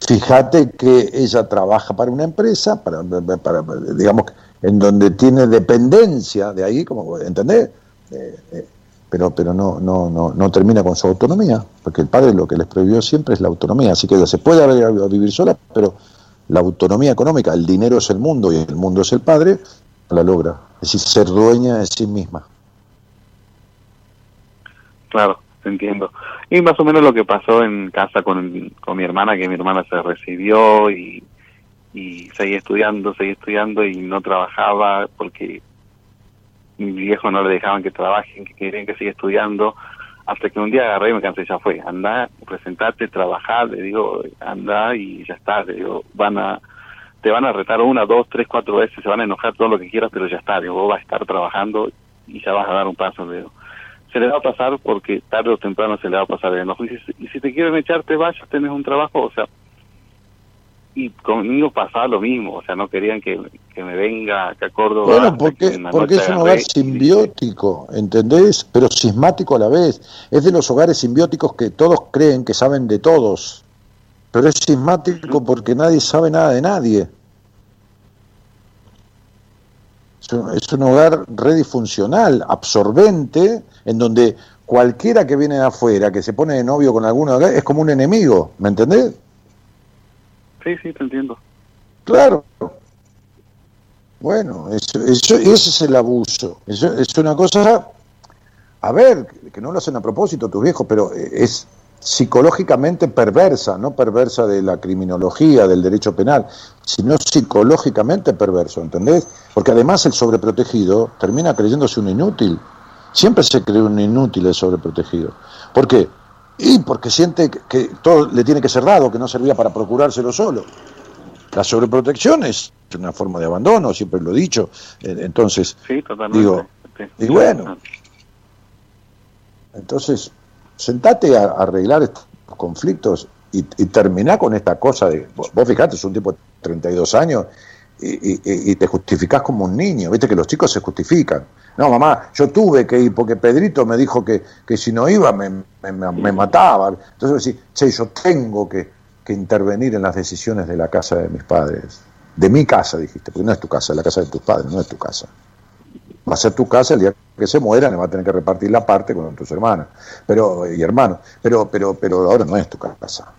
S2: fíjate que ella trabaja para una empresa, para, para, digamos, en donde tiene dependencia de ahí, como, ¿entendés? Eh, eh, pero, pero no, no, no, no termina con su autonomía, porque el padre lo que les prohibió siempre es la autonomía, así que se puede a vivir sola, pero la autonomía económica, el dinero es el mundo y el mundo es el padre, la logra, es decir, ser dueña de sí misma.
S6: Claro, entiendo. Y más o menos lo que pasó en casa con, con mi hermana, que mi hermana se recibió y, y seguía estudiando, seguía estudiando y no trabajaba porque mi viejo no le dejaban que trabajen, que querían que siga estudiando, hasta que un día agarré y me cansé, ya fue, anda, presentarte, trabajar, le digo, anda y ya está, le digo, van a, te van a retar una, dos, tres, cuatro veces, se van a enojar todo lo que quieras, pero ya está, digo, vos vas a estar trabajando y ya vas a dar un paso, le digo. Se le va a pasar porque tarde o temprano se le va a pasar el enojo. Y si, y si te quieren echar, te vayas, tenés un trabajo, o sea, y conmigo pasaba lo mismo, o sea, no querían que, me venga acá a Córdoba.
S2: Bueno, porque, porque es un hogar simbiótico, ¿entendés? Pero sismático a la vez. Es de los hogares simbióticos que todos creen que saben de todos, pero es sismático porque nadie sabe nada de nadie. un, es un hogar redisfuncional, absorbente, en donde cualquiera que viene de afuera, que se pone de novio con alguno de acá, es como un enemigo, ¿me entendés?
S6: Sí, sí, te entiendo.
S2: Claro. Bueno, eso, eso, ese es el abuso. Es una cosa, a ver, que no lo hacen a propósito tus viejos, pero es psicológicamente perversa, no perversa de la criminología, del derecho penal, sino psicológicamente perverso, ¿entendés? Porque además el sobreprotegido termina creyéndose un inútil. Siempre se cree un inútil el sobreprotegido. ¿Por qué? Y porque siente que todo le tiene que ser dado, que no servía para procurárselo solo. La sobreprotección es una forma de abandono, siempre lo he dicho. Entonces,
S6: sí,
S2: digo, y bueno, entonces sentate a, arreglar estos conflictos y, y terminá con esta cosa de, vos, fijate, es un tipo de 32 años y, y, te justificás como un niño, viste que los chicos se justifican. No, mamá, yo tuve que ir porque Pedrito me dijo que, que si no iba me, me, me mataba. Entonces decís, che, yo tengo que, que, intervenir en las decisiones de la casa de mis padres. De mi casa, dijiste, porque no es tu casa, la casa de tus padres, no es tu casa va a ser tu casa el día que se mueran, le va a tener que repartir la parte con tus hermanas pero, y hermanos, pero, pero, pero ahora no es tu casa.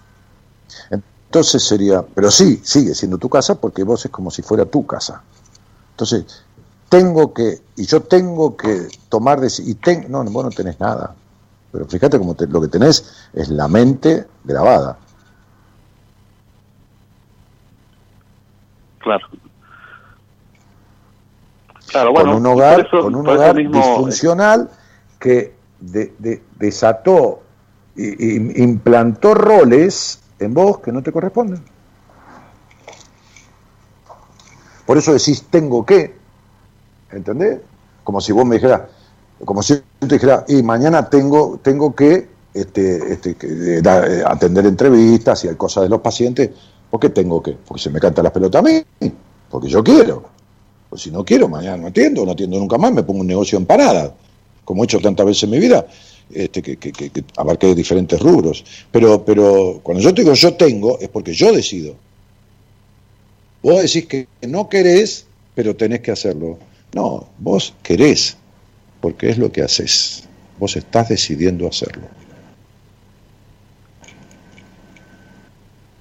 S2: Entonces sería, pero sí, sigue siendo tu casa porque vos es como si fuera tu casa. Entonces, tengo que, y yo tengo que tomar decisiones, y ten, no, vos no tenés nada, pero fíjate como te, lo que tenés es la mente grabada.
S6: Claro,
S2: con un hogar, con un hogar disfuncional que de, desató e implantó roles en vos que no te corresponden. Por eso decís tengo que, ¿entendés? Como si vos me dijeras, como si yo te dijera, y mañana tengo, tengo que, este, este, eh, eh, atender entrevistas y hay cosas de los pacientes, ¿por qué tengo que? Porque se me canta la pelota a mí, porque yo quiero. Pues si no quiero, mañana no atiendo, no atiendo nunca más, me pongo un negocio en parada, como he hecho tantas veces en mi vida, este, que, que, que, abarque diferentes rubros. Pero, pero cuando yo te digo yo tengo, es porque yo decido. Vos decís que no querés, pero tenés que hacerlo. No, vos querés, porque es lo que haces. Vos estás decidiendo hacerlo.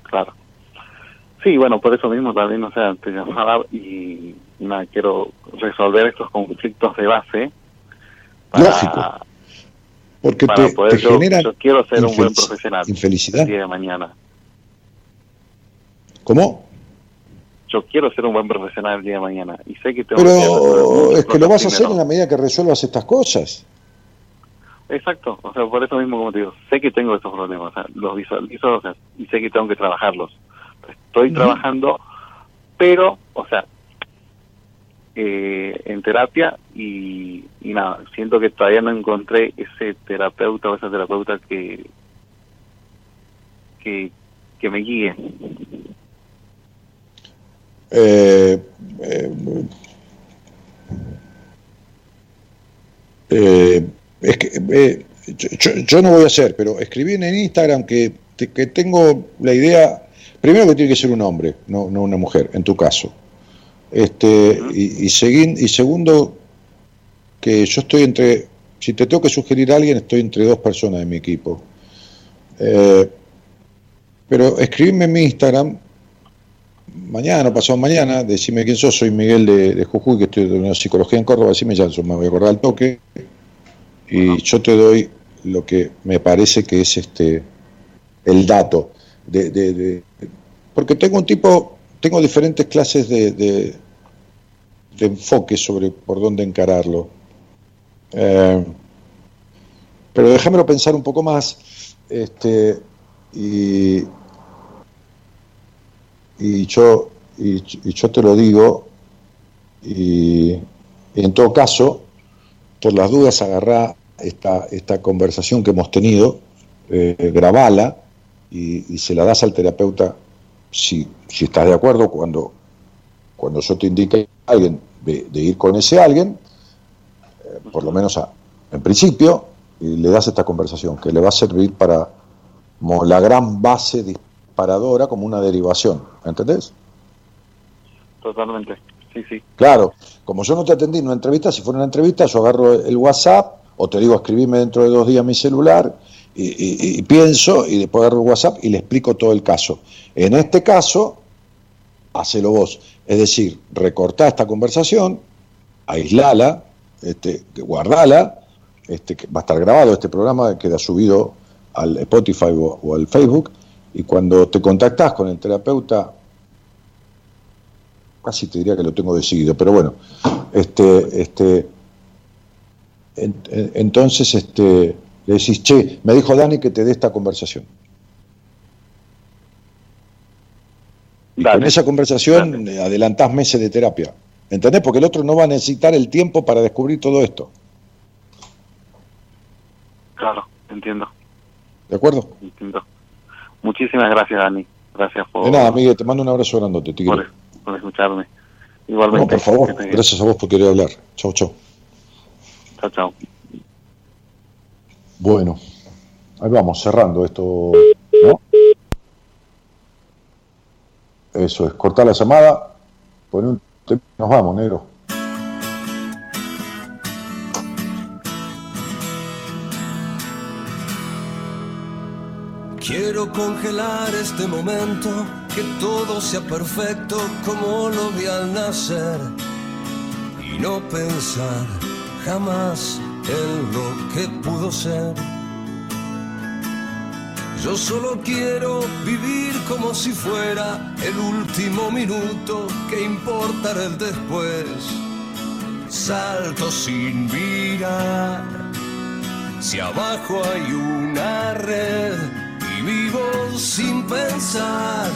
S6: Claro. Sí, bueno, por eso mismo también, o sea, te llamaba y nada, quiero resolver estos conflictos de base.
S2: Lógico. Porque te,
S6: poder
S2: yo, genera
S6: yo quiero ser un buen profesional
S2: infelicidad.
S6: el día de mañana.
S2: ¿Cómo?
S6: Yo quiero ser un buen profesional el día de mañana y sé que tengo
S2: Pero que es que lo vas a hacer en la medida que resuelvas estas cosas.
S6: Exacto, o sea, por eso mismo como te digo, sé que tengo estos problemas, o sea, los visualizo o sea, y sé que tengo que trabajarlos. Estoy uh -huh. trabajando, pero, o sea, eh, en terapia y, nada, siento que todavía no encontré ese terapeuta o esa terapeuta que, que, me guíe.
S2: Eh, eh, eh, es que yo, yo, no voy a hacer, pero escribí en Instagram que, que tengo la idea, primero que tiene que ser un hombre, no, no una mujer, en tu caso. Este, y, y, y segundo, que yo estoy entre, si te tengo que sugerir a alguien, estoy entre dos personas de mi equipo. Eh, pero escribime en mi Instagram, mañana, pasado mañana, decime quién sos, soy Miguel de, de Jujuy, que estoy de psicología en Córdoba, decime ya, me voy a acordar al toque, y yo te doy lo que me parece que es este el dato. De, de, de porque tengo un tipo tengo diferentes clases de, de, enfoque sobre por dónde encararlo. Eh, pero déjamelo pensar un poco más. Este, y, y, yo, y, yo te lo digo, y, y, en todo caso, por las dudas, agarrá esta, esta conversación que hemos tenido, eh, grabala y, y se la das al terapeuta si, si estás de acuerdo cuando, cuando yo te indique a alguien de, de ir con ese alguien, eh, por lo menos a, en principio, y le das esta conversación, que le va a servir para como la gran base disparadora, como una derivación, ¿entendés?
S6: Totalmente. sí, sí.
S2: Claro, como yo no te atendí en una entrevista, si fuera una entrevista, yo agarro el WhatsApp o te digo escribime dentro de dos días mi celular y, y- y pienso y después agarro el WhatsApp y le explico todo el caso. En este caso, hacelo vos. Es decir, recortá esta conversación, aislala, este, guardala, este, que va a estar grabado este programa, queda subido al Spotify o, al Facebook, y cuando te contactás con el terapeuta, casi te diría que lo tengo decidido, pero bueno, este, este, en- en- entonces este, le decís, che, me dijo Dani que te dé esta conversación. Y
S6: Dale.
S2: con esa conversación eh, adelantás meses de terapia. ¿Entendés? Porque el otro no va a necesitar el tiempo para descubrir todo esto.
S6: Claro, entiendo,
S2: ¿De acuerdo?
S6: entiendo. Muchísimas gracias, Dani. Gracias por,
S2: De nada, Miguel, te mando un abrazo grandote, tigre.
S6: por, por escucharme.
S2: No,
S6: Igualmente.
S2: por favor, gracias a vos por querer hablar. Chau, chau.
S6: Chao, chao.
S2: Bueno, ahí vamos, cerrando esto, ¿no? Eso es, cortar la llamada, poner un nos vamos, negro.
S3: Quiero congelar este momento, que todo sea perfecto como lo vi al nacer y no pensar jamás en lo que pudo ser. Yo solo quiero vivir como si fuera el último minuto, que importará el después. Salto sin mirar si abajo hay una red y vivo sin pensar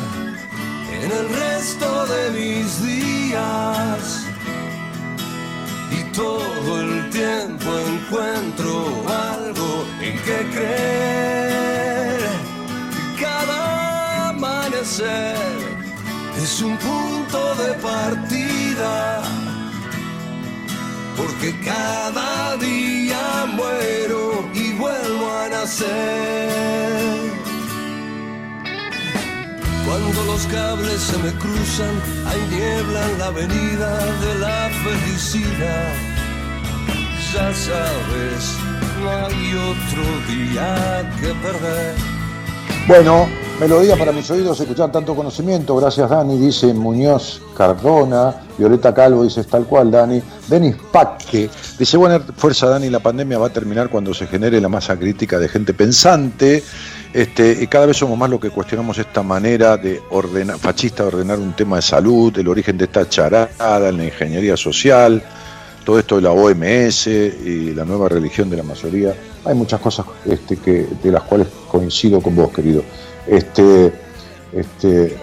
S3: en el resto de mis días. Y todo el tiempo encuentro algo en que creer. Es un punto de partida porque cada día muero y vuelvo a nacer. Cuando los cables se me cruzan, hay niebla en la avenida de la felicidad. Ya sabes, no hay otro día que perder.
S2: Bueno, melodía para mis oídos, escuchar tanto conocimiento. Gracias, Dani, dice Muñoz Cardona. Violeta Calvo dice tal cual, Dani. Denis Paque dice: Buena fuerza, Dani. La pandemia va a terminar cuando se genere la masa crítica de gente pensante. Este, y cada vez somos más los que cuestionamos esta manera de ordenar, fascista de ordenar un tema de salud, el origen de esta charada en la ingeniería social, todo esto de la OMS y la nueva religión de la mayoría. Hay muchas cosas este, que, de las cuales coincido con vos, querido. Este, este,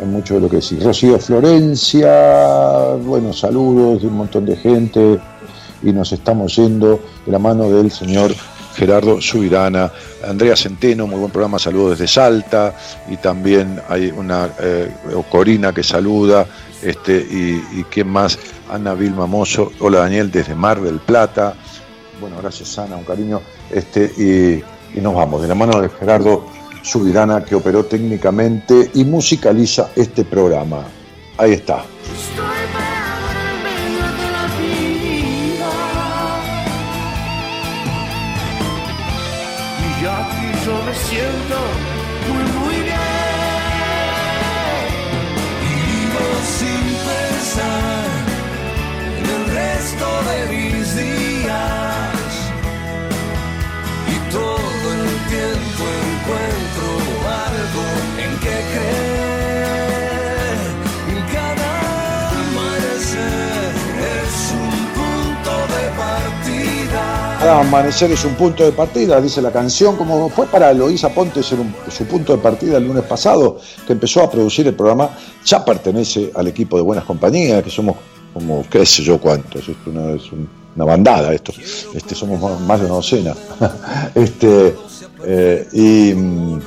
S2: en mucho de lo que decís. Rocío Florencia, bueno, saludos de un montón de gente y nos estamos yendo de la mano del señor Gerardo Subirana, Andrea Centeno, muy buen programa, saludos desde Salta, y también hay una eh, Corina que saluda, este, y, y quién más, Ana Vilma Mozo, hola Daniel desde Mar del Plata, bueno, gracias Ana, un cariño, este, y, y nos vamos, de la mano de Gerardo Subirana que operó técnicamente y musicaliza este programa. Ahí está.
S3: Siento muy muy bien vivo sin pensar en el resto de mis días cada amanecer es un punto de partida.
S2: Es dice la canción, como fue para Eloísa Ponte un- su punto de partida el lunes pasado, que empezó a producir el programa, ya pertenece al equipo de Buenas Compañías, que somos como qué sé yo cuántos, esto una- es un- una bandada esto, este, somos más- más de una docena. *laughs* este, eh, y, mm,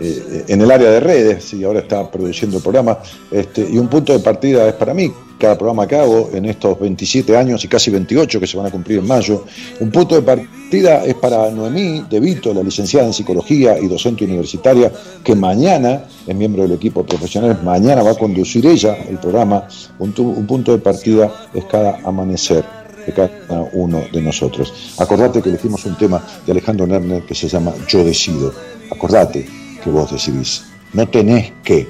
S2: eh, en el área de redes y ahora está produciendo el programa. Este, y un punto de partida es para mí, cada programa que hago en estos 27 años y casi 28 que se van a cumplir en mayo. Un punto de partida es para Noemí De Vito, la licenciada en psicología y docente universitaria, que mañana es miembro del equipo profesional, mañana va a conducir ella el programa. Un, un punto de partida es cada amanecer de cada uno de nosotros. Acordate que elegimos un tema de Alejandro Nerner que se llama Yo decido. Acordate que vos decidís. No tenés que.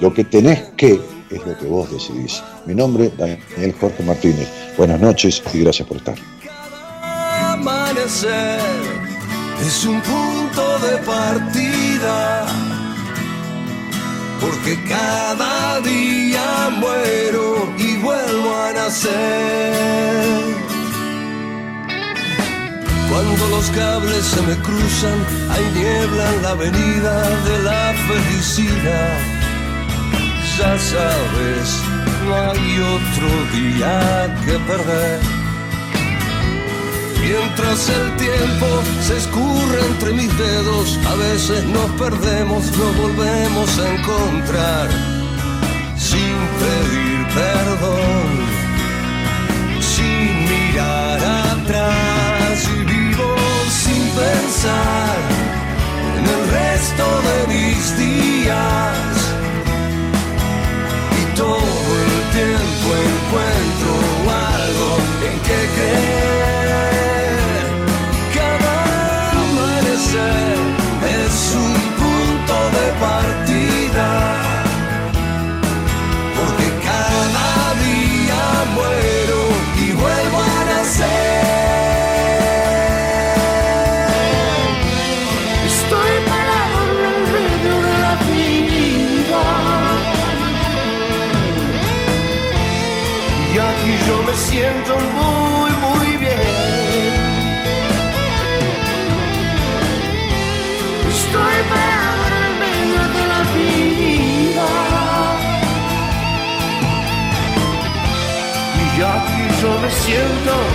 S2: Lo que tenés que es lo que vos decidís. Mi nombre, Daniel Jorge Martínez. Buenas noches y gracias por estar.
S3: Amanecer es un punto de partida, porque cada día muero y vuelvo a nacer. Cuando los cables se me cruzan, hay niebla en la avenida de la felicidad. Ya sabes, no hay otro día que perder. Mientras el tiempo se escurre entre mis dedos, a veces nos perdemos, nos volvemos a encontrar sin pedir perdón, sin mirar atrás en el resto de mis días. Me